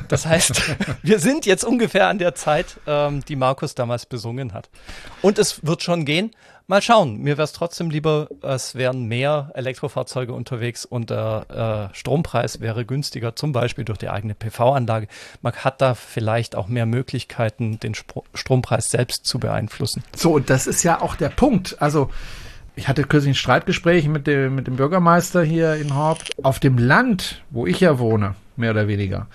C: Das heißt, (laughs) wir sind jetzt ungefähr an der Zeit, ähm, die Markus damals besungen hat. Und es wird schon gehen. Mal schauen. Mir wäre es trotzdem lieber, es wären mehr Elektrofahrzeuge unterwegs und der äh, Strompreis wäre günstiger, zum Beispiel durch die eigene PV-Anlage. Man hat da vielleicht auch mehr Möglichkeiten, den Spro Strompreis selbst zu beeinflussen.
B: So, und das ist ja auch der Punkt. Also ich hatte kürzlich ein Streitgespräch mit dem, mit dem Bürgermeister hier in Haupt. Auf dem Land, wo ich ja wohne, mehr oder weniger,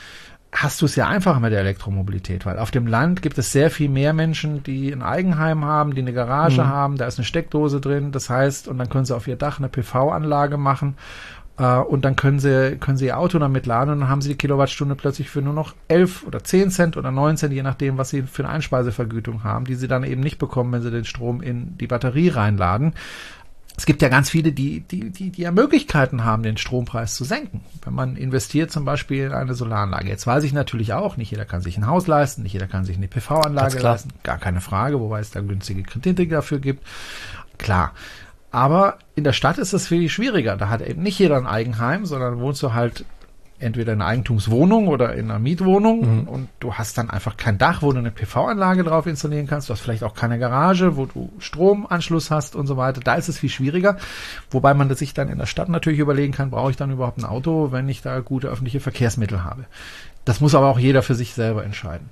B: hast du es ja einfacher mit der Elektromobilität, weil auf dem Land gibt es sehr viel mehr Menschen, die ein Eigenheim haben, die eine Garage mhm. haben, da ist eine Steckdose drin, das heißt, und dann können sie auf ihr Dach eine PV-Anlage machen äh, und dann können sie, können sie ihr Auto damit laden und dann haben sie die Kilowattstunde plötzlich für nur noch 11 oder 10 Cent oder 9 Cent, je nachdem, was sie für eine Einspeisevergütung haben, die sie dann eben nicht bekommen, wenn sie den Strom in die Batterie reinladen. Es gibt ja ganz viele, die, die, die, die ja Möglichkeiten haben, den Strompreis zu senken. Wenn man investiert zum Beispiel in eine Solaranlage. Jetzt weiß ich natürlich auch, nicht jeder kann sich ein Haus leisten, nicht jeder kann sich eine PV-Anlage leisten. Gar keine Frage, wobei es da günstige Kredite dafür gibt. Klar. Aber in der Stadt ist das viel schwieriger. Da hat eben nicht jeder ein Eigenheim, sondern wohnst du halt entweder in einer Eigentumswohnung oder in einer Mietwohnung mhm. und du hast dann einfach kein Dach, wo du eine PV-Anlage drauf installieren kannst. Du hast vielleicht auch keine Garage, wo du Stromanschluss hast und so weiter. Da ist es viel schwieriger. Wobei man sich dann in der Stadt natürlich überlegen kann, brauche ich dann überhaupt ein Auto, wenn ich da gute öffentliche Verkehrsmittel habe. Das muss aber auch jeder für sich selber entscheiden.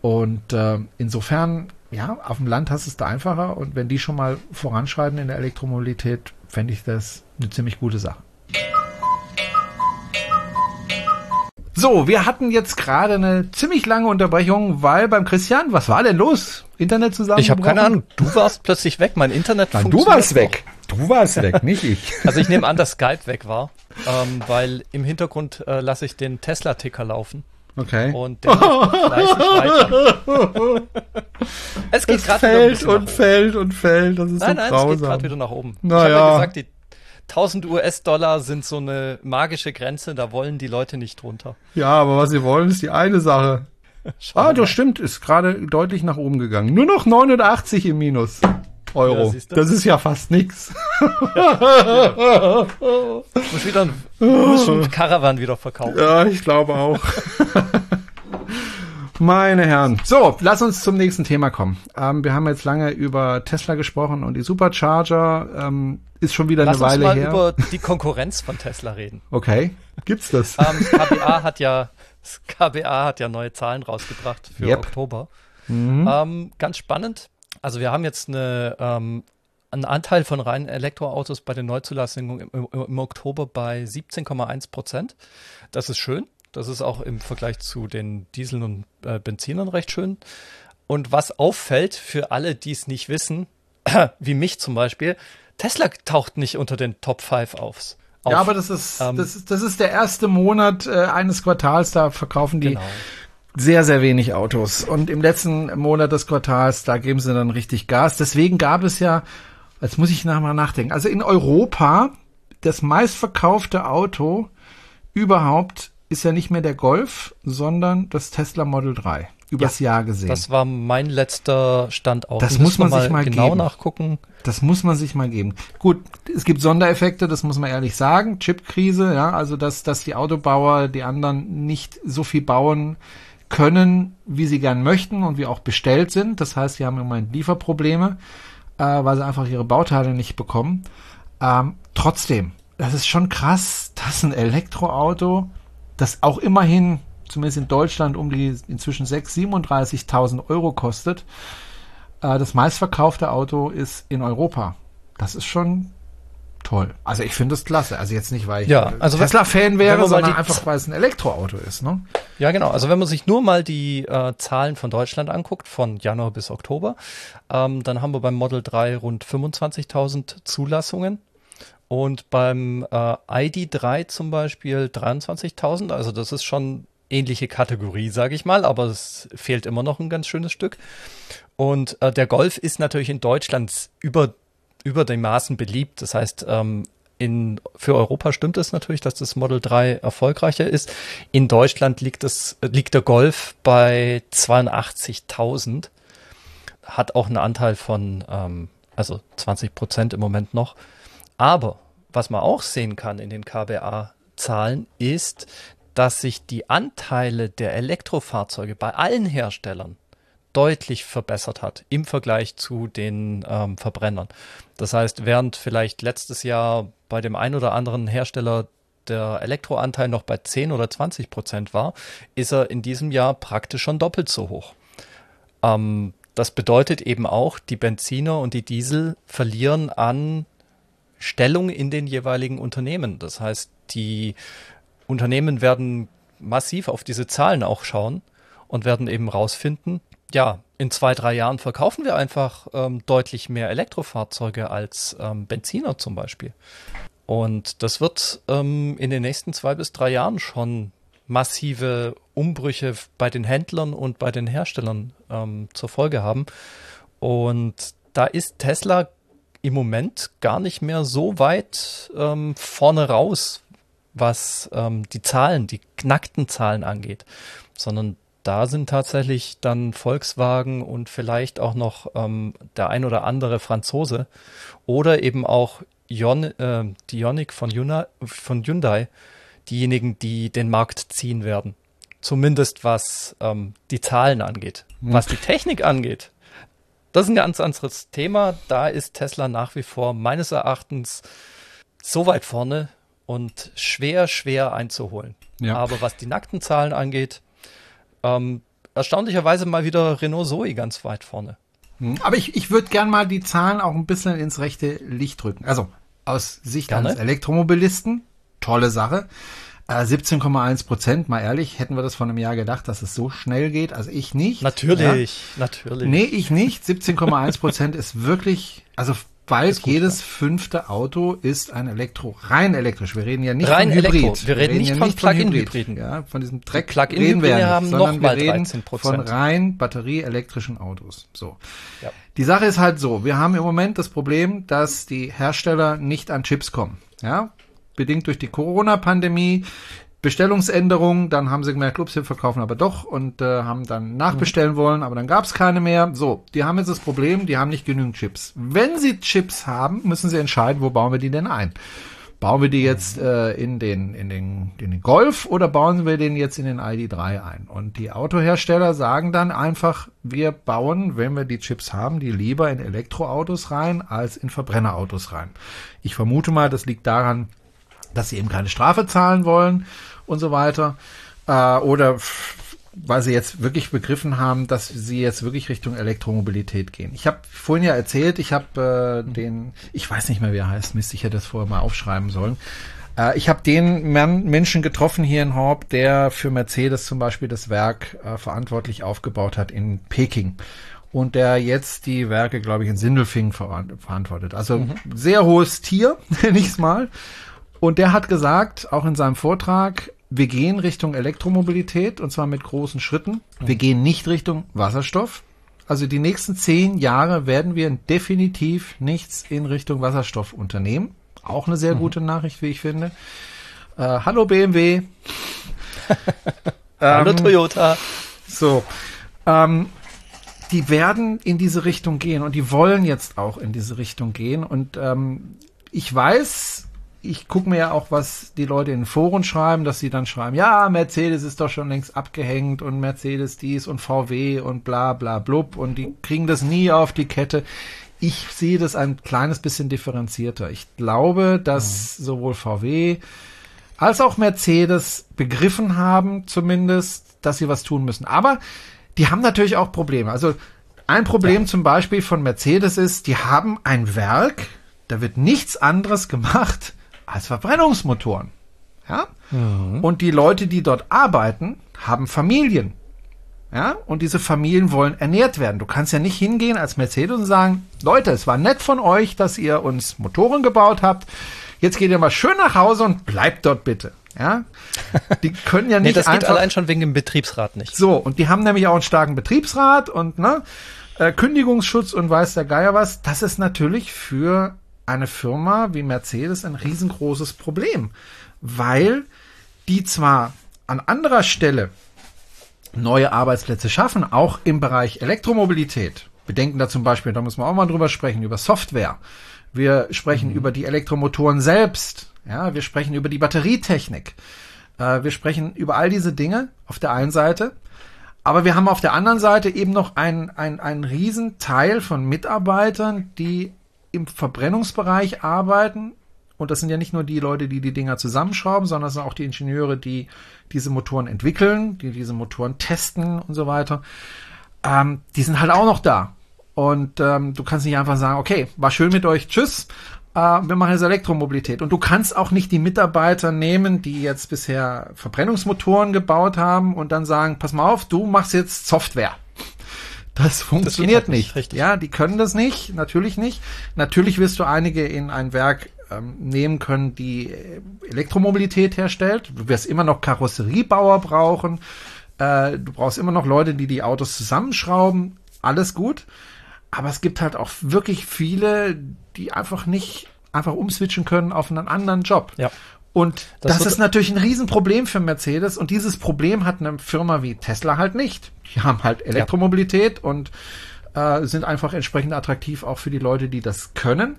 B: Und äh, insofern, ja, auf dem Land hast du es da einfacher und wenn die schon mal voranschreiten in der Elektromobilität, fände ich das eine ziemlich gute Sache. So, wir hatten jetzt gerade eine ziemlich lange Unterbrechung, weil beim Christian, was war denn los? Internet zusammen?
C: Ich habe keine Ahnung. Du warst plötzlich weg. Mein Internet
B: Nein, du warst weg. Du warst weg, nicht ich. (laughs)
C: Also ich nehme an, dass Skype weg war, ähm, weil im Hintergrund äh, lasse ich den Tesla-Ticker laufen.
B: Okay.
C: Und der (laughs) fleißig weiter.
B: es geht gerade fällt und fällt und fällt. Das ist nein, so nein, grausam. es geht
C: gerade wieder nach oben.
B: Na ich habe ja gesagt,
C: die 1000 US-Dollar sind so eine magische Grenze, da wollen die Leute nicht drunter.
B: Ja, aber was sie wollen, ist die eine Sache. (laughs) Ah, das stimmt, ist gerade deutlich nach oben gegangen. Nur noch 89 im Minus. Euro. Ja, das ist ja fast nix.
C: Ja. muss wieder ein, muss ein Caravan wieder verkaufen.
B: Ja, ich glaube auch. (laughs) Meine Herren. So, lass uns zum nächsten Thema kommen. Ähm, wir haben jetzt lange über Tesla gesprochen und die Supercharger. Ähm, ist schon wieder lass eine Weile her.
C: Lass uns mal über die Konkurrenz von Tesla reden. (laughs)
B: Okay, gibt's das?
C: Ähm, KBA hat ja KBA hat ja neue Zahlen rausgebracht für yep. Oktober. Mhm. Ähm, ganz spannend. Also wir haben jetzt eine, ähm, einen Anteil von reinen Elektroautos bei den Neuzulassungen im, im, im Oktober bei 17,1 Prozent. Das ist schön. Das ist auch im Vergleich zu den Dieseln und äh, Benzinern recht schön. Und was auffällt für alle, die es nicht wissen, (clears throat) wie mich zum Beispiel, Tesla taucht nicht unter den Top 5 auf.
B: Ja, aber das ist, ähm, das ist, das ist der erste Monat äh, eines Quartals, da verkaufen die genau. sehr, sehr wenig Autos. Und im letzten Monat des Quartals, da geben sie dann richtig Gas. Deswegen gab es ja, jetzt muss ich nachher mal nachdenken, also in Europa das meistverkaufte Auto überhaupt ist ja nicht mehr der Golf, sondern das Tesla Model 3 übers ja, Jahr gesehen.
C: Das war mein letzter Stand auch.
B: Das muss man sich mal
C: genau
B: geben.
C: nachgucken.
B: Das muss man sich mal geben. Gut, es gibt Sondereffekte, das muss man ehrlich sagen. Chipkrise, ja, also dass, dass die Autobauer, die anderen nicht so viel bauen können, wie sie gern möchten und wie auch bestellt sind. Das heißt, sie haben im Moment Lieferprobleme, äh, weil sie einfach ihre Bauteile nicht bekommen. Ähm, trotzdem, das ist schon krass, dass ein Elektroauto das auch immerhin, zumindest in Deutschland, um die inzwischen 6.000, 37.000 Euro kostet. Äh, das meistverkaufte Auto ist in Europa. Das ist schon toll. Also ich finde es klasse. Also jetzt nicht, weil ich
C: ja, also
B: Tesla-Fan wäre, sondern einfach, weil es ein Elektroauto ist. Ne?
C: Ja, genau. Also wenn man sich nur mal die äh, Zahlen von Deutschland anguckt, von Januar bis Oktober, ähm, dann haben wir beim Model 3 rund 25.000 Zulassungen und beim äh, ID3 zum Beispiel 23.000. Also das ist schon ähnliche Kategorie, sage ich mal, aber es fehlt immer noch ein ganz schönes Stück. Und äh, der Golf ist natürlich in Deutschland über, über den Maßen beliebt. Das heißt, ähm, in, für Europa stimmt es natürlich, dass das Model 3 erfolgreicher ist. In Deutschland liegt, es, liegt der Golf bei 82.000, hat auch einen Anteil von, ähm, also 20 Prozent im Moment noch. Aber was man auch sehen kann in den KBA-Zahlen ist, dass sich die Anteile der Elektrofahrzeuge bei allen Herstellern deutlich verbessert hat im Vergleich zu den ähm, Verbrennern. Das heißt, während vielleicht letztes Jahr bei dem einen oder anderen Hersteller der Elektroanteil noch bei 10 oder 20 Prozent war, ist er in diesem Jahr praktisch schon doppelt so hoch. Ähm, das bedeutet eben auch, die Benziner und die Diesel verlieren an Stellung in den jeweiligen Unternehmen. Das heißt, die Unternehmen werden massiv auf diese Zahlen auch schauen und werden eben rausfinden, ja, in zwei, drei Jahren verkaufen wir einfach ähm, deutlich mehr Elektrofahrzeuge als ähm, Benziner zum Beispiel. Und das wird ähm, in den nächsten zwei bis drei Jahren schon massive Umbrüche bei den Händlern und bei den Herstellern ähm, zur Folge haben. Und da ist Tesla im Moment gar nicht mehr so weit ähm, vorne raus, was ähm, die Zahlen, die knackten Zahlen angeht, sondern da sind tatsächlich dann Volkswagen und vielleicht auch noch ähm, der ein oder andere Franzose oder eben auch Ion, äh, die Ioniq von, von Hyundai diejenigen, die den Markt ziehen werden. Zumindest was ähm, die Zahlen angeht. Hm. Was die Technik angeht, das ist ein ganz anderes Thema. Da ist Tesla nach wie vor meines Erachtens so weit vorne und schwer, schwer einzuholen. Ja. Aber was die nackten Zahlen angeht, ähm, erstaunlicherweise mal wieder Renault Zoe ganz weit vorne.
B: Hm. Aber ich, ich würde gern mal die Zahlen auch ein bisschen ins rechte Licht drücken. Also aus Sicht Gerne. eines Elektromobilisten, tolle Sache. 17,1 äh, Prozent, mal ehrlich, hätten wir das vor einem Jahr gedacht, dass es so schnell geht? Also ich nicht.
C: Natürlich, ja. natürlich.
B: Nee, ich nicht. 17,1 Prozent ist wirklich, also bald jedes fünfte Auto ist ein Elektro, rein elektrisch. Wir reden ja nicht
C: rein
B: von Hybrid.
C: Elektro. Wir, wir reden, nicht von Plug-in-Hybriden.
B: Ja, von diesem Dreck Plug-in wir haben sondern wir reden von rein batterieelektrischen Autos. So. Ja. Die Sache ist halt so, wir haben im Moment das Problem, dass die Hersteller nicht an Chips kommen. Ja, bedingt durch die Corona-Pandemie. Bestellungsänderungen, dann haben sie gemerkt, ups, wir verkaufen aber doch und äh, haben dann nachbestellen wollen, aber dann gab es keine mehr. So, die haben jetzt das Problem, die haben nicht genügend Chips. Wenn sie Chips haben, müssen sie entscheiden, wo bauen wir die denn ein? Bauen wir die jetzt äh, in, den, in, den, in den Golf oder bauen wir den jetzt in den ID3 ein? Und die Autohersteller sagen dann einfach, wir bauen, wenn wir die Chips haben, die lieber in Elektroautos rein als in Verbrennerautos rein. Ich vermute mal, das liegt daran, dass sie eben keine Strafe zahlen wollen und so weiter. Äh, oder weil sie jetzt wirklich begriffen haben, dass sie jetzt wirklich Richtung Elektromobilität gehen. Ich habe vorhin ja erzählt, ich habe äh, den, ich weiß nicht mehr, wie er heißt, Mist, ich hätte das vorher mal aufschreiben sollen. Äh, ich habe den Mann, Menschen getroffen hier in Horb, der für Mercedes zum Beispiel das Werk äh, verantwortlich aufgebaut hat in Peking und der jetzt die Werke, glaube ich, in Sindelfingen verantwortet. Also mhm. sehr hohes Tier, (laughs) nenne ich es mal. Und der hat gesagt, auch in seinem Vortrag, wir gehen Richtung Elektromobilität und zwar mit großen Schritten. Wir gehen nicht Richtung Wasserstoff. Also die nächsten zehn Jahre werden wir definitiv nichts in Richtung Wasserstoff unternehmen. Auch eine sehr mhm. gute Nachricht, wie ich finde. Äh, hallo BMW. (laughs)
C: hallo ähm, Toyota.
B: So. Ähm, die werden in diese Richtung gehen und die wollen jetzt auch in diese Richtung gehen. Und ähm, ich weiß, ich gucke mir ja auch, was die Leute in Foren schreiben, dass sie dann schreiben, ja, Mercedes ist doch schon längst abgehängt und Mercedes dies und VW und bla bla blub und die kriegen das nie auf die Kette. Ich sehe das ein kleines bisschen differenzierter. Ich glaube, dass mhm. sowohl VW als auch Mercedes begriffen haben, zumindest, dass sie was tun müssen. Aber die haben natürlich auch Probleme. Also ein Problem ja. zum Beispiel von Mercedes ist, die haben ein Werk, da wird nichts anderes gemacht als Verbrennungsmotoren. Ja? Mhm. Und die Leute, die dort arbeiten, haben Familien. Ja, und diese Familien wollen ernährt werden. Du kannst ja nicht hingehen als Mercedes und sagen, Leute, es war nett von euch, dass ihr uns Motoren gebaut habt. Jetzt geht ihr mal schön nach Hause und bleibt dort bitte. Ja, (laughs)
C: die können ja nicht nee, das geht allein schon wegen dem Betriebsrat nicht.
B: So, und die haben nämlich auch einen starken Betriebsrat und ne, äh, Kündigungsschutz und weiß der Geier was. Das ist natürlich für eine Firma wie Mercedes ein riesengroßes Problem, weil die zwar an anderer Stelle neue Arbeitsplätze schaffen, auch im Bereich Elektromobilität. Wir denken da zum Beispiel, da müssen wir auch mal drüber sprechen, über Software. Wir sprechen mhm. über die Elektromotoren selbst. Ja, wir sprechen über die Batterietechnik. Äh, wir sprechen über all diese Dinge auf der einen Seite. Aber wir haben auf der anderen Seite eben noch einen, einen, einen riesen Teil von Mitarbeitern, die im Verbrennungsbereich arbeiten. Und das sind ja nicht nur die Leute, die die Dinger zusammenschrauben, sondern das sind auch die Ingenieure, die diese Motoren entwickeln, die diese Motoren testen und so weiter. Ähm, die sind halt auch noch da. Und ähm, du kannst nicht einfach sagen, okay, war schön mit euch, tschüss, äh, wir machen jetzt Elektromobilität. Und du kannst auch nicht die Mitarbeiter nehmen, die jetzt bisher Verbrennungsmotoren gebaut haben und dann sagen, pass mal auf, du machst jetzt Software. Das funktioniert das halt nicht. nicht. Ja, die können das nicht, natürlich nicht. Natürlich wirst du einige in ein Werk ähm, nehmen können, die äh, Elektromobilität herstellt. Du wirst immer noch Karosseriebauer brauchen. Äh, du brauchst immer noch Leute, die die Autos zusammenschrauben. Alles gut. Aber es gibt halt auch wirklich viele, die einfach nicht einfach umswitchen können auf einen anderen Job.
C: Ja.
B: Und das, das ist natürlich ein Riesenproblem für Mercedes. Und dieses Problem hat eine Firma wie Tesla halt nicht. Die haben halt Elektromobilität ja. und äh, sind einfach entsprechend attraktiv auch für die Leute, die das können.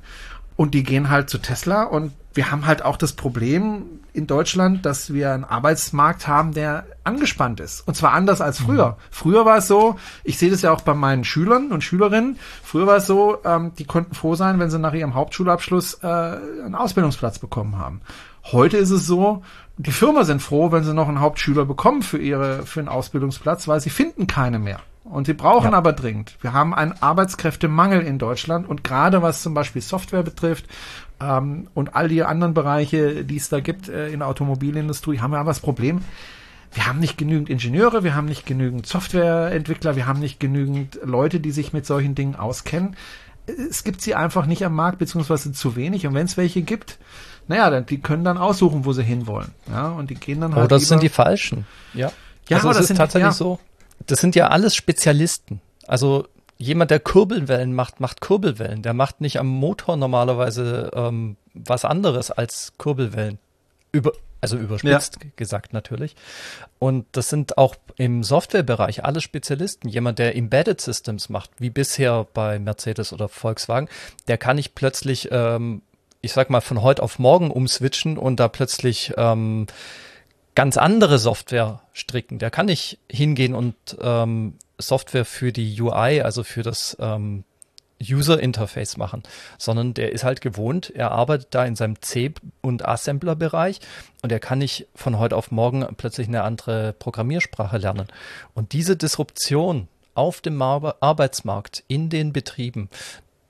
B: Und die gehen halt zu Tesla und wir haben halt auch das Problem in Deutschland, dass wir einen Arbeitsmarkt haben, der angespannt ist. Und zwar anders als früher. Mhm. Früher war es so, ich sehe das ja auch bei meinen Schülern und Schülerinnen, früher war es so, ähm, die konnten froh sein, wenn sie nach ihrem Hauptschulabschluss äh, einen Ausbildungsplatz bekommen haben. Heute ist es so, die Firma sind froh, wenn sie noch einen Hauptschüler bekommen für ihre, für einen Ausbildungsplatz, weil sie finden keine mehr. Und sie brauchen ja. aber dringend. Wir haben einen Arbeitskräftemangel in Deutschland und gerade was zum Beispiel Software betrifft ähm, und all die anderen Bereiche, die es da gibt äh, in der Automobilindustrie, haben wir aber das Problem, wir haben nicht genügend Ingenieure, wir haben nicht genügend Softwareentwickler, wir haben nicht genügend Leute, die sich mit solchen Dingen auskennen. Es gibt sie einfach nicht am Markt, beziehungsweise zu wenig. Und wenn es welche gibt, naja, die können dann aussuchen, wo sie hinwollen. Ja, und die gehen dann
C: halt. Oh, das sind die falschen. Ja. Ja, also aber das ist tatsächlich ja. so das sind ja alles Spezialisten. Also jemand, der Kurbelwellen macht, macht Kurbelwellen. Der macht nicht am Motor normalerweise ähm, was anderes als Kurbelwellen. Über, also überspitzt ja. gesagt natürlich. Und das sind auch im Softwarebereich alle Spezialisten. Jemand, der Embedded Systems macht, wie bisher bei Mercedes oder Volkswagen, der kann nicht plötzlich, ähm, ich sag mal, von heute auf morgen umswitchen und da plötzlich ähm, ganz andere Software stricken. Der kann nicht hingehen und ähm, Software für die UI, also für das ähm, User Interface machen, sondern der ist halt gewohnt, er arbeitet da in seinem C- und Assembler-Bereich und er kann nicht von heute auf morgen plötzlich eine andere Programmiersprache lernen. Und diese Disruption auf dem Ar Arbeitsmarkt in den Betrieben,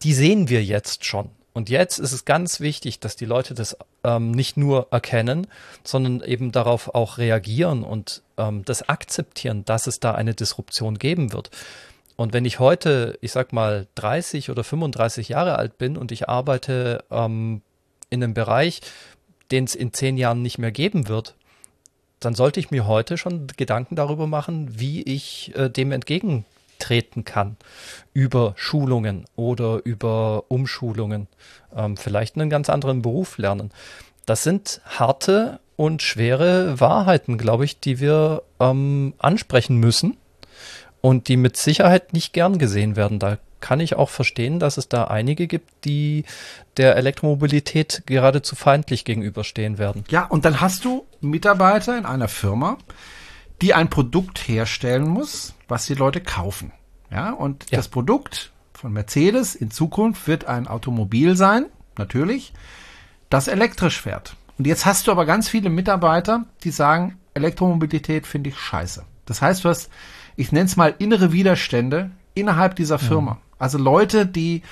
C: die sehen wir jetzt schon. Und jetzt ist es ganz wichtig, dass die Leute das ähm, nicht nur erkennen, sondern eben darauf auch reagieren und ähm, das akzeptieren, dass es da eine Disruption geben wird. Und wenn ich heute, ich sag mal, 30 oder 35 Jahre alt bin und ich arbeite ähm, in einem Bereich, den es in zehn Jahren nicht mehr geben wird, dann sollte ich mir heute schon Gedanken darüber machen, wie ich äh, dem entgegen treten kann über Schulungen oder über Umschulungen, ähm, vielleicht einen ganz anderen Beruf lernen. Das sind harte und schwere Wahrheiten, glaube ich, die wir ähm, ansprechen müssen und die mit Sicherheit nicht gern gesehen werden. Da kann ich auch verstehen, dass es da einige gibt, die der Elektromobilität geradezu feindlich gegenüberstehen werden.
B: Ja, und dann hast du Mitarbeiter in einer Firma, die ein Produkt herstellen muss, was die Leute kaufen. Ja, und ja. das Produkt von Mercedes in Zukunft wird ein Automobil sein, natürlich, das elektrisch fährt. Und jetzt hast du aber ganz viele Mitarbeiter, die sagen, Elektromobilität finde ich scheiße. Das heißt, du hast, ich nenne es mal innere Widerstände innerhalb dieser Firma. Mhm. Also Leute, die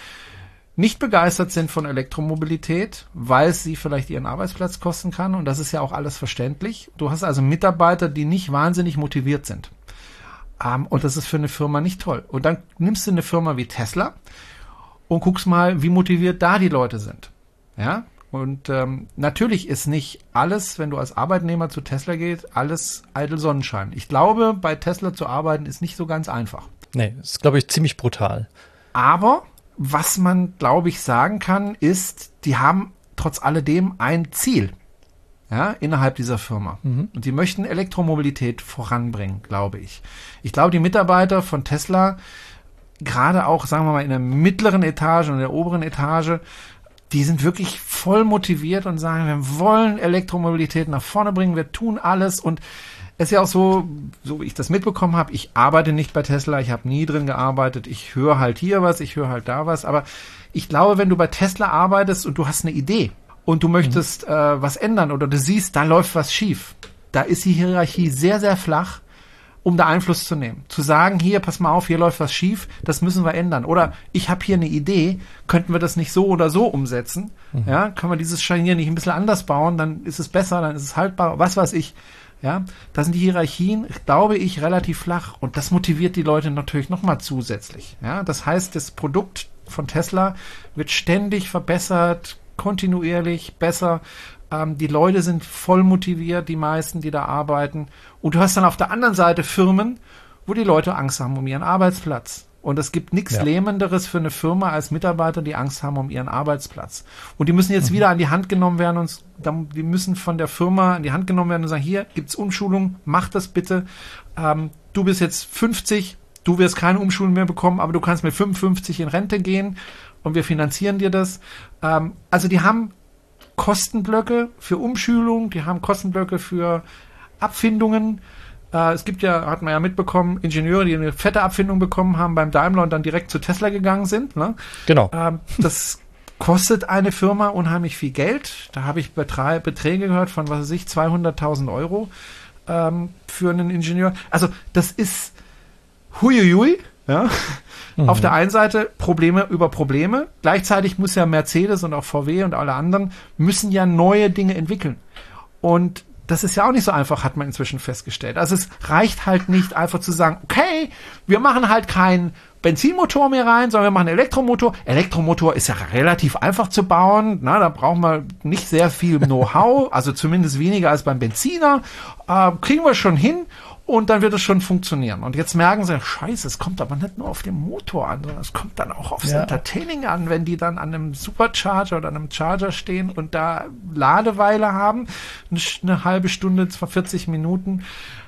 B: nicht begeistert sind von Elektromobilität, weil es sie vielleicht ihren Arbeitsplatz kosten kann. Und das ist ja auch alles verständlich. Du hast also Mitarbeiter, die nicht wahnsinnig motiviert sind. Um, ähm, und das ist für eine Firma nicht toll. Und dann nimmst du eine Firma wie Tesla und guckst mal, wie motiviert da die Leute sind. Ja. Und ähm, natürlich ist nicht alles, wenn du als Arbeitnehmer zu Tesla gehst, alles eitel Sonnenschein. Ich glaube, bei Tesla zu arbeiten ist nicht so ganz einfach.
C: Nee, ist, glaube ich, ziemlich brutal.
B: Aber was man, glaube ich, sagen kann, ist, die haben trotz alledem ein Ziel ja, innerhalb dieser Firma. Mhm. Und die möchten Elektromobilität voranbringen, glaube ich. Ich glaube, die Mitarbeiter von Tesla, gerade auch, sagen wir mal, in der mittleren Etage und der oberen Etage, die sind wirklich voll motiviert und sagen, wir wollen Elektromobilität nach vorne bringen, wir tun alles und es ist ja auch so, so wie ich das mitbekommen habe, ich arbeite nicht bei Tesla, ich habe nie drin gearbeitet, ich höre halt hier was, ich höre halt da was, aber ich glaube, wenn du bei Tesla arbeitest und du hast eine Idee und du möchtest mhm. äh, was ändern oder du siehst, da läuft was schief, da ist die Hierarchie sehr, sehr flach um da Einfluss zu nehmen. Zu sagen, hier, pass mal auf, hier läuft was schief, das müssen wir ändern. Oder ich habe hier eine Idee, könnten wir das nicht so oder so umsetzen? Mhm. Ja, können wir dieses Scharnier nicht ein bisschen anders bauen, dann ist es besser, dann ist es haltbar, was weiß ich. Ja, da sind die Hierarchien, glaube ich, relativ flach und das motiviert die Leute natürlich nochmal zusätzlich. Ja, das heißt, das Produkt von Tesla wird ständig verbessert, kontinuierlich besser ähm, die Leute sind voll motiviert, die meisten, die da arbeiten. Und du hast dann auf der anderen Seite Firmen, wo die Leute Angst haben um ihren Arbeitsplatz. Und es gibt nichts ja. Lähmenderes für eine Firma als Mitarbeiter, die Angst haben um ihren Arbeitsplatz. Und die müssen jetzt mhm. wieder an die Hand genommen werden und die müssen von der Firma an die Hand genommen werden und sagen, hier gibt's Umschulung, mach das bitte. Ähm, du bist jetzt 50, du wirst keine Umschulung mehr bekommen, aber du kannst mit 55 in Rente gehen und wir finanzieren dir das. Ähm, also die haben Kostenblöcke für Umschulung, die haben Kostenblöcke für Abfindungen. Äh, es gibt ja, hat man ja mitbekommen, Ingenieure, die eine fette Abfindung bekommen haben beim Daimler und dann direkt zu Tesla gegangen sind. Ne?
C: Genau.
B: Ähm, das kostet eine Firma unheimlich viel Geld. Da habe ich Betre Beträge gehört von, was weiß ich, 200.000 Euro ähm, für einen Ingenieur. Also das ist huiuiui. Ja? Mhm. Auf der einen Seite Probleme über Probleme. Gleichzeitig muss ja Mercedes und auch VW und alle anderen müssen ja neue Dinge entwickeln. Und das ist ja auch nicht so einfach, hat man inzwischen festgestellt. Also es reicht halt nicht einfach zu sagen, okay, wir machen halt keinen Benzinmotor mehr rein, sondern wir machen Elektromotor. Elektromotor ist ja relativ einfach zu bauen. Na, da brauchen wir nicht sehr viel Know-how, also zumindest weniger als beim Benziner. Äh, kriegen wir schon hin und dann wird es schon funktionieren. Und jetzt merken sie, scheiße, es kommt aber nicht nur auf den Motor an, sondern es kommt dann auch aufs ja. Entertaining an, wenn die dann an einem Supercharger oder einem Charger stehen und da Ladeweile haben, eine halbe Stunde, zwar 40 Minuten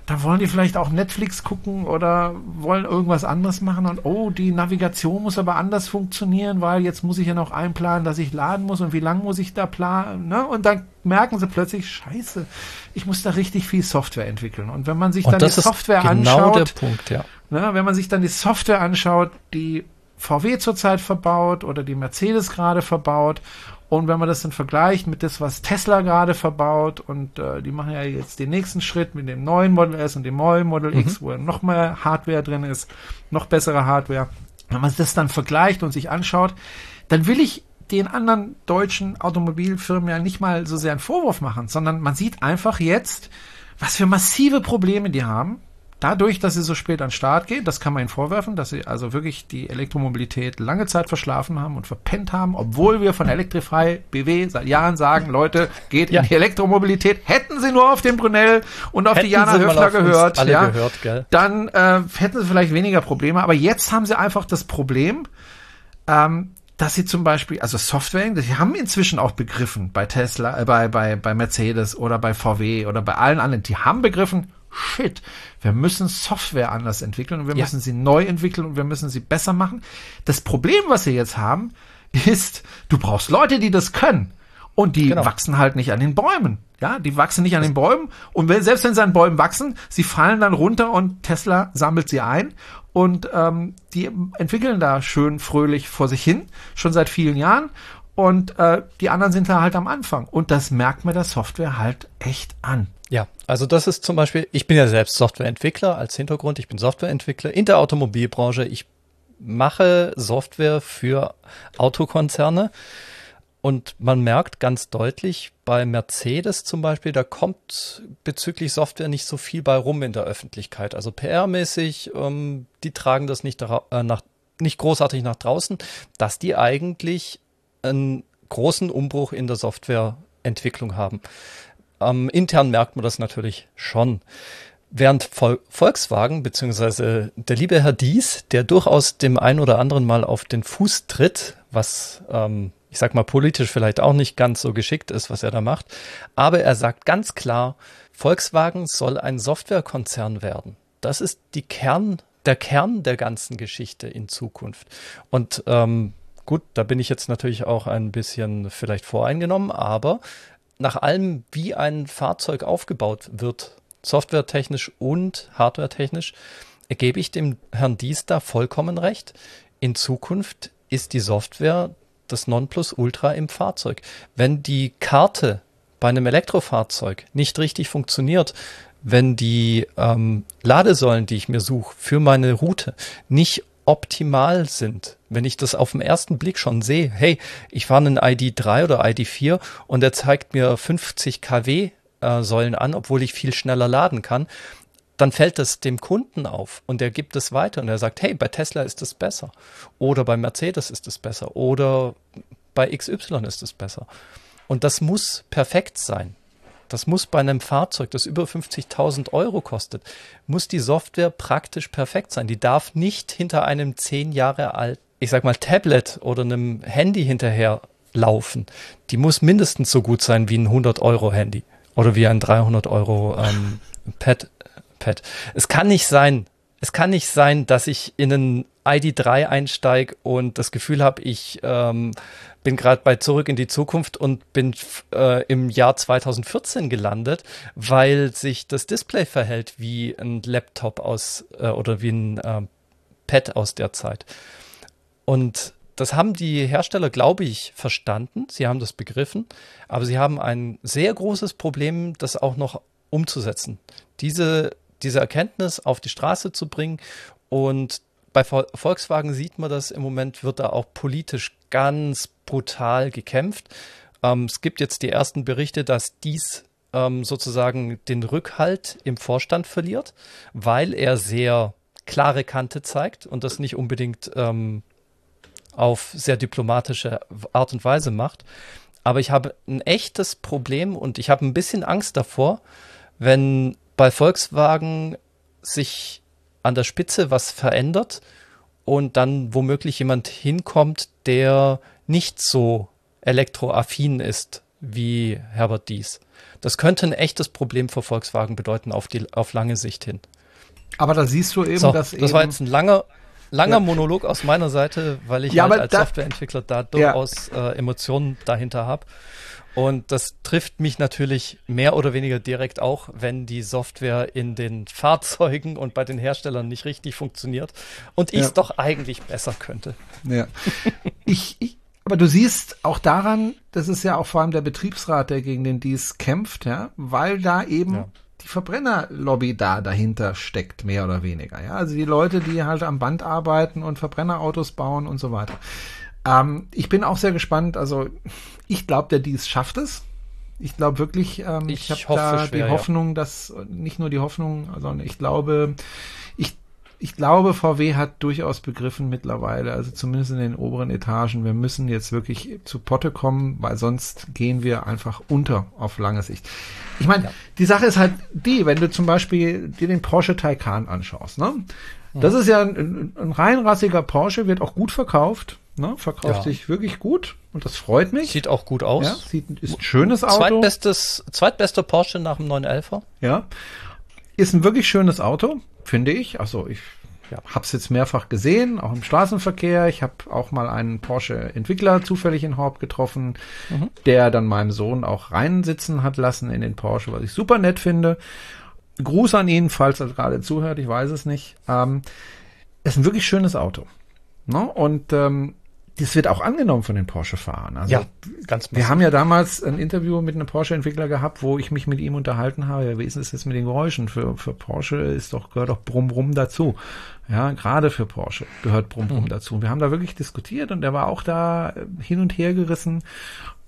B: da wollen die vielleicht auch Netflix gucken oder wollen irgendwas anderes machen und oh, die Navigation muss aber anders funktionieren, weil jetzt muss ich ja noch einplanen, dass ich laden muss und wie lange muss ich da planen, ne? Und dann merken sie plötzlich, scheiße, ich muss da richtig viel Software entwickeln. Und wenn man sich und dann die Software genau anschaut,
C: Punkt, ja.
B: ne, wenn man sich dann die Software anschaut, die VW zurzeit verbaut oder die Mercedes gerade verbaut und wenn man das dann vergleicht mit das, was Tesla gerade verbaut, und äh, die machen ja jetzt den nächsten Schritt mit dem neuen Model S und dem neuen Model mhm. X, wo noch mehr Hardware drin ist, noch bessere Hardware. Wenn man das dann vergleicht und sich anschaut, dann will ich den anderen deutschen Automobilfirmen ja nicht mal so sehr einen Vorwurf machen, sondern man sieht einfach jetzt, was für massive Probleme die haben Dadurch, dass sie so spät an den Start geht, das kann man ihnen vorwerfen, dass sie also wirklich die Elektromobilität lange Zeit verschlafen haben und verpennt haben, obwohl wir von Electrify BW seit Jahren sagen, Leute, geht ja. in die Elektromobilität. Hätten sie nur auf den Brunel und auf hätten die Jana Höfler gehört, ja, gehört dann äh, hätten sie vielleicht weniger Probleme. Aber jetzt haben sie einfach das Problem, ähm, dass sie zum Beispiel, also Software, sie haben inzwischen auch begriffen bei Tesla, äh, bei, bei, bei Mercedes oder bei VW oder bei allen anderen, die haben begriffen, shit, wir müssen Software anders entwickeln und wir ja. müssen sie neu entwickeln und wir müssen sie besser machen. Das Problem, was sie jetzt haben, ist, du brauchst Leute, die das können. Und die genau. wachsen halt nicht an den Bäumen. Ja, die wachsen nicht an den Bäumen. Und wenn, selbst wenn sie an Bäumen wachsen, sie fallen dann runter und Tesla sammelt sie ein. Und ähm, die entwickeln da schön fröhlich vor sich hin, schon seit vielen Jahren. Und äh, die anderen sind da halt am Anfang. Und das merkt mir der Software halt echt an.
C: Ja, also das ist zum Beispiel, ich bin ja selbst Softwareentwickler als Hintergrund, ich bin Softwareentwickler in der Automobilbranche. Ich mache Software für Autokonzerne und man merkt ganz deutlich bei Mercedes zum Beispiel, da kommt bezüglich Software nicht so viel bei rum in der Öffentlichkeit. Also PR-mäßig, ähm, die tragen das nicht, äh, nach, nicht großartig nach draußen, dass die eigentlich einen großen Umbruch in der Softwareentwicklung haben. Ähm, intern merkt man das natürlich schon. Während Vol Volkswagen beziehungsweise der liebe Herr Dies, der durchaus dem einen oder anderen mal auf den Fuß tritt, was ähm, ich sag mal politisch vielleicht auch nicht ganz so geschickt ist, was er da macht, aber er sagt ganz klar, Volkswagen soll ein Softwarekonzern werden. Das ist die Kern, der Kern der ganzen Geschichte in Zukunft. Und ähm, gut, da bin ich jetzt natürlich auch ein bisschen vielleicht voreingenommen, aber nach allem, wie ein Fahrzeug aufgebaut wird, softwaretechnisch und hardwaretechnisch, gebe ich dem Herrn Dies da vollkommen recht. In Zukunft ist die Software das Nonplusultra im Fahrzeug. Wenn die Karte bei einem Elektrofahrzeug nicht richtig funktioniert, wenn die ähm, Ladesäulen, die ich mir suche für meine Route, nicht optimal sind. Wenn ich das auf den ersten Blick schon sehe, hey, ich fahre einen ID3 oder ID4 und er zeigt mir 50 kW äh, Säulen an, obwohl ich viel schneller laden kann, dann fällt das dem Kunden auf und er gibt es weiter und er sagt, hey, bei Tesla ist es besser oder bei Mercedes ist es besser oder bei XY ist es besser. Und das muss perfekt sein. Das muss bei einem Fahrzeug, das über 50.000 Euro kostet, muss die Software praktisch perfekt sein. Die darf nicht hinter einem zehn Jahre alten, ich sag mal, Tablet oder einem Handy hinterher laufen. Die muss mindestens so gut sein wie ein 100 Euro Handy oder wie ein 300 Euro ähm, Pad. Pad. Es kann nicht sein, es kann nicht sein, dass ich in einen ID3 einsteige und das Gefühl habe, ich ähm, bin gerade bei Zurück in die Zukunft und bin äh, im Jahr 2014 gelandet, weil sich das Display verhält wie ein Laptop aus äh, oder wie ein äh, Pad aus der Zeit. Und das haben die Hersteller, glaube ich, verstanden. Sie haben das begriffen, aber sie haben ein sehr großes Problem, das auch noch umzusetzen. Diese diese Erkenntnis auf die Straße zu bringen. Und bei Volkswagen sieht man das im Moment, wird da auch politisch ganz brutal gekämpft. Ähm, es gibt jetzt die ersten Berichte, dass dies ähm, sozusagen den Rückhalt im Vorstand verliert, weil er sehr klare Kante zeigt und das nicht unbedingt ähm, auf sehr diplomatische Art und Weise macht. Aber ich habe ein echtes Problem und ich habe ein bisschen Angst davor, wenn bei Volkswagen sich an der Spitze was verändert und dann womöglich jemand hinkommt, der nicht so elektroaffin ist wie Herbert Dies. Das könnte ein echtes Problem für Volkswagen bedeuten auf, die, auf lange Sicht hin.
B: Aber da siehst du eben, so, dass
C: das war jetzt ein langer, langer ja. Monolog aus meiner Seite, weil ich ja, halt als da, Softwareentwickler da durchaus ja. äh, Emotionen dahinter habe. Und das trifft mich natürlich mehr oder weniger direkt auch, wenn die Software in den (laughs) Fahrzeugen und bei den Herstellern nicht richtig funktioniert und ich es ja. doch eigentlich besser könnte.
B: Ja. ich, ich, aber du siehst auch daran, das ist ja auch vor allem der Betriebsrat, der gegen den dies kämpft, ja, weil da eben ja. die Verbrennerlobby da dahinter steckt, mehr oder weniger, ja. Also die Leute, die halt am Band arbeiten und Verbrennerautos bauen und so weiter. Ähm, ich bin auch sehr gespannt. Also ich glaube, der Dies schafft es. Ich glaube wirklich, ähm, ich, ich habe da schwer, die Hoffnung, ja. dass nicht nur die Hoffnung, sondern ich glaube, ich, ich glaube, VW hat durchaus begriffen mittlerweile, also zumindest in den oberen Etagen, wir müssen jetzt wirklich zu Potte kommen, weil sonst gehen wir einfach unter auf lange Sicht. Ich meine, ja. die Sache ist halt die, wenn du zum Beispiel dir den Porsche Taycan anschaust, ne? Das ist ja ein, ein reinrassiger Porsche, wird auch gut verkauft. Ne? Verkauft ja. sich wirklich gut und das freut mich.
C: Sieht auch gut aus. Ja,
B: sieht, ist ein schönes Auto.
C: Zweitbestes, zweitbester Porsche nach dem 911er.
B: Ja. Ist ein wirklich schönes Auto, finde ich. Also ich ja, habe es jetzt mehrfach gesehen, auch im Straßenverkehr. Ich habe auch mal einen Porsche-Entwickler zufällig in Horb getroffen, mhm. der dann meinem Sohn auch reinsitzen hat lassen in den Porsche, was ich super nett finde. Gruß an ihn, falls er gerade zuhört, ich weiß es nicht. Ähm, ist ein wirklich schönes Auto. Ne? Und ähm, das wird auch angenommen von den Porsche-Fahrern. Also, ja, ganz massiv. Wir haben ja damals ein Interview mit einem Porsche-Entwickler gehabt, wo ich mich mit ihm unterhalten habe. Ja, wie ist es jetzt mit den Geräuschen? Für, für Porsche ist doch, gehört doch Brumm Brumm dazu. Ja, gerade für Porsche gehört Brumm Brumm mhm. dazu. Wir haben da wirklich diskutiert und er war auch da hin und her gerissen.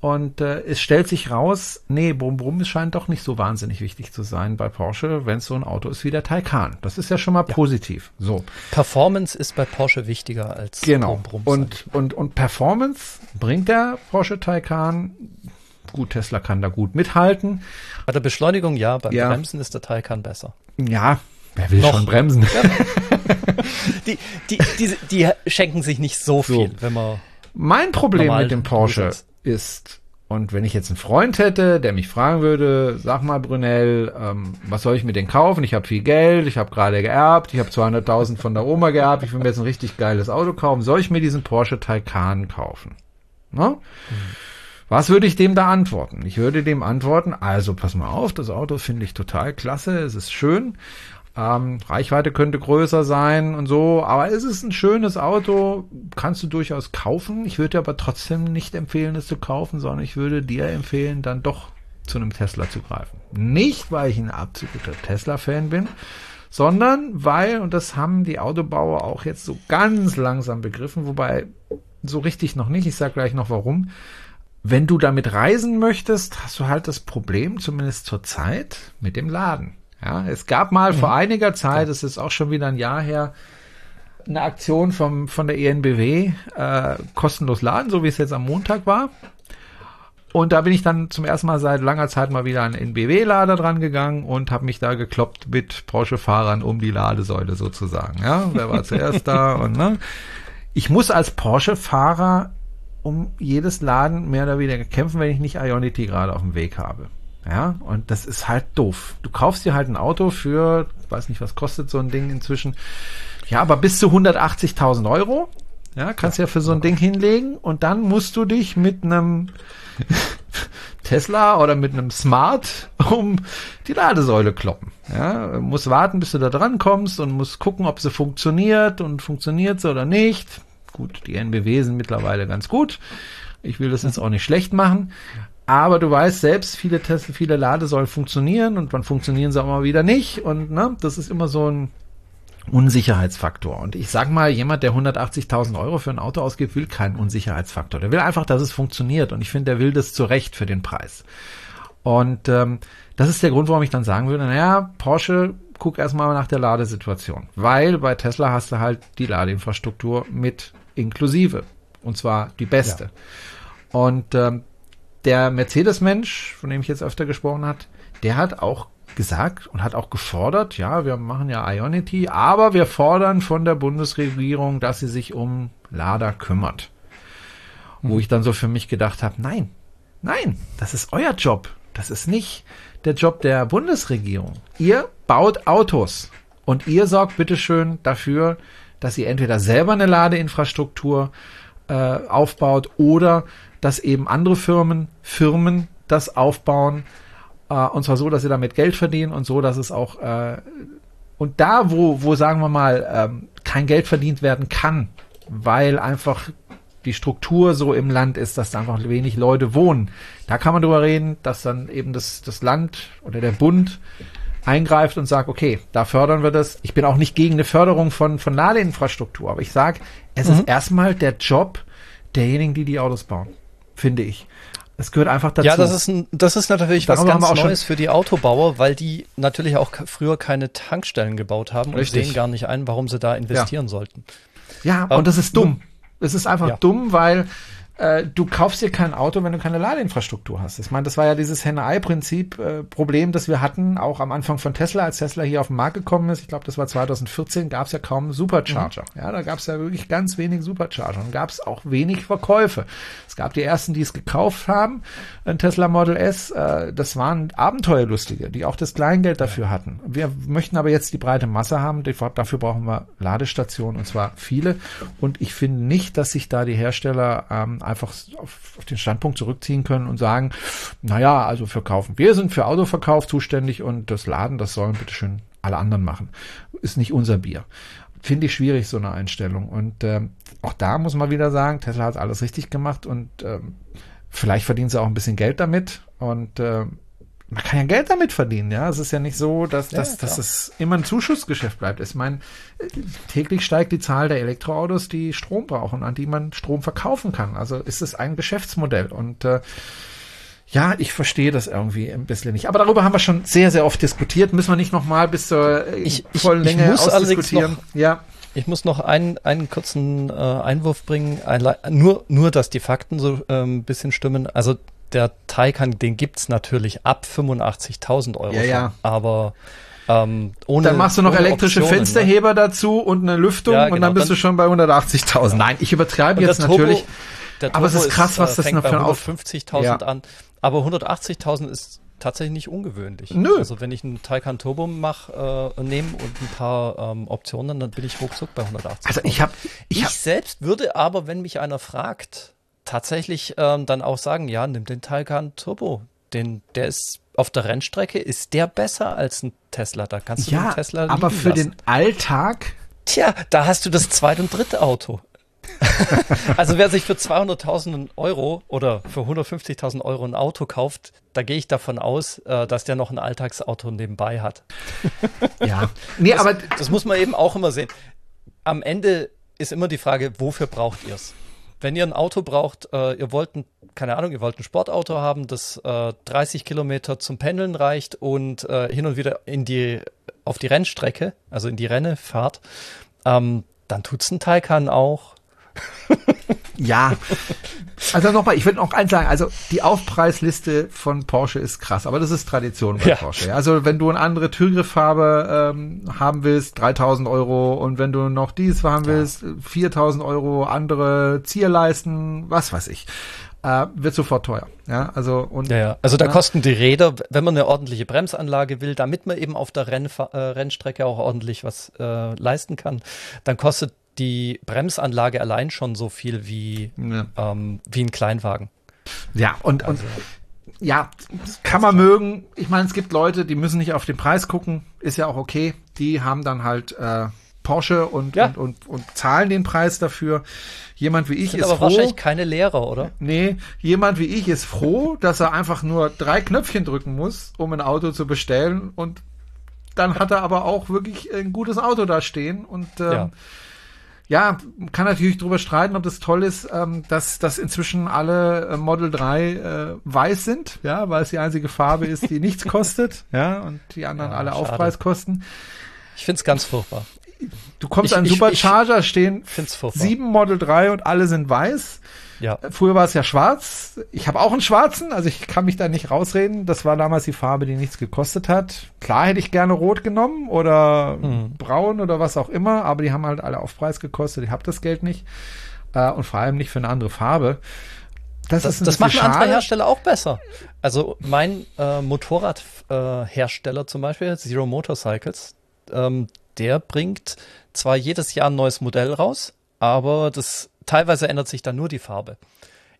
B: Und äh, es stellt sich raus, nee, Brumm Brumm scheint doch nicht so wahnsinnig wichtig zu sein bei Porsche, wenn es so ein Auto ist wie der Taycan. Das ist ja schon mal ja. positiv. So.
C: Performance ist bei Porsche wichtiger als
B: genau. Brumm Brumm. Und, und, und Performance bringt der Porsche Taycan. Gut, Tesla kann da gut mithalten.
C: Bei der Beschleunigung ja, beim ja. Bremsen ist der Taycan besser.
B: Ja, wer will Noch. schon bremsen? (laughs)
C: Die, die, die, die schenken sich nicht so viel, so. wenn man.
B: Mein Problem mit dem Porsche ist. Und wenn ich jetzt einen Freund hätte, der mich fragen würde, sag mal Brunel, ähm, was soll ich mir denn kaufen? Ich habe viel Geld, ich habe gerade geerbt, ich habe 200.000 von der Oma geerbt, ich will mir jetzt ein richtig geiles Auto kaufen. Soll ich mir diesen Porsche Taycan kaufen? Ne? Mhm. Was würde ich dem da antworten? Ich würde dem antworten, also pass mal auf, das Auto finde ich total klasse, es ist schön, ähm, Reichweite könnte größer sein und so, aber es ist ein schönes Auto, kannst du durchaus kaufen. Ich würde dir aber trotzdem nicht empfehlen, es zu kaufen, sondern ich würde dir empfehlen, dann doch zu einem Tesla zu greifen. Nicht, weil ich ein absoluter Tesla-Fan bin, sondern weil, und das haben die Autobauer auch jetzt so ganz langsam begriffen, wobei so richtig noch nicht, ich sage gleich noch warum, wenn du damit reisen möchtest, hast du halt das Problem, zumindest zur Zeit, mit dem Laden. Ja, es gab mal mhm. vor einiger Zeit, es ist auch schon wieder ein Jahr her, eine Aktion vom, von der ENBW, äh, kostenlos laden, so wie es jetzt am Montag war. Und da bin ich dann zum ersten Mal seit langer Zeit mal wieder an den BW-Lader dran gegangen und habe mich da gekloppt mit Porsche-Fahrern um die Ladesäule sozusagen. Ja, wer war zuerst da (laughs) und ne? Ich muss als Porsche-Fahrer um jedes Laden mehr oder weniger kämpfen, wenn ich nicht Ionity gerade auf dem Weg habe. Ja, und das ist halt doof. Du kaufst dir halt ein Auto für, weiß nicht, was kostet so ein Ding inzwischen. Ja, aber bis zu 180.000 Euro. Ja, kannst ja, ja für so ein Ding hinlegen und dann musst du dich mit einem (laughs) Tesla oder mit einem Smart um die Ladesäule kloppen. Ja, muss warten, bis du da dran kommst und muss gucken, ob sie funktioniert und funktioniert sie oder nicht. Gut, die NBW sind mittlerweile ganz gut. Ich will das jetzt auch nicht schlecht machen. Aber du weißt selbst, viele Tesla, viele Ladesäulen funktionieren und dann funktionieren sie auch mal wieder nicht. Und ne, das ist immer so ein Unsicherheitsfaktor. Und ich sag mal, jemand, der 180.000 Euro für ein Auto ausgibt, will keinen Unsicherheitsfaktor. Der will einfach, dass es funktioniert. Und ich finde, der will das zu Recht für den Preis. Und ähm, das ist der Grund, warum ich dann sagen würde, naja, Porsche, guck erstmal nach der Ladesituation. Weil bei Tesla hast du halt die Ladeinfrastruktur mit inklusive. Und zwar die beste. Ja. Und ähm, der Mercedes-Mensch, von dem ich jetzt öfter gesprochen hat, der hat auch gesagt und hat auch gefordert, ja, wir machen ja Ionity, aber wir fordern von der Bundesregierung, dass sie sich um Lader kümmert. Wo ich dann so für mich gedacht habe, nein, nein, das ist euer Job. Das ist nicht der Job der Bundesregierung. Ihr baut Autos und ihr sorgt bitteschön dafür, dass ihr entweder selber eine Ladeinfrastruktur äh, aufbaut oder dass eben andere Firmen, Firmen das aufbauen, äh, und zwar so, dass sie damit Geld verdienen und so, dass es auch äh, und da, wo, wo sagen wir mal, ähm, kein Geld verdient werden kann, weil einfach die Struktur so im Land ist, dass da einfach wenig Leute wohnen. Da kann man drüber reden, dass dann eben das, das Land oder der Bund eingreift und sagt, okay, da fördern wir das. Ich bin auch nicht gegen eine Förderung von, von Ladeinfrastruktur, aber ich sage, es mhm. ist erstmal der Job derjenigen, die die Autos bauen, finde ich. Es gehört einfach dazu.
C: Ja, das ist, ein, das ist natürlich Darüber was ganz Neues für die Autobauer, weil die natürlich auch früher keine Tankstellen gebaut haben Richtig. und sehen gar nicht ein, warum sie da investieren
B: ja.
C: sollten.
B: Ja, und das ist dumm. Es ist einfach ja. dumm, weil äh, du kaufst dir kein Auto, wenn du keine Ladeinfrastruktur hast. Ich meine, das war ja dieses Henne-Ei-Prinzip, äh, das wir hatten, auch am Anfang von Tesla, als Tesla hier auf den Markt gekommen ist. Ich glaube, das war 2014, gab es ja kaum Supercharger. Mhm. Ja, da gab es ja wirklich ganz wenig Supercharger und gab es auch wenig Verkäufe. Es gab die ersten, die es gekauft haben, ein Tesla Model S. Äh, das waren Abenteuerlustige, die auch das Kleingeld dafür hatten. Wir möchten aber jetzt die breite Masse haben. Dafür brauchen wir Ladestationen und zwar viele. Und ich finde nicht, dass sich da die Hersteller ähm, einfach auf, auf den Standpunkt zurückziehen können und sagen, naja, also verkaufen. Wir sind für Autoverkauf zuständig und das Laden, das sollen bitteschön alle anderen machen. Ist nicht unser Bier. Finde ich schwierig, so eine Einstellung. Und ähm, auch da muss man wieder sagen, Tesla hat alles richtig gemacht und ähm, vielleicht verdienen sie auch ein bisschen Geld damit. Und ähm, man kann ja Geld damit verdienen, ja. Es ist ja nicht so, dass, ja, dass, dass es immer ein Zuschussgeschäft bleibt. Ich meine, täglich steigt die Zahl der Elektroautos, die Strom brauchen, an die man Strom verkaufen kann. Also ist es ein Geschäftsmodell. Und äh, ja, ich verstehe das irgendwie ein bisschen nicht. Aber darüber haben wir schon sehr, sehr oft diskutiert. Müssen wir nicht nochmal bis zur
C: äh, ich, vollen ich, Länge ich muss ausdiskutieren. Noch, ja. Ich muss noch einen, einen kurzen äh, Einwurf bringen. Ein, nur, nur, dass die Fakten so äh, ein bisschen stimmen. Also der Taycan, den gibt's natürlich ab 85.000 Euro.
B: Ja, ja.
C: Aber ähm, ohne,
B: dann machst du noch elektrische Optionen, ne? Fensterheber ne? dazu und eine Lüftung ja, genau, und dann bist dann, du schon bei 180.000. Nein, ich übertreibe jetzt Turbo, natürlich. aber es ist krass, ist, was das noch für ein
C: 150.000 ja. an. Aber 180.000 ist tatsächlich nicht ungewöhnlich.
B: Nö.
C: Also wenn ich einen Taycan Turbo mache, äh, nehme und ein paar ähm, Optionen, dann bin ich ruckzuck bei 180.
B: Also ich habe,
C: ich, ich hab, selbst würde aber, wenn mich einer fragt, tatsächlich ähm, dann auch sagen, ja, nimm den Taycan Turbo. Den, der ist auf der Rennstrecke, ist der besser als ein Tesla? Da kannst du
B: ja,
C: den Tesla
B: aber für
C: lassen.
B: den Alltag?
C: Tja, da hast du das Zweit- und Dritte Auto. (laughs) also wer sich für 200.000 Euro oder für 150.000 Euro ein Auto kauft, da gehe ich davon aus, äh, dass der noch ein Alltagsauto nebenbei hat. (laughs)
B: ja, nee,
C: das,
B: aber
C: das muss man eben auch immer sehen. Am Ende ist immer die Frage, wofür braucht ihr es? Wenn ihr ein Auto braucht, äh, ihr wollt, ein, keine Ahnung, ihr wollt ein Sportauto haben, das äh, 30 Kilometer zum Pendeln reicht und äh, hin und wieder in die, auf die Rennstrecke, also in die Renne fahrt, ähm, dann tut's ein Taycan auch. (laughs)
B: Ja. Also nochmal, ich würde noch eins sagen, also die Aufpreisliste von Porsche ist krass, aber das ist Tradition bei ja. Porsche. Also wenn du eine andere Türgrifffarbe ähm, haben willst, 3000 Euro und wenn du noch dies haben willst, ja. 4000 Euro, andere Zierleisten, was weiß ich äh, wird sofort teuer. Ja, also und
C: ja, ja. also da ja. kosten die Räder, wenn man eine ordentliche Bremsanlage will, damit man eben auf der Rennfa äh, Rennstrecke auch ordentlich was äh, leisten kann, dann kostet die Bremsanlage allein schon so viel wie ja. ähm, wie ein Kleinwagen.
B: Ja und also. und ja, kann man mögen. Ich meine, es gibt Leute, die müssen nicht auf den Preis gucken, ist ja auch okay. Die haben dann halt äh, Porsche und, ja. und, und, und zahlen den Preis dafür. Jemand wie ich Sind ist aber froh.
C: wahrscheinlich keine Lehrer, oder?
B: Nee, jemand wie ich ist froh, dass er einfach nur drei Knöpfchen drücken muss, um ein Auto zu bestellen und dann hat er aber auch wirklich ein gutes Auto da stehen und ähm, ja. Ja. kann natürlich drüber streiten, ob das toll ist, ähm, dass, dass inzwischen alle äh, Model 3 äh, weiß sind, ja, weil es die einzige Farbe ist, die nichts (laughs) kostet, ja, und die anderen ja, alle schade. Aufpreis kosten.
C: Ich find's ganz furchtbar
B: du kommst ich, an Supercharger, ich, stehen sieben Model 3 und alle sind weiß. Ja. Früher war es ja schwarz. Ich habe auch einen schwarzen, also ich kann mich da nicht rausreden. Das war damals die Farbe, die nichts gekostet hat. Klar hätte ich gerne rot genommen oder mhm. braun oder was auch immer, aber die haben halt alle Aufpreis gekostet. Ich habe das Geld nicht. Äh, und vor allem nicht für eine andere Farbe.
C: Das, das, das machen andere Hersteller auch besser. Also mein äh, Motorradhersteller äh, zum Beispiel, Zero Motorcycles, ähm, der bringt zwar jedes Jahr ein neues Modell raus, aber das teilweise ändert sich dann nur die Farbe.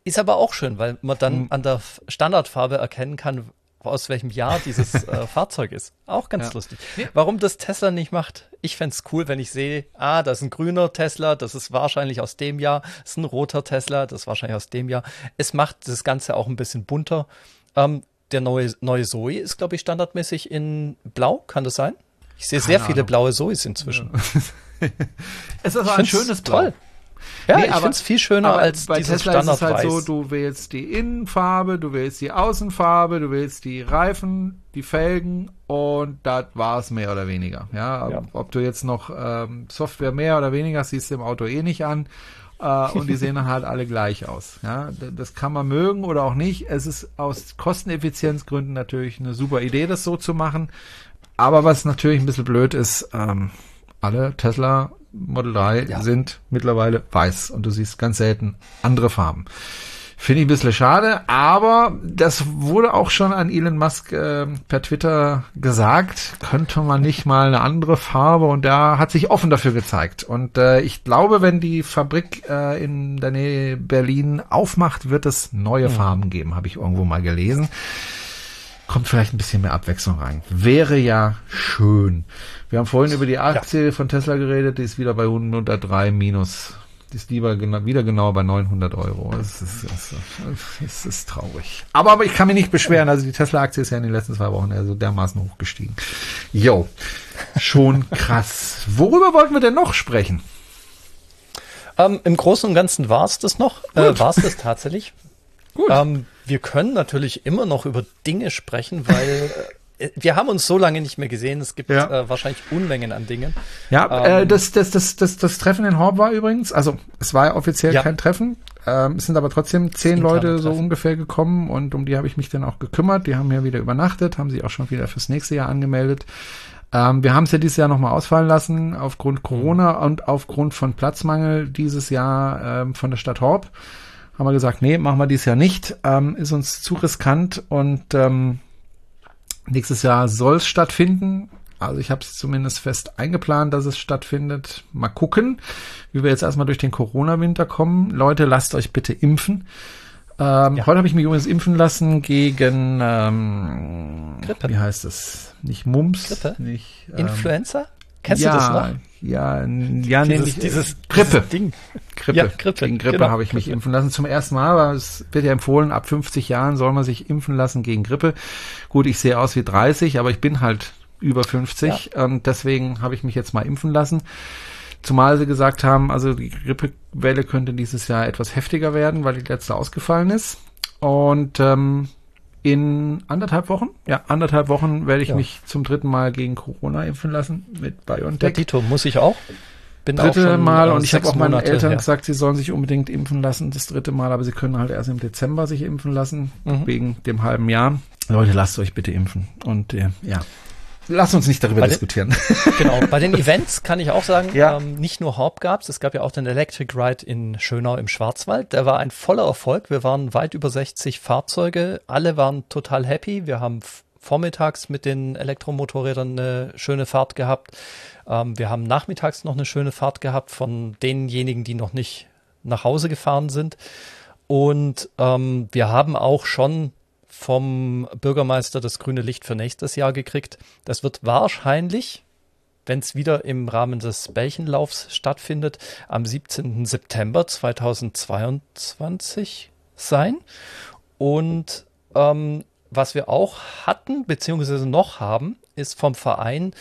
C: Ist aber auch schön, weil man dann mhm. an der Standardfarbe erkennen kann, aus welchem Jahr dieses (laughs) äh, Fahrzeug ist. Auch ganz ja. lustig. Warum das Tesla nicht macht, ich fände cool, wenn ich sehe, ah, das ist ein grüner Tesla, das ist wahrscheinlich aus dem Jahr, das ist ein roter Tesla, das ist wahrscheinlich aus dem Jahr. Es macht das Ganze auch ein bisschen bunter. Ähm, der neue, neue Zoe ist, glaube ich, standardmäßig in Blau, kann das sein? Ich sehe sehr viele blaue Zoes inzwischen.
B: Ja. (laughs) es ist aber ein schönes Blau. Toll.
C: Ja, nee, ich finde es viel schöner als
B: bei dieses Tesla Standard ist es halt so, du wählst die Innenfarbe, du wählst die Außenfarbe, du wählst die Reifen, die Felgen und das war es mehr oder weniger. Ja, ja. ob du jetzt noch ähm, Software mehr oder weniger siehst du im Auto eh nicht an äh, und die sehen dann halt alle gleich aus. Ja, das kann man mögen oder auch nicht. Es ist aus Kosteneffizienzgründen natürlich eine super Idee, das so zu machen. Aber was natürlich ein bisschen blöd ist, ähm, alle Tesla Model 3 ja. sind mittlerweile weiß und du siehst ganz selten andere Farben. Finde ich ein bisschen schade, aber das wurde auch schon an Elon Musk äh, per Twitter gesagt, könnte man nicht mal eine andere Farbe und der hat sich offen dafür gezeigt. Und äh, ich glaube, wenn die Fabrik äh, in der Nähe Berlin aufmacht, wird es neue. Farben geben, habe ich irgendwo mal gelesen kommt vielleicht ein bisschen mehr Abwechslung rein. Wäre ja schön. Wir haben vorhin über die Aktie ja. von Tesla geredet, die ist wieder bei 103 minus. Die ist lieber genau, wieder genau bei 900 Euro. Es ist, es, es ist traurig. Aber, aber ich kann mich nicht beschweren. Also die Tesla-Aktie ist ja in den letzten zwei Wochen also dermaßen hochgestiegen. Jo, schon krass. Worüber wollten wir denn noch sprechen?
C: Ähm, Im Großen und Ganzen war es das noch. Äh, war es das tatsächlich. Gut. Ähm, wir können natürlich immer noch über Dinge sprechen, weil (laughs) äh, wir haben uns so lange nicht mehr gesehen. Es gibt ja. äh, wahrscheinlich Unmengen an Dingen.
B: Ja, äh, ähm, äh, das, das, das, das, das Treffen in Horb war übrigens, also es war ja offiziell ja. kein Treffen. Ähm, es sind aber trotzdem zehn Leute so ungefähr gekommen und um die habe ich mich dann auch gekümmert. Die haben ja wieder übernachtet, haben sich auch schon wieder fürs nächste Jahr angemeldet. Ähm, wir haben es ja dieses Jahr nochmal ausfallen lassen aufgrund Corona mhm. und aufgrund von Platzmangel dieses Jahr ähm, von der Stadt Horb haben wir gesagt, nee, machen wir dieses Jahr nicht, ähm, ist uns zu riskant und ähm, nächstes Jahr soll es stattfinden. Also ich habe es zumindest fest eingeplant, dass es stattfindet. Mal gucken, wie wir jetzt erstmal durch den Corona-Winter kommen. Leute, lasst euch bitte impfen. Ähm, ja. Heute habe ich mich übrigens impfen lassen gegen ähm, Grippe. Wie heißt es? Nicht Mumps,
C: Grippe?
B: nicht
C: ähm, Influenza.
B: Kennst ja, du das noch? Ja, ja,
C: dieses,
B: nämlich
C: dieses
B: Grippe.
C: Dieses Ding.
B: Grippe. Ja, Grippe. Gegen Grippe genau. habe ich mich impfen lassen. Zum ersten Mal, aber es wird ja empfohlen, ab 50 Jahren soll man sich impfen lassen gegen Grippe. Gut, ich sehe aus wie 30, aber ich bin halt über 50 ja. und deswegen habe ich mich jetzt mal impfen lassen. Zumal sie gesagt haben, also die Grippewelle könnte dieses Jahr etwas heftiger werden, weil die letzte ausgefallen ist. Und ähm, in anderthalb Wochen, ja, anderthalb Wochen werde ich ja. mich zum dritten Mal gegen Corona impfen lassen mit BioNTech.
C: Ja, Tito, muss ich auch?
B: bin dritte schon, Mal und ich habe auch meinen Monate, Eltern ja. gesagt, sie sollen sich unbedingt impfen lassen, das dritte Mal, aber sie können halt erst im Dezember sich impfen lassen, mhm. wegen dem halben Jahr. Leute, lasst euch bitte impfen. Und äh, ja. Lass uns nicht darüber bei diskutieren.
C: Den, (laughs) genau, bei den (laughs) Events kann ich auch sagen, ja. ähm, nicht nur Haupt gab's, es gab ja auch den Electric Ride in Schönau im Schwarzwald. Der war ein voller Erfolg. Wir waren weit über 60 Fahrzeuge. Alle waren total happy. Wir haben vormittags mit den Elektromotorrädern eine schöne Fahrt gehabt. Ähm, wir haben nachmittags noch eine schöne Fahrt gehabt von denjenigen, die noch nicht nach Hause gefahren sind. Und ähm, wir haben auch schon vom Bürgermeister das grüne Licht für nächstes Jahr gekriegt. Das wird wahrscheinlich, wenn es wieder im Rahmen des Bällchenlaufs stattfindet, am 17. September 2022 sein. Und ähm, was wir auch hatten, beziehungsweise noch haben, ist vom Verein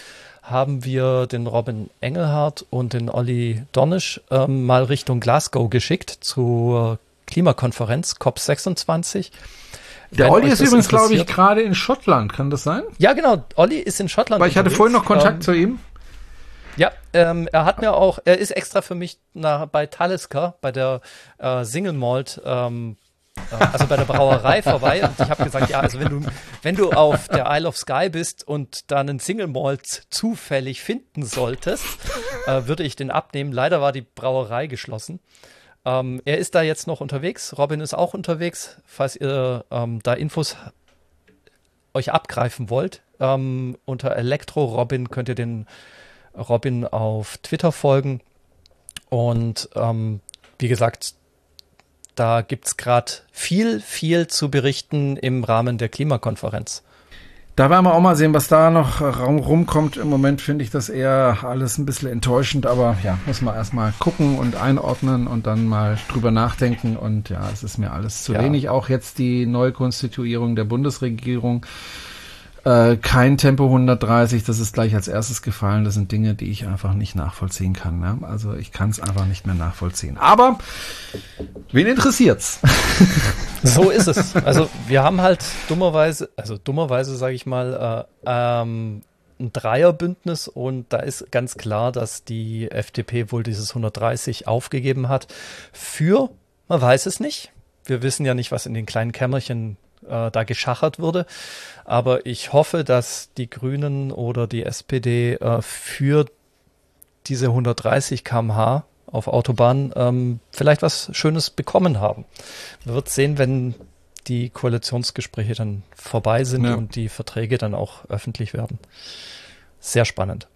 C: haben wir den Robin Engelhardt und den Olli Dornisch ähm, mal Richtung Glasgow geschickt zur Klimakonferenz COP26.
B: Der Olli ist übrigens, glaube ich, gerade in Schottland. Kann das sein?
C: Ja, genau. Olli ist in Schottland.
B: Weil ich hatte vorhin noch Kontakt ähm, zu ihm.
C: Ja, ähm, er hat mir auch, er ist extra für mich nach, bei Talisker, bei der äh, Single Malt, ähm, äh, also bei der Brauerei (laughs) vorbei. Und ich habe gesagt, ja, also wenn du, wenn du auf der Isle of Sky bist und da einen Single Malt zufällig finden solltest, äh, würde ich den abnehmen. Leider war die Brauerei geschlossen. Ähm, er ist da jetzt noch unterwegs. Robin ist auch unterwegs. Falls ihr ähm, da Infos euch abgreifen wollt, ähm, unter Elektro Robin könnt ihr den Robin auf Twitter folgen. Und ähm, wie gesagt, da gibt es gerade viel, viel zu berichten im Rahmen der Klimakonferenz.
B: Da werden wir auch mal sehen, was da noch rumkommt. Im Moment finde ich das eher alles ein bisschen enttäuschend, aber ja, muss man erstmal gucken und einordnen und dann mal drüber nachdenken. Und ja, es ist mir alles zu ja. wenig. Auch jetzt die Neukonstituierung der Bundesregierung äh, kein Tempo 130, das ist gleich als erstes gefallen. Das sind Dinge, die ich einfach nicht nachvollziehen kann. Ne? Also ich kann es einfach nicht mehr nachvollziehen. Aber wen interessiert's? (laughs)
C: so ist es. Also wir haben halt dummerweise, also dummerweise sage ich mal, äh, ähm, ein Dreierbündnis und da ist ganz klar, dass die FDP wohl dieses 130 aufgegeben hat für, man weiß es nicht. Wir wissen ja nicht, was in den kleinen Kämmerchen äh, da geschachert wurde. Aber ich hoffe, dass die Grünen oder die SPD äh, für diese 130 km/h auf Autobahn ähm, vielleicht was Schönes bekommen haben. Man wird sehen, wenn die Koalitionsgespräche dann vorbei sind ja. und die Verträge dann auch öffentlich werden. Sehr spannend.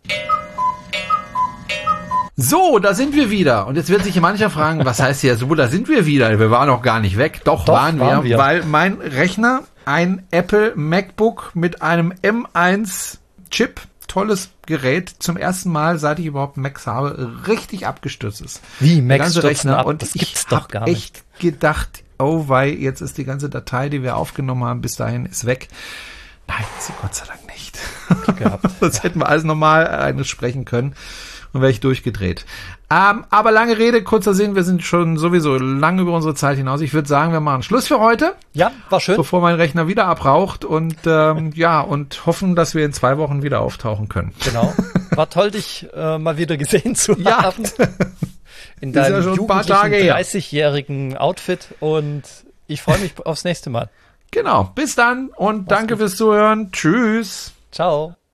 B: So, da sind wir wieder. Und jetzt wird sich mancher fragen, was (laughs) heißt hier so, da sind wir wieder. Wir waren noch gar nicht weg. Doch, Doch waren, waren wir, wir, weil mein Rechner, ein Apple MacBook mit einem M1 Chip, tolles Gerät, zum ersten Mal, seit ich überhaupt Macs habe, richtig abgestürzt ist.
C: Wie Macs
B: Rechner ab? und das gibt's ich doch gar nicht. echt gedacht, oh weil jetzt ist die ganze Datei, die wir aufgenommen haben, bis dahin ist weg. Nein, sie Gott sei Dank nicht. (laughs) Sonst hätten wir alles normal eines sprechen können dann wäre ich durchgedreht. Ähm, aber lange Rede, kurzer Sinn, wir sind schon sowieso lang über unsere Zeit hinaus. Ich würde sagen, wir machen Schluss für heute.
C: Ja, war schön.
B: Bevor mein Rechner wieder abraucht und ähm, (laughs) ja, und hoffen, dass wir in zwei Wochen wieder auftauchen können.
C: Genau. (laughs) War toll, dich äh, mal wieder gesehen zu ja. haben. (laughs) In deinem ja jugendlichen 30-jährigen Outfit und ich freue mich aufs nächste Mal.
B: Genau. Bis dann und Mach's danke gut. fürs Zuhören. Tschüss.
C: Ciao.